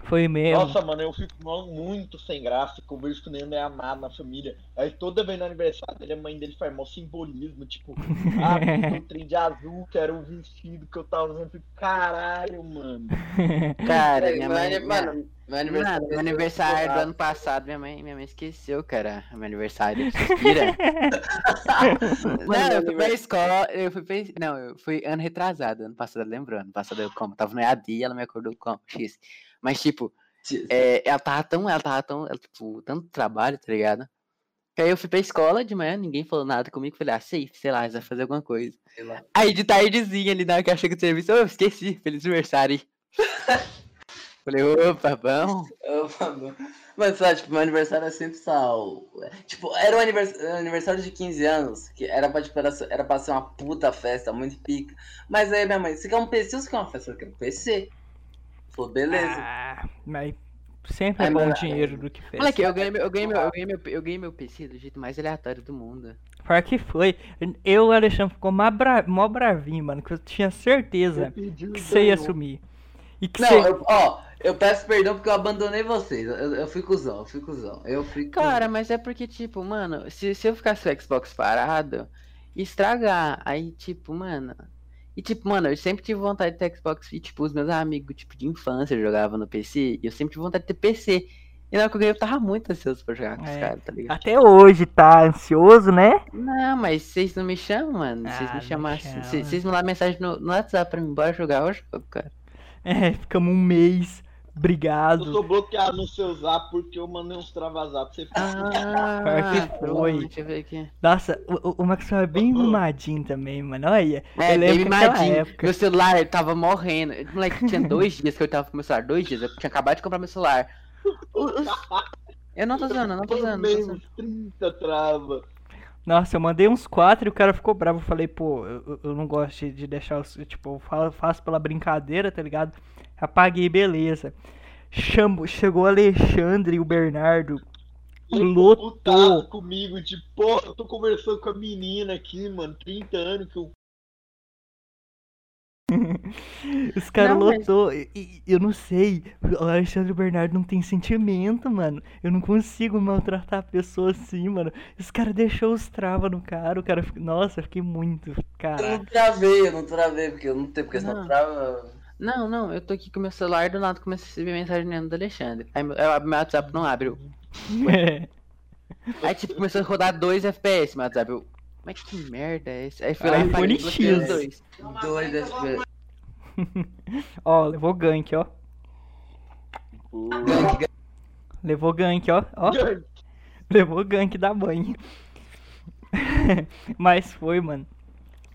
Foi mesmo. Nossa, mano, eu fico muito sem graça. que Eu vejo que o Nando é amado na família. Aí toda vez no aniversário dele, a mãe dele faz mó simbolismo. Tipo, ah, um trem de azul, que era o vestido que eu tava usando. Eu fico, caralho, mano. Cara, minha meu mãe. minha- Mano, meu aniversário. Mano, meu aniversário do ano passado, minha mãe, minha mãe esqueceu, cara. Meu aniversário. Suspira. não, eu fui pra escola, eu fui pra. Não, eu fui ano retrasado, ano passado, lembrando. Ano passado eu como? Tava no EAD e ela me acordou como? X. Mas, tipo, é, ela tava tão, ela tava tão, ela, tipo, tanto trabalho, tá ligado? Que aí eu fui pra escola de manhã, ninguém falou nada comigo, falei, ah, sei, sei lá, vai fazer alguma coisa. Sei lá. Aí de tardezinha ali na hora que eu cheguei do serviço, eu esqueci, feliz aniversário. falei, opa, bom. Eu- Mas, sabe, tipo, meu aniversário é sempre sal. Tipo, era um anivers- aniversário de 15 anos, que era pra, tipo, era, era pra ser uma puta festa, muito pica. Mas aí minha mãe, você quer um PC ou você quer uma festa? Eu quero um PC. Falou, beleza. Ah, mas sempre é bom dinheiro do que fez. Moleque, eu ganhei, eu, ganhei meu, eu, ganhei meu, eu ganhei meu PC do jeito mais aleatório do mundo. Pior que foi. Eu e o Alexandre ficou mó, bra... mó bravinho, mano, que eu tinha certeza pedi que você ia assumir. E que Não, você. eu, ó, eu peço perdão porque eu abandonei vocês. Eu, eu fui cuzão, eu fui cuzão. Eu fui cuzão. Cara, mas é porque, tipo, mano, se, se eu ficasse o Xbox parado, estragar. Aí, tipo, mano. E, tipo, mano, eu sempre tive vontade de ter Xbox e, tipo, os meus amigos, tipo, de infância jogavam no PC. E eu sempre tive vontade de ter PC. E na hora que eu ganhei, eu tava muito ansioso pra jogar com os É. caras, tá ligado? Até hoje tá ansioso, né? Não, mas vocês não me chamam, mano. Vocês Ah, me chamassem. chama. Vocês mandam mensagem no, no WhatsApp pra mim, bora jogar, eu jogo, cara. É, ficamos um mês. Eu Obrigado. sou bloqueado no seu zap porque eu mandei uns travazap você Ah, que foi. Deixa eu ver aqui. Nossa, o, o- Maxwell é bem mimadinho também, mano. Olha. É, eu bem mimadinho. época. Meu celular tava morrendo. Moleque, tinha dois dias que eu tava com meu celular. Dois dias. Eu tinha acabado de comprar meu celular. Eu não tô zoando, eu não tô zoando. Tô Tomei zoando. uns 30 trava. Nossa, eu mandei uns quatro e o cara ficou bravo. Eu falei, pô, eu, eu- eu não gosto de, de deixar os. Tipo, eu fa- faço pela brincadeira, tá ligado? Apaguei, beleza. Chamo, chegou o Alexandre e o Bernardo. Ele Lotou. putaço comigo, tipo, pô, eu tô conversando com a menina aqui, mano, 30 anos que eu. Os caras Não, mas- lotou. E, e- eu não sei. O Alexandre e o Bernardo não tem sentimento, mano. Eu não consigo maltratar a pessoa assim, mano. Os caras deixou os travas no cara. O cara. Nossa, eu fiquei muito. Eu Cara. não travei, eu não travei, porque eu não tenho, porque senão Não. trava. Não, não, eu tô aqui com meu celular do nada comecei a receber mensagem dentro do Alexandre. Aí meu, eu abro meu WhatsApp não abre. eu- É. Aí tipo, começou a rodar 2 FPS meu WhatsApp. Eu, mas que merda é esse? Aí fui lá e os X. dois. Dois FPS. Ó, levou gank, ó. Levou gank, ó. Ó, levou gank da mãe. Mas foi, mano.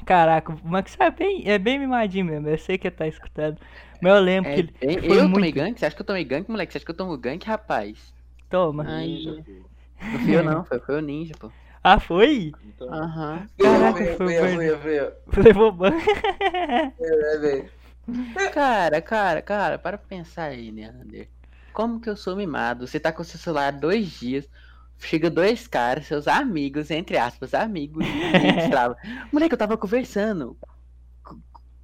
Caraca, o Max é bem, é bem mimadinho mesmo. Eu sei que ele tá escutando. Mas eu lembro É, que ele bem- foi eu muito. tomei gank? Você acha que eu tomei gank, moleque? Você acha que eu tomo gank, rapaz? Toma. Ai, não fui eu não, foi, foi o ninja, pô. Ah, foi? Então, Aham. Caraca, Fui eu, foi eu. Levou ban. É, velho. Cara, cara, cara, para pra pensar aí, Neander. Como que eu sou mimado? Você tá com seu celular dois dias, chega dois caras, seus amigos, entre aspas, amigos, travam. Moleque, eu tava conversando.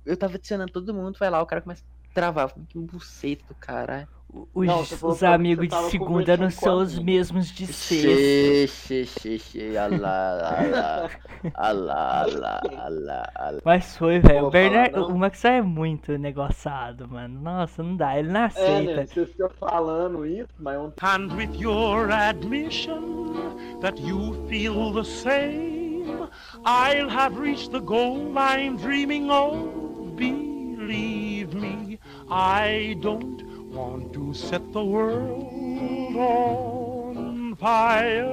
Eu tava adicionando todo mundo, vai lá, o cara começa a travar. Eu falei, Que buceta do caralho. Os, Não, os amigos de segunda não são os mesmos de sexta. Xê, xê, xê, xê, alá, alá, alá, alá, alá, alá. Mas foi, velho. O não. o Max é muito negociado, mano. Nossa, não dá. Ele não É, aceita. né? Você fica falando isso, mas ontem And with your admission that you feel the same, I'll have reached the goal I'm dreaming of. Believe me, I don't want to set the world on fire.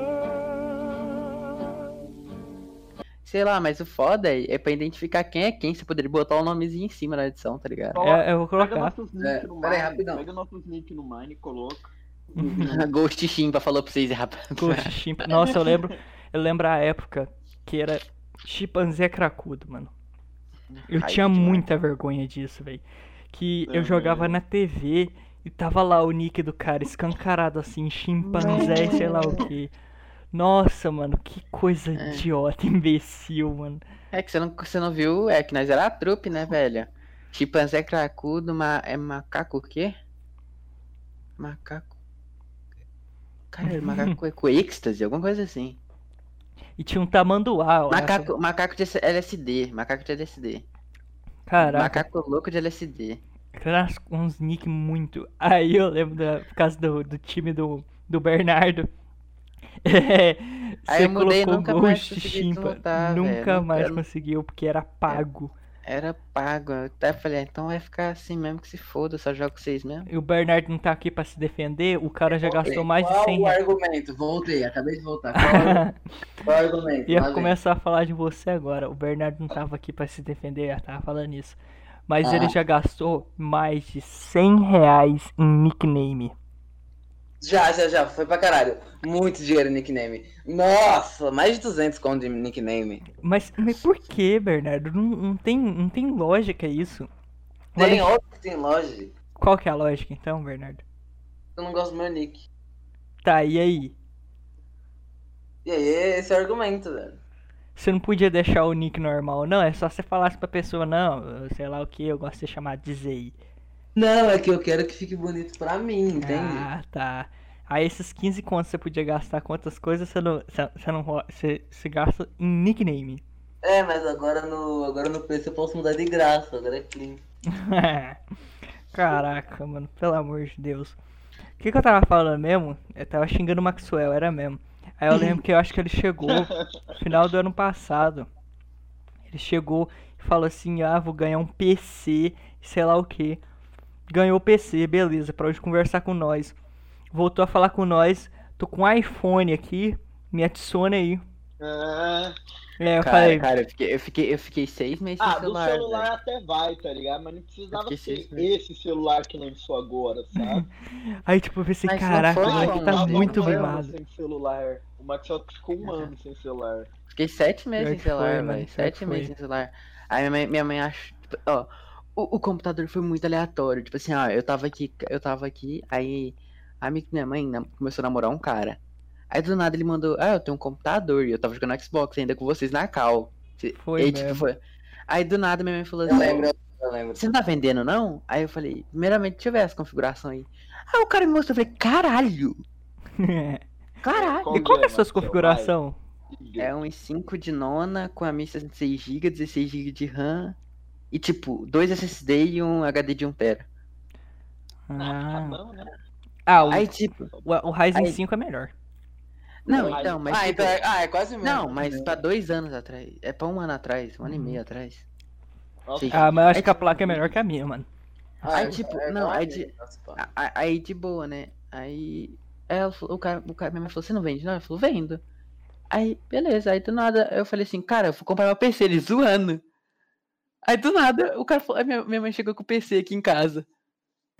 Sei lá, mas o foda é, é pra identificar quem é quem, você poderia botar o nomezinho em cima na edição, tá ligado? É, eu vou pega colocar. nossos links É, no pera aí, Mine, rapidão. pega nossos links no Mine e coloca. Ghost Chimpa falou pra vocês, rapaz. Ghost Chimp. Nossa, eu lembro. Eu lembro a época que era chimpanzé cracudo, mano. Eu Ai, tinha muita vergonha disso, velho. Que eu jogava na TV e tava lá o nick do cara escancarado assim, chimpanzé, sei lá o que. Nossa, mano, que coisa É. idiota, imbecil, mano. É que você não, você não viu, é que nós era a trupe, né, velho? Chimpanzé cracudo, ma, é macaco o quê? Macaco. Cara, macaco é com êxtase, alguma coisa assim. E tinha um tamanduá, acho. Macaco, macaco de LSD, macaco de LSD. Caraca, Macaco louco de LSD. era uns nick muito. Aí eu lembro da, por causa do, do time do, do Bernardo. É, Aí você eu mudei colocou nunca mais Ghost Chimpa. Nunca velho, mais conseguiu, porque era pago. Era pago. Eu até falei, ah, então vai ficar assim mesmo que se foda, só jogo com vocês mesmo. E o Bernardo não tá aqui pra se defender, o cara já gastou Ok, mais de Qual 100 o reais. argumento? Voltei, acabei de voltar. Qual, o argu- qual o argumento? Ia vem. começar a falar de você agora. O Bernardo não tava aqui pra se defender, já tava falando isso. Mas Ah. ele já gastou mais de 100 reais em nickname. Já, já, já, foi pra caralho. Muito dinheiro em nickname. Nossa, mais de 200 conto de nickname. Mas, mas por que, Bernardo? Não, não, tem, não tem lógica isso. Tem, Olha, óbvio que tem loja. qual que é a lógica então, Bernardo? Eu não gosto do meu nick. Tá, e aí? E aí, esse é o argumento, velho. Você não podia deixar o nick normal, não? É só você falasse pra pessoa, não, sei lá o que, eu gosto de ser chamado de Zei. Não, é que eu quero que fique bonito pra mim, entende? Ah, tá. Aí esses 15 contos você podia gastar com outras coisas, você não, você, você não você, você gasta em nickname. É, mas agora no, agora no preço eu posso mudar de graça, agora é clean. Caraca, mano, pelo amor de Deus. O que, que eu tava falando mesmo? Eu tava xingando o Maxwell, era mesmo. Aí eu lembro que eu acho que ele chegou no final do ano passado. Ele chegou e falou assim: ah, vou ganhar um PC, sei lá o que. Ganhou o PC, beleza, pra hoje conversar com nós. Voltou a falar com nós. Tô com um iPhone aqui, me adicione aí. Ah, É, eu Cara, falei, cara, eu fiquei, eu fiquei, eu fiquei seis meses sem ah, do celular. celular velho. até vai, tá ligado? Mas não precisava ser esse celular que lançou agora, sabe? aí tipo, eu pensei, Mas caraca, foi, o moleque tá não muito mimado. sem celular. O Maxwell ficou um ano sem celular. Fiquei sete meses sem celular, mano, velho. Sete meses sem celular. Aí minha mãe, minha mãe acha. tipo, ó, o, o computador foi muito aleatório. Tipo assim, ó, eu tava aqui, eu tava aqui, aí a minha mãe começou a namorar um cara. Aí do nada ele mandou, ah, eu tenho um computador, e eu tava jogando Xbox ainda com vocês na cal. Foi aí, tipo, foi. Aí do nada minha mãe falou Eu assim, lembro, eu lembro. você não tá vendendo, não? Aí eu falei, primeiramente, deixa eu ver essa configuração aí. Aí o cara me mostrou, eu falei, caralho! Caralho! Qual e qual que é sua configuração? É um i5 de nona com a 1066GB, 16GB de RAM. E tipo, dois SSD e um HD de 1TB. Ah, Não, né? ah o, Aí tipo. o, o Ryzen aí- 5 é melhor. Não, Aí- então, mas. Ah, tipo, então é, ah, é quase mesmo. Não, mas pra dois anos atrás. É pra um ano atrás, um ano e meio atrás. Nossa, Sim. Ah, mas eu acho É que a tipo- placa é melhor que a minha, mano. Ah, Aí, é- tipo, é não, aí de- mesmo, a- Aí de boa, né? Aí. Ela, falou- o cara, o cara, mãe falou, você não vende? Não, ela falou, vendo. Aí, beleza, aí do nada eu falei assim, cara, eu vou comprar meu PC, ele zoando. Aí do nada, o cara falou, aí minha, minha mãe chegou com o PC aqui em casa.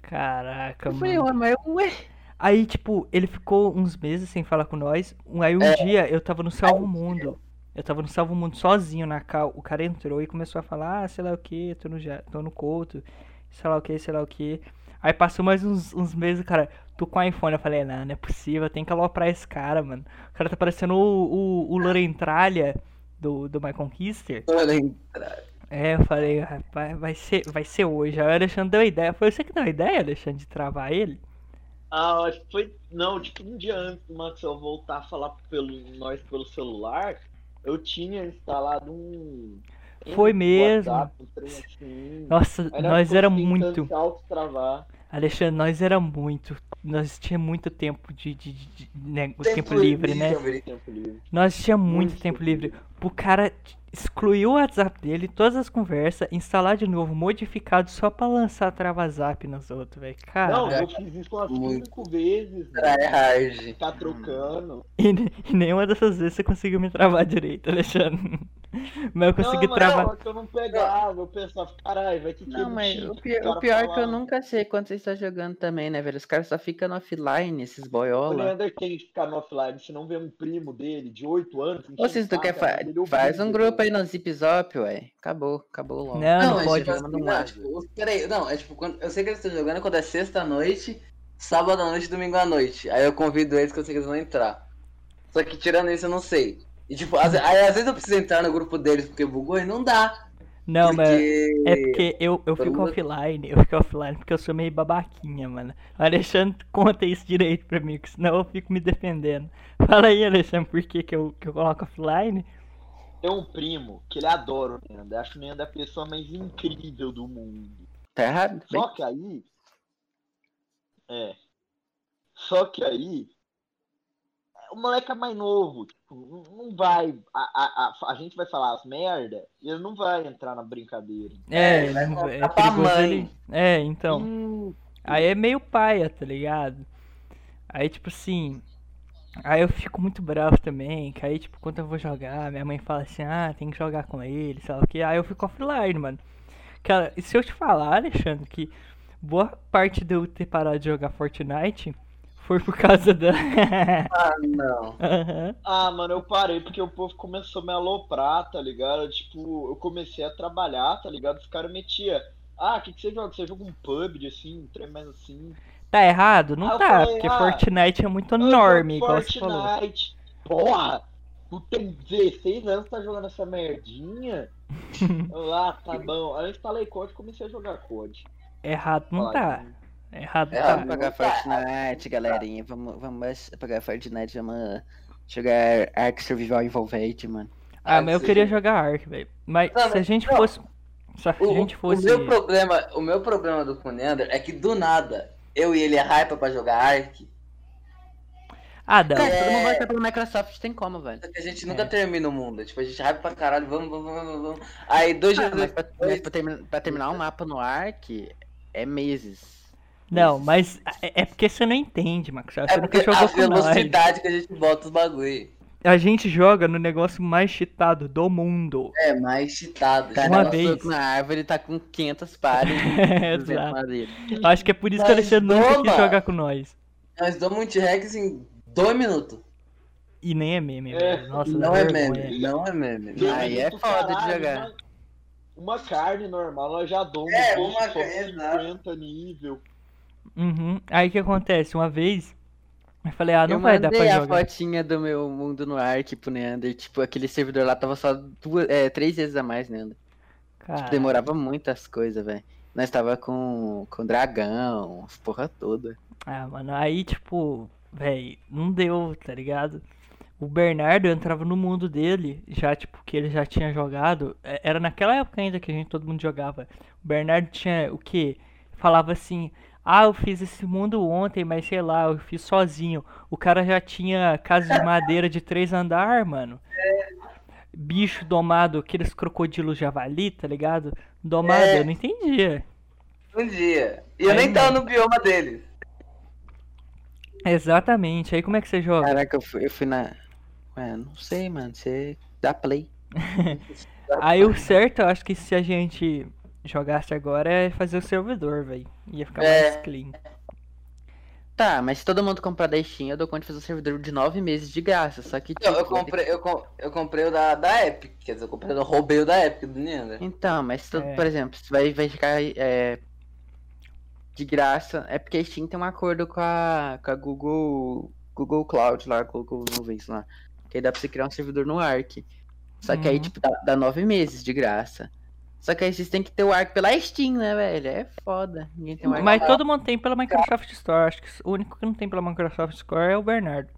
Caraca, Eu falei, mano. ué, mas eu, ué. Aí, tipo, ele ficou uns meses sem falar com nós. Aí um É. dia eu tava no Salvo Mundo. Eu tava no Salvo Mundo sozinho na cal. O cara entrou e começou a falar, ah, sei lá o que, tô no, tô no couto, sei lá o que, sei lá o que. Aí passou mais uns, uns meses, cara, tô com iPhone. Eu falei, não, não é possível, tem que aloprar esse cara, mano. O cara tá parecendo o, o, o Lorentralha do, do My Conquister. Lembro. É, eu falei, rapaz, vai ser, vai ser hoje. Aí o Alexandre deu a ideia. Foi você que deu a ideia, Alexandre, de travar ele? Ah, acho que foi. Não, tipo, um dia antes do Maxwell voltar a falar pelo nós pelo celular, eu tinha instalado um. Foi um mesmo. WhatsApp, um assim. Nossa, Aí nós ficou era tentando muito. Alexandre, nós era muito. Nós tinha muito tempo de, de, de- de- né, o tempo, Tempo livre, né? livre. Tempo livre. Nós tinha muito, Muito tempo tempo livre. livre. Tipo, o cara excluiu o WhatsApp dele, todas as conversas, instalar de novo, modificado só pra lançar trava-zap nos outros, velho. Cara. Não, eu fiz isso umas Muito. cinco vezes. Try hard. Ficar trocando. E, e nenhuma dessas vezes você conseguiu me travar direito, Alexandre. Mas eu consegui não, travar. Não, é que eu não pegava, eu pensava, caralho, vai ter que Não, mas o pior, o pior é que eu falar. nunca sei quando você está jogando também, né, velho? Os caras só ficam no offline, esses O boiola. Leander tem que ficar no offline, se não vê um primo dele de 8 anos. Ou se tu quer, fa faz um grupo aí no Zip Zop, ué. Acabou, acabou logo. Não, não é pode. tipo manda assim, um não, áudio. tipo, peraí, não, é tipo, quando, eu sei que eles estão jogando quando é sexta-noite, sábado à noite, domingo à noite. Aí eu convido eles que eu sei que eles vão entrar. Só que tirando isso eu não sei. E tipo, às, aí, às vezes eu preciso entrar no grupo deles porque bugou e não dá. Não, mas. porque... É porque eu, eu todo fico mundo- offline, eu fico offline porque eu sou meio babaquinha, mano. O Alexandre conta isso direito pra mim, que senão eu fico me defendendo. Fala aí, Alexandre, por que, que, eu, que eu coloco offline? Tem um primo que ele adora o Leander. Acho o Leander a pessoa mais incrível do mundo. Tá errado? Só que aí. É. Só que aí. O moleque é mais novo. Tipo, não- vai. A, a, a, a gente vai falar as merda e ele não vai entrar na brincadeira. É, É, vai não- contar é pra perigoso mãe. ele. É, então. Hum, Aí é meio paia, tá ligado? Aí, tipo assim. Aí eu fico muito bravo também, que aí, tipo, quando eu vou jogar, minha mãe fala assim, ah, tem que jogar com ele, sei lá o que. Aí eu fico offline, mano. Cara, e se eu te falar, Alexandre, que boa parte de eu ter parado de jogar Fortnite foi por causa da. Ah, não. Aham. Ah, mano, eu parei porque o povo começou a me aloprar, tá ligado? Tipo, eu comecei a trabalhar, tá ligado? Os caras metiam. Ah, o que, que você joga? Você joga um PUBG, assim, um trem mais assim. Tá errado? Não Ah, tá, falei, porque ah, Fortnite é muito enorme, igual você falou. Fortnite. Porra! Tu tem 16 anos, tá jogando essa merdinha? Lá, tá bom. Aí eu instalei COD e comecei a jogar COD. Errado não Olha, tá. Errado É, tá. Vamos pagar Fortnite, galerinha. Vamos, vamos pagar Fortnite, vamos jogar Ark Survival Envolved, mano. Ah, mas eu queria jogar Ark, velho. Mas Não, se a gente não. fosse. Se a O, gente o fosse. meu problema, o meu problema do Kunander é que do nada eu e ele é hype pra jogar Ark, Ah, não. Cara, É. todo mundo vai estar pela Microsoft, tem como, velho. só que a gente nunca É. termina o mundo. Tipo, a gente hype pra caralho, vamos, vamos, vamos, vamos. Aí dois Ah, dias pra, mas pra terminar, pra terminar um mapa no Ark é meses. Não, mas é é porque você não entende, Max. Você É porque jogou a velocidade que a gente bota os bagulho. A gente joga no negócio mais cheatado do mundo. É mais cheatado. Cara, Uma dá um vez. soco na árvore tá com 500 pares. É, de exato. madeira. Acho que é por isso que o Mas Alexandre nunca quis jogar com nós. Nós damos um T-Rex em dois minutos. E nem é meme, É, velho. Nossa, dá não é vergonha. meme, não é meme. Aí é foda de jogar. Uma, uma carne normal, nós já damos É, uma carne, com exato. 50 nível. Uhum. Aí o que acontece? Uma vez, eu falei, ah, não eu vai dar mandei pra a jogar. fotinha do meu mundo no Ark pro Neander. Tipo, aquele servidor lá tava só duas, é, três vezes a mais, Neander. Cara, Demorava muitas coisas, velho. Nós tava com, com dragão, as porra toda. Ah, mano, aí tipo, véi, não deu, tá ligado? O Bernardo entrava no mundo dele, já tipo, que ele já tinha jogado. é, Era naquela época ainda que a gente todo mundo jogava. O Bernardo tinha o quê? Falava assim: Ah, eu fiz esse mundo ontem, mas sei lá, eu fiz sozinho. O cara já tinha casa de madeira de três andar, mano. Bicho domado, aqueles crocodilos javali, tá ligado? Domado, É. eu não entendia. Um dia. E eu Aí nem tava no bioma deles. Exatamente. Aí como é que você joga? Caraca, eu fui, eu fui na. Ué, não sei, mano. Você dá play. Aí o certo, eu acho que se a gente jogasse agora é fazer o servidor, velho. Ia ficar É. mais clean. Tá, mas se todo mundo comprar da Steam, eu dou conta de fazer um servidor de nove meses de graça. Só que, tipo, Eu, eu comprei, eu, com- eu comprei o da, da Epic. Quer dizer, eu comprei, eu roubei o da Epic do Neander. Então, mas se tu- É. por exemplo, se vai, vai ficar é, de graça, é porque a Steam tem um acordo com a, com a Google, Google Cloud lá, Google Nuvens lá. Que aí dá pra você criar um servidor no Arc. Só que aí, Uhum. tipo, dá, dá nove meses de graça. Só que aí vocês têm que ter o Arc pela Steam, né, velho? É foda. Ninguém tem o Arc. Mas todo mundo tem pela Microsoft Store. Acho que o único que não tem pela Microsoft Store é o Bernardo.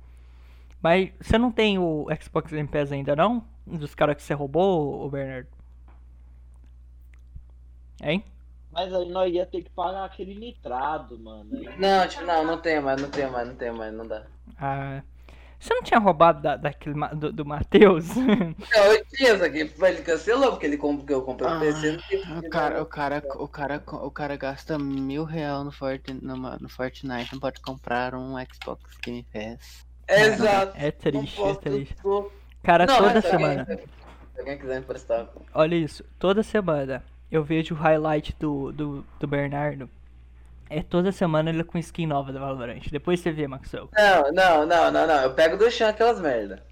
Mas você não tem o Xbox Game Pass ainda não? Dos caras que você roubou, o Bernardo? Hein? Mas aí nós ia ter que pagar aquele nitrado, mano. Não, tipo, não, não tem mais, não tem mais, não tem mais, não dá. Ah, Você não tinha roubado da, daquele do, do Matheus? Não, eu tinha, só que ele cancelou, porque ele comprou, porque eu comprei o PC. O cara, o cara, o cara, o cara gasta mil real no, Forti, numa- no Fortnite, não pode comprar um Xbox Game Pass. Exato. É triste, é triste. Cara, Não, toda mas se alguém- semana. Se alguém quiser emprestar. Olha isso, toda semana eu vejo o highlight do, do, do Bernardo. É toda semana ele com skin nova da Valorant. Depois você vê, Maxwell. Não, não, não, não, não. Eu pego do chão aquelas merda.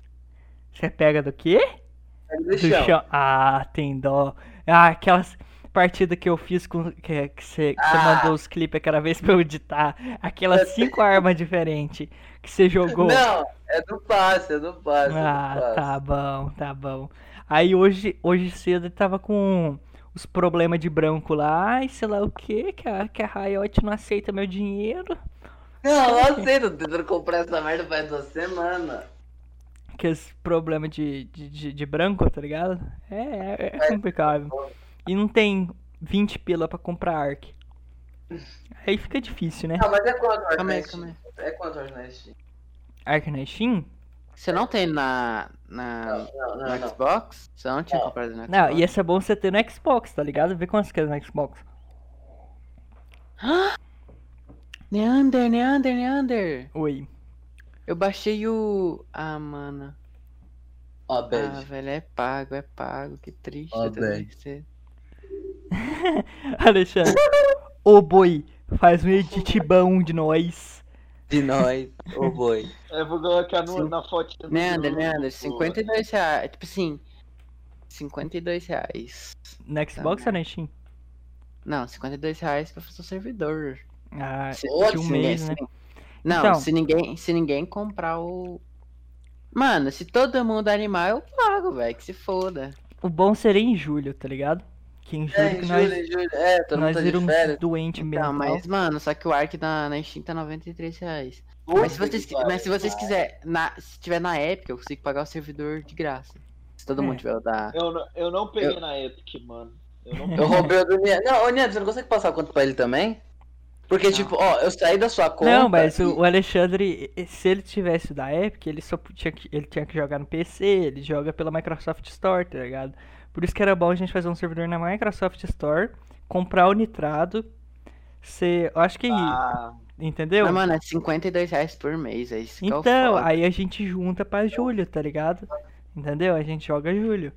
Você pega do quê? Pego do, Do chão. chão. Ah, tem dó. Ah, aquelas partidas que eu fiz com. Que, que você, que você Ah. mandou os clipes aquela vez pra eu editar. Aquelas cinco armas diferentes que você jogou. Não, é do passe, é do passe. é do Ah, passe. tá bom, tá bom. Aí hoje, hoje cedo ele tava com os problemas de branco lá, ai, sei lá o que, que a, que a Riot não aceita meu dinheiro. Não, não aceito. Tô tentando comprar essa merda faz duas semanas. Aqueles problemas de, de, de, de branco, tá ligado? É, é, é complicado. E não tem 20 pila pra comprar Ark. Aí fica difícil, né? Não, mas é quanto Ark na. Steam? É quanto Ark na Steam? Ark na Steam? Você não tem na, na Não, não, no. Xbox? Você não tinha Não. comprado no Xbox? Não, ia ser bom você ter no Xbox, tá ligado? Vê quantos que é no Xbox. Neander, Neander, Neander. Oi. Eu baixei o... Ah, mano. Ó, Ah, bad. velho, é pago, é pago. Que triste. Ó, ser- Alexandre. Ô boi, faz um edit bom de nós. De nós, ô boi. Eu vou colocar no, Sim. na foto. do Neander, grupo. Neander, 52 reais. Tipo assim, 52 reais. No Xbox ou na Steam? Não, 52 reais pra fazer o servidor. Ah, Se, de um se mês, ninguém- né? se- Não, Então. se ninguém, se ninguém comprar o. Mano, se todo mundo animar, eu pago, velho. Que se foda. O bom seria em julho, tá ligado? Que em julho É, que nós. É, todo mundo nós tá de viramos férias. doente mesmo. Não, mas, mano, só que o Ark na, na Steam tá 93 reais. Puta Mas se vocês, que mas se vocês quiserem, na, se tiver na Epic, eu consigo pagar o servidor de graça. Se todo É. mundo tiver o da. Eu não, eu não peguei Eu- na Epic, mano. Eu não Eu roubei o do Nian. Não, ô Nian, você não consegue passar conta pra ele também? Porque, Não. tipo, ó, eu saí da sua conta. Não, mas e- o, Alexandre, se ele tivesse o da Epic, ele só tinha que, ele tinha que jogar no PC, ele joga pela Microsoft Store, tá ligado? Por isso que era bom a gente fazer um servidor na Microsoft Store, comprar o nitrado, ser, eu acho que, Ah, entendeu? Mas, mano, é 52 reais por mês, é isso que é Então, aí a gente junta pra julho, tá ligado? Entendeu? A gente joga julho.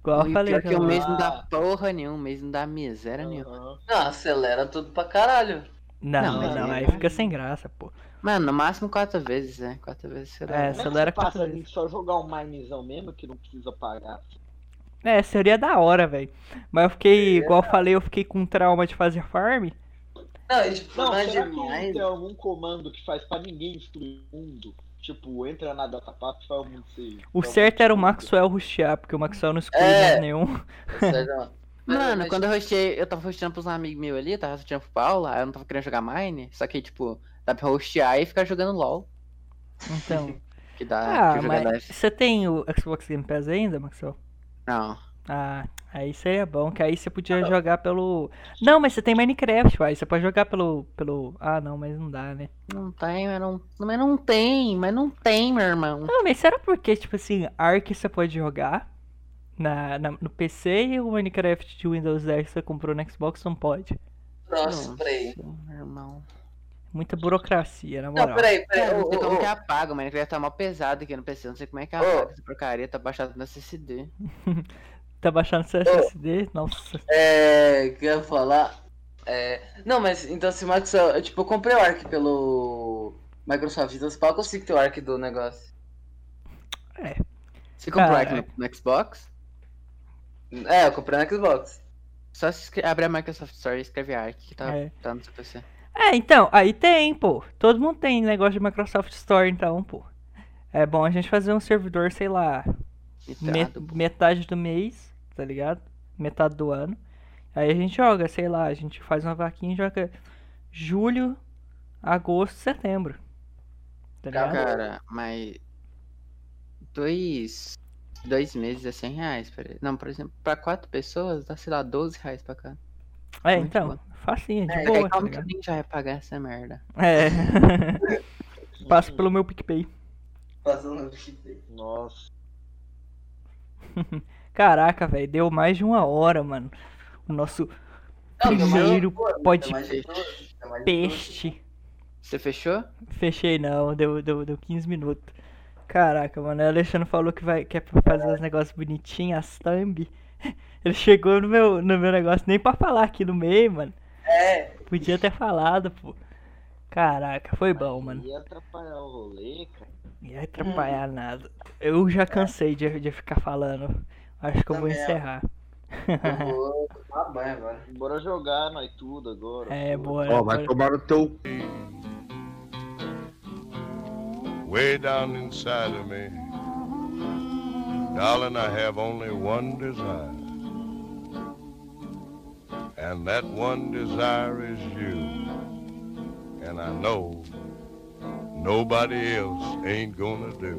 Igual eu E falei. pior que o mês não dá porra nenhuma, o mês não dá miséria nenhuma. aham. Não, acelera tudo pra caralho. Não, Não, não, aí é- fica sem graça, pô. Mano, no máximo quatro vezes, né? Quatro vezes será. É, Como é que acelera você passa quatro a vezes. gente só jogar um minezão mesmo que não precisa pagar? É, seria da hora, velho. Mas eu fiquei, igual eu falei, eu fiquei com trauma de fazer farm. Não, tipo, Não, é será que tem algum comando que faz pra ninguém destruir o mundo? Tipo, entra na datapath e faz o mundo ser. O certo era o. Maxwell rushar, porque o Maxwell não exclui É. mais nenhum. Mas- Mano, quando eu hostei, eu tava hosteando pros amigos meus ali, tava hosteando pro Paulo, aí eu não tava querendo jogar Mine, só que, tipo, dá pra hostear e ficar jogando LOL. Então. Que dá Ah, que jogar mas você tem o Xbox Game Pass ainda, Maxwell? Não. Ah, aí seria bom, que aí você podia jogar pelo. Não, mas você tem Minecraft, vai. Você pode jogar pelo. pelo. Ah, não, mas não dá, né? Não tem, mas não. Mas não tem, mas não tem, meu irmão. Não, mas será porque, tipo assim, Ark você pode jogar na, na- no PC e o Minecraft de Windows 10 que você comprou no Xbox não pode? Nossa, Não. peraí. Meu irmão. Muita burocracia, na Não, moral. peraí, Cara, peraí. não sei ô, como ô. que apaga, o Minecraft tá mal pesado aqui no PC, não sei como é que apaga essa porcaria, tá baixado no SSD. Tá baixando seu SSD? Nossa. É, que eu ia falar. É, não, mas então se o Maxwell. eu, Tipo, eu comprei o Ark pelo Microsoft, então se pá, eu consigo ter o Ark do negócio. Você comprou Cara, aqui no, no Xbox? É, eu comprei no Xbox. Só se abrir a Microsoft Store e escreve Arc, que tá, É. tá no seu PC. É, então, aí tem, pô. Todo mundo tem negócio de Microsoft Store, então, pô. É bom a gente fazer um servidor, sei lá, me- Nitrado, pô. metade do mês, tá ligado? Metade do ano. Aí a gente joga, sei lá, a gente faz uma vaquinha e joga julho, agosto, setembro. Tá ligado? Cara, mas. Dois. Dois meses é 100 reais. Pra... Não, por exemplo, pra quatro pessoas dá, sei lá, 12 reais pra cá. É, muito então, bom. Facinho, de É, boa, tá calma que ligado? alguém já vai pagar essa merda. É. Passa pelo meu PicPay. Passando no chip. Nossa. Caraca, velho, deu mais de uma hora, mano. O nosso Não, primeiro pode peste. Você fechou? Fechei não, deu, deu, deu 15 minutos. Caraca, mano, o Alexandre falou que vai que é pra fazer os negócios bonitinhos, as thumb. Ele chegou no meu, no meu negócio nem pra falar aqui no meio, mano. É, Podia ter falado, pô. Caraca, foi bom, mano. Ia atrapalhar o rolê, cara. Não ia atrapalhar nada. Eu já cansei de, de ficar falando. Acho que eu vou encerrar. eu vou tomar banho agora. Bora jogar nós tudo agora. É, pô. bora. Ó, vai bora. tomar no teu. way down inside of me. Darling, I have only one desire. and that one desire is you. And I know nobody else ain't gonna do.